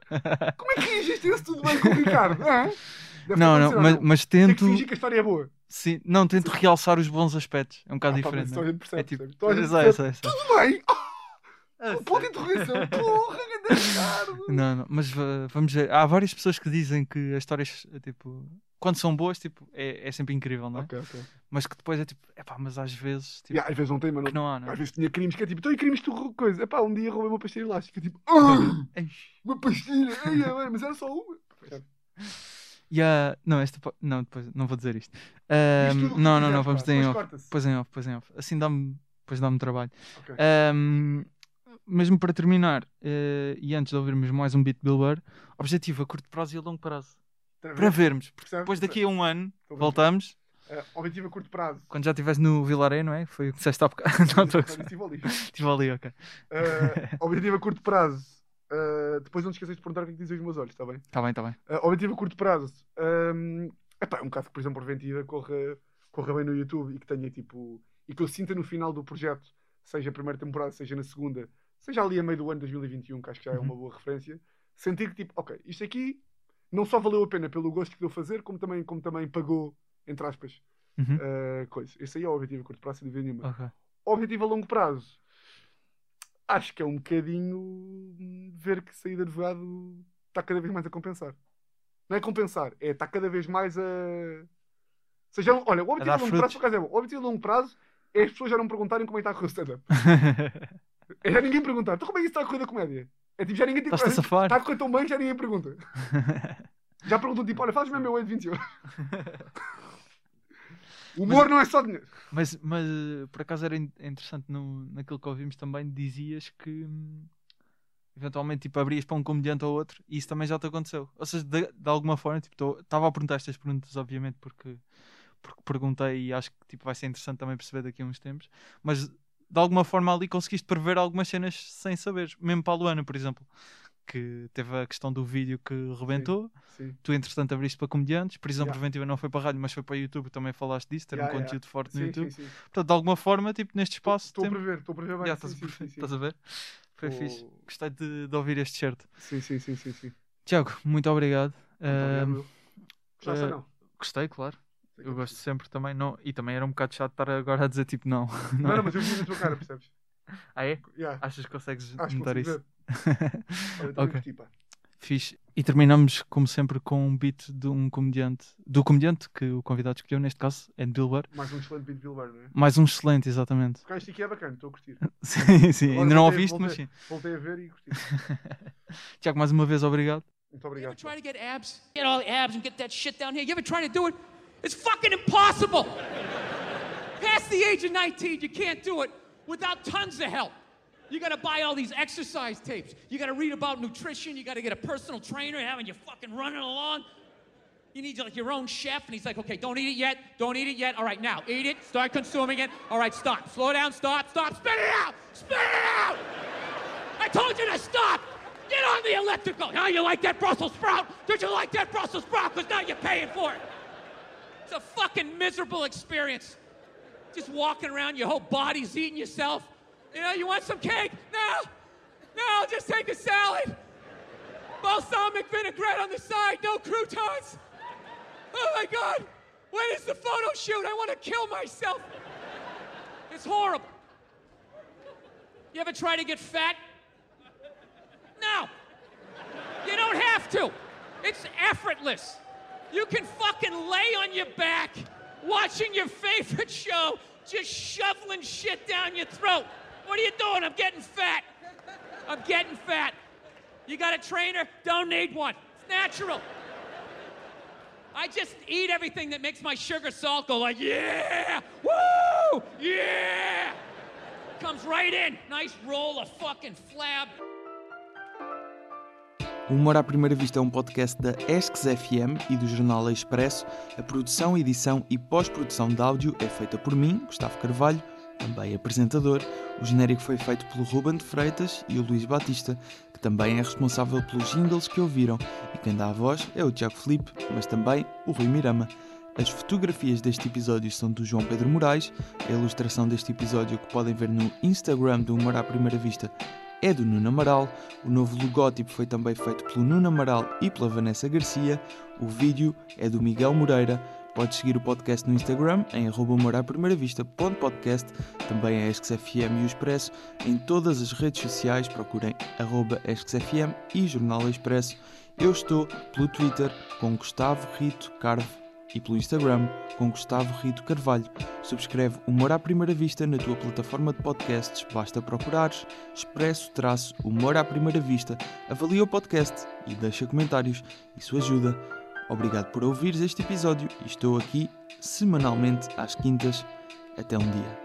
Como é que reagiste esse tudo bem com o Ricardo? Deve-te Não, acontecer, não, mas, mas Tem que tento. fingir que a história é boa. Sim, não, tento realçar os bons aspectos. É um bocado Ah, pá, diferente. não gente percebe, é tipo. percebe. Percebe. sei, sei. Tudo bem! Ah, Um ponto de interrogação. Porra, Ricardo! Não, não, mas va- vamos ver. Há várias pessoas que dizem que as histórias, tipo, quando são boas, tipo, é, é sempre incrível, não é? Ok, ok. Mas que depois é tipo, epá, mas às vezes, tipo, Yeah, às vezes não tem, mas não. não há, não é? Às vezes tinha crimes que é tipo, então e crimes tu coisa? Epá, um dia roubei uma pastilha elástica, tipo, ah, uma pastilha, é, mas era só uma. E há- Não, esta, não, depois, não vou dizer isto. Que não, não, não, pá, vamos em depois off. corta-se. Pois em off, pois em off. Assim dá-me, depois dá-me trabalho. Ok. Ahm, mesmo para terminar, eh, e antes de ouvirmos mais um beat de Bill Burr, objetivo a curto prazo e a longo prazo. Tá Para vermos, porque depois daqui a um ano Estou voltamos, Eh, objetivo a curto prazo. quando já estiveres no Vilaré, não é? Foi o que disseste há bocado. Não, estou. Estive ali. Estive ali, ok. Eh, objetivo a curto prazo. Eh, depois não te esqueças de perguntar o que é que dizem os meus olhos, está bem? Está bem, está bem. Uh, objetivo a curto prazo. Um, epá, um caso que, por exemplo, preventiva corra, corra bem no YouTube e que tenha tipo. e que eu sinta no final do projeto, seja a primeira temporada, seja na segunda, seja ali a meio do ano de 2021, que acho que já é uma boa referência, sentir que tipo, ok, isto aqui não só valeu a pena pelo gosto que deu fazer, como também, como também pagou, entre aspas, Uhum. uh, coisa. Esse aí é o objetivo a curto prazo, sem dúvida nenhuma. Ok. Objetivo a longo prazo. Acho que é um bocadinho ver que sair de advogado está cada vez mais a compensar. Não é compensar, é está cada vez mais a. Seja, olha, o objetivo a, longo prazo, frutos. por acaso é bom. O objetivo a longo prazo é as pessoas já não perguntarem como é que está a correr o stand-up. É já ninguém perguntar. Então como é que isso está a correr da comédia? É tipo, já ninguém tem Estás-te a safar. Está a correr tão bem que já ninguém pergunta. Já perguntam tipo, olha, fazes mesmo meu 8 de 20 euros. O humor não é só dinheiro. Mas, mas por acaso era in- interessante no, naquilo que ouvimos também, dizias que hum, eventualmente tipo, abrias para um comediante ou outro e isso também já te aconteceu. Ou seja, de, de alguma forma, tipo, estava a perguntar estas perguntas, obviamente, porque, porque perguntei e acho que tipo, vai ser interessante também perceber daqui a uns tempos, mas de alguma forma ali conseguiste prever algumas cenas sem saberes, mesmo para a Luana, por exemplo. Que teve a questão do vídeo que rebentou, Sim. tu entretanto abriste para comediantes, prisão Yeah. preventiva não foi para a rádio, mas foi para o YouTube, também falaste disso, ter Yeah, um yeah. conteúdo forte no Sim, YouTube. sim, sim. Portanto, de alguma forma, tipo, neste espaço. Estou a tempo- prever, estou a prever bem. Sim, estás, a sim, sim, sim. estás a ver? Foi fixe. Gostei de, de ouvir este certo. Sim, sim, sim, sim, sim. Tiago, muito obrigado. Muito obrigado, Ahm, eu. Gostaste ou eh, não? gostei, claro. Eu gosto sempre também. Não, e também era um bocado chato estar agora a dizer tipo não. Não, é? não, mas eu vi na tua cara, percebes? Ah, é? Yeah. Achas que consegues Acho notar isso? Olha, eu também Ok. curti, pá. Fixe. E terminamos, como sempre, com um beat de um comediante. Do comediante que o convidado escolheu, neste caso, é de Bill Burr. Mais um excelente beat de Bill Burr, não é? Mais um excelente, exatamente. Porque isto aqui é bacana, estou a curtir. Sim, sim. Agora Ainda não voltei- ouviste, mas voltei- sim. Voltei a ver e curti. Tiago, mais uma vez, obrigado. Muito You obrigado. ever try to get abs? Get all the abs and get that shit down here. You ever try to do it? It's fucking impossible. Past the age of 19, you can't do it without tons of help. You gotta buy all these exercise tapes. You gotta read about nutrition. You gotta get a personal trainer having you fucking running along. You need like your own chef, and he's like, okay, don't eat it yet. Don't eat it yet. All right, now eat it. Start consuming it. All right, stop. Slow down. Stop. Stop. Spit it out. Spit it out. I told you to stop! Get on the elliptical! Now you like that Brussels sprout? Did you like that Brussels sprout? Because now you're paying for it. A fucking miserable experience. Just walking around, your whole body's eating yourself. You know, you want some cake? No! No, just take a salad. Balsamic vinaigrette on the side, no croutons. Oh my God! When is the photo shoot? I want to kill myself. It's horrible. You ever try to get fat? No. You don't have to. It's effortless. You can fucking lay on your back, watching your favorite show, just shoveling shit down your throat. What are you doing? I'm getting fat. I'm getting fat. You got a trainer? Don't need one. It's natural. I just eat everything that makes my sugar salt go like, yeah, woo, yeah. Comes right in. Nice roll of fucking flab. O Humor à Primeira Vista é um podcast da Esques FM e do jornal Expresso. A produção, edição e pós-produção de áudio é feita por mim, Gustavo Carvalho, também apresentador. O genérico foi feito pelo Ruben de Freitas e o Luís Batista, que também é responsável pelos jingles que ouviram. E quem dá a voz é o Tiago Felipe, mas também o Rui Mirama. As fotografias deste episódio são do João Pedro Moraes. A ilustração deste episódio que podem ver no Instagram do Humor à Primeira Vista é do Nuno Amaral. O novo logótipo foi também feito pelo Nuno Amaral e pela Vanessa Garcia. O vídeo é do Miguel Moreira. Podes seguir o podcast no Instagram em humoraprimeiravista.podcast, também a ESCFM e o Expresso. Em todas as redes sociais procurem arroba ESCFM e Jornal Expresso. Eu estou pelo Twitter com Gustavo Rito Carve e pelo Instagram com Gustavo Rito Carvalho. Subscreve Humor à Primeira Vista na tua plataforma de podcasts, basta procurares Expresso traço Humor à Primeira Vista. Avalia o podcast e deixa comentários, isso ajuda. Obrigado por ouvires este episódio e estou aqui semanalmente às quintas. Até um dia.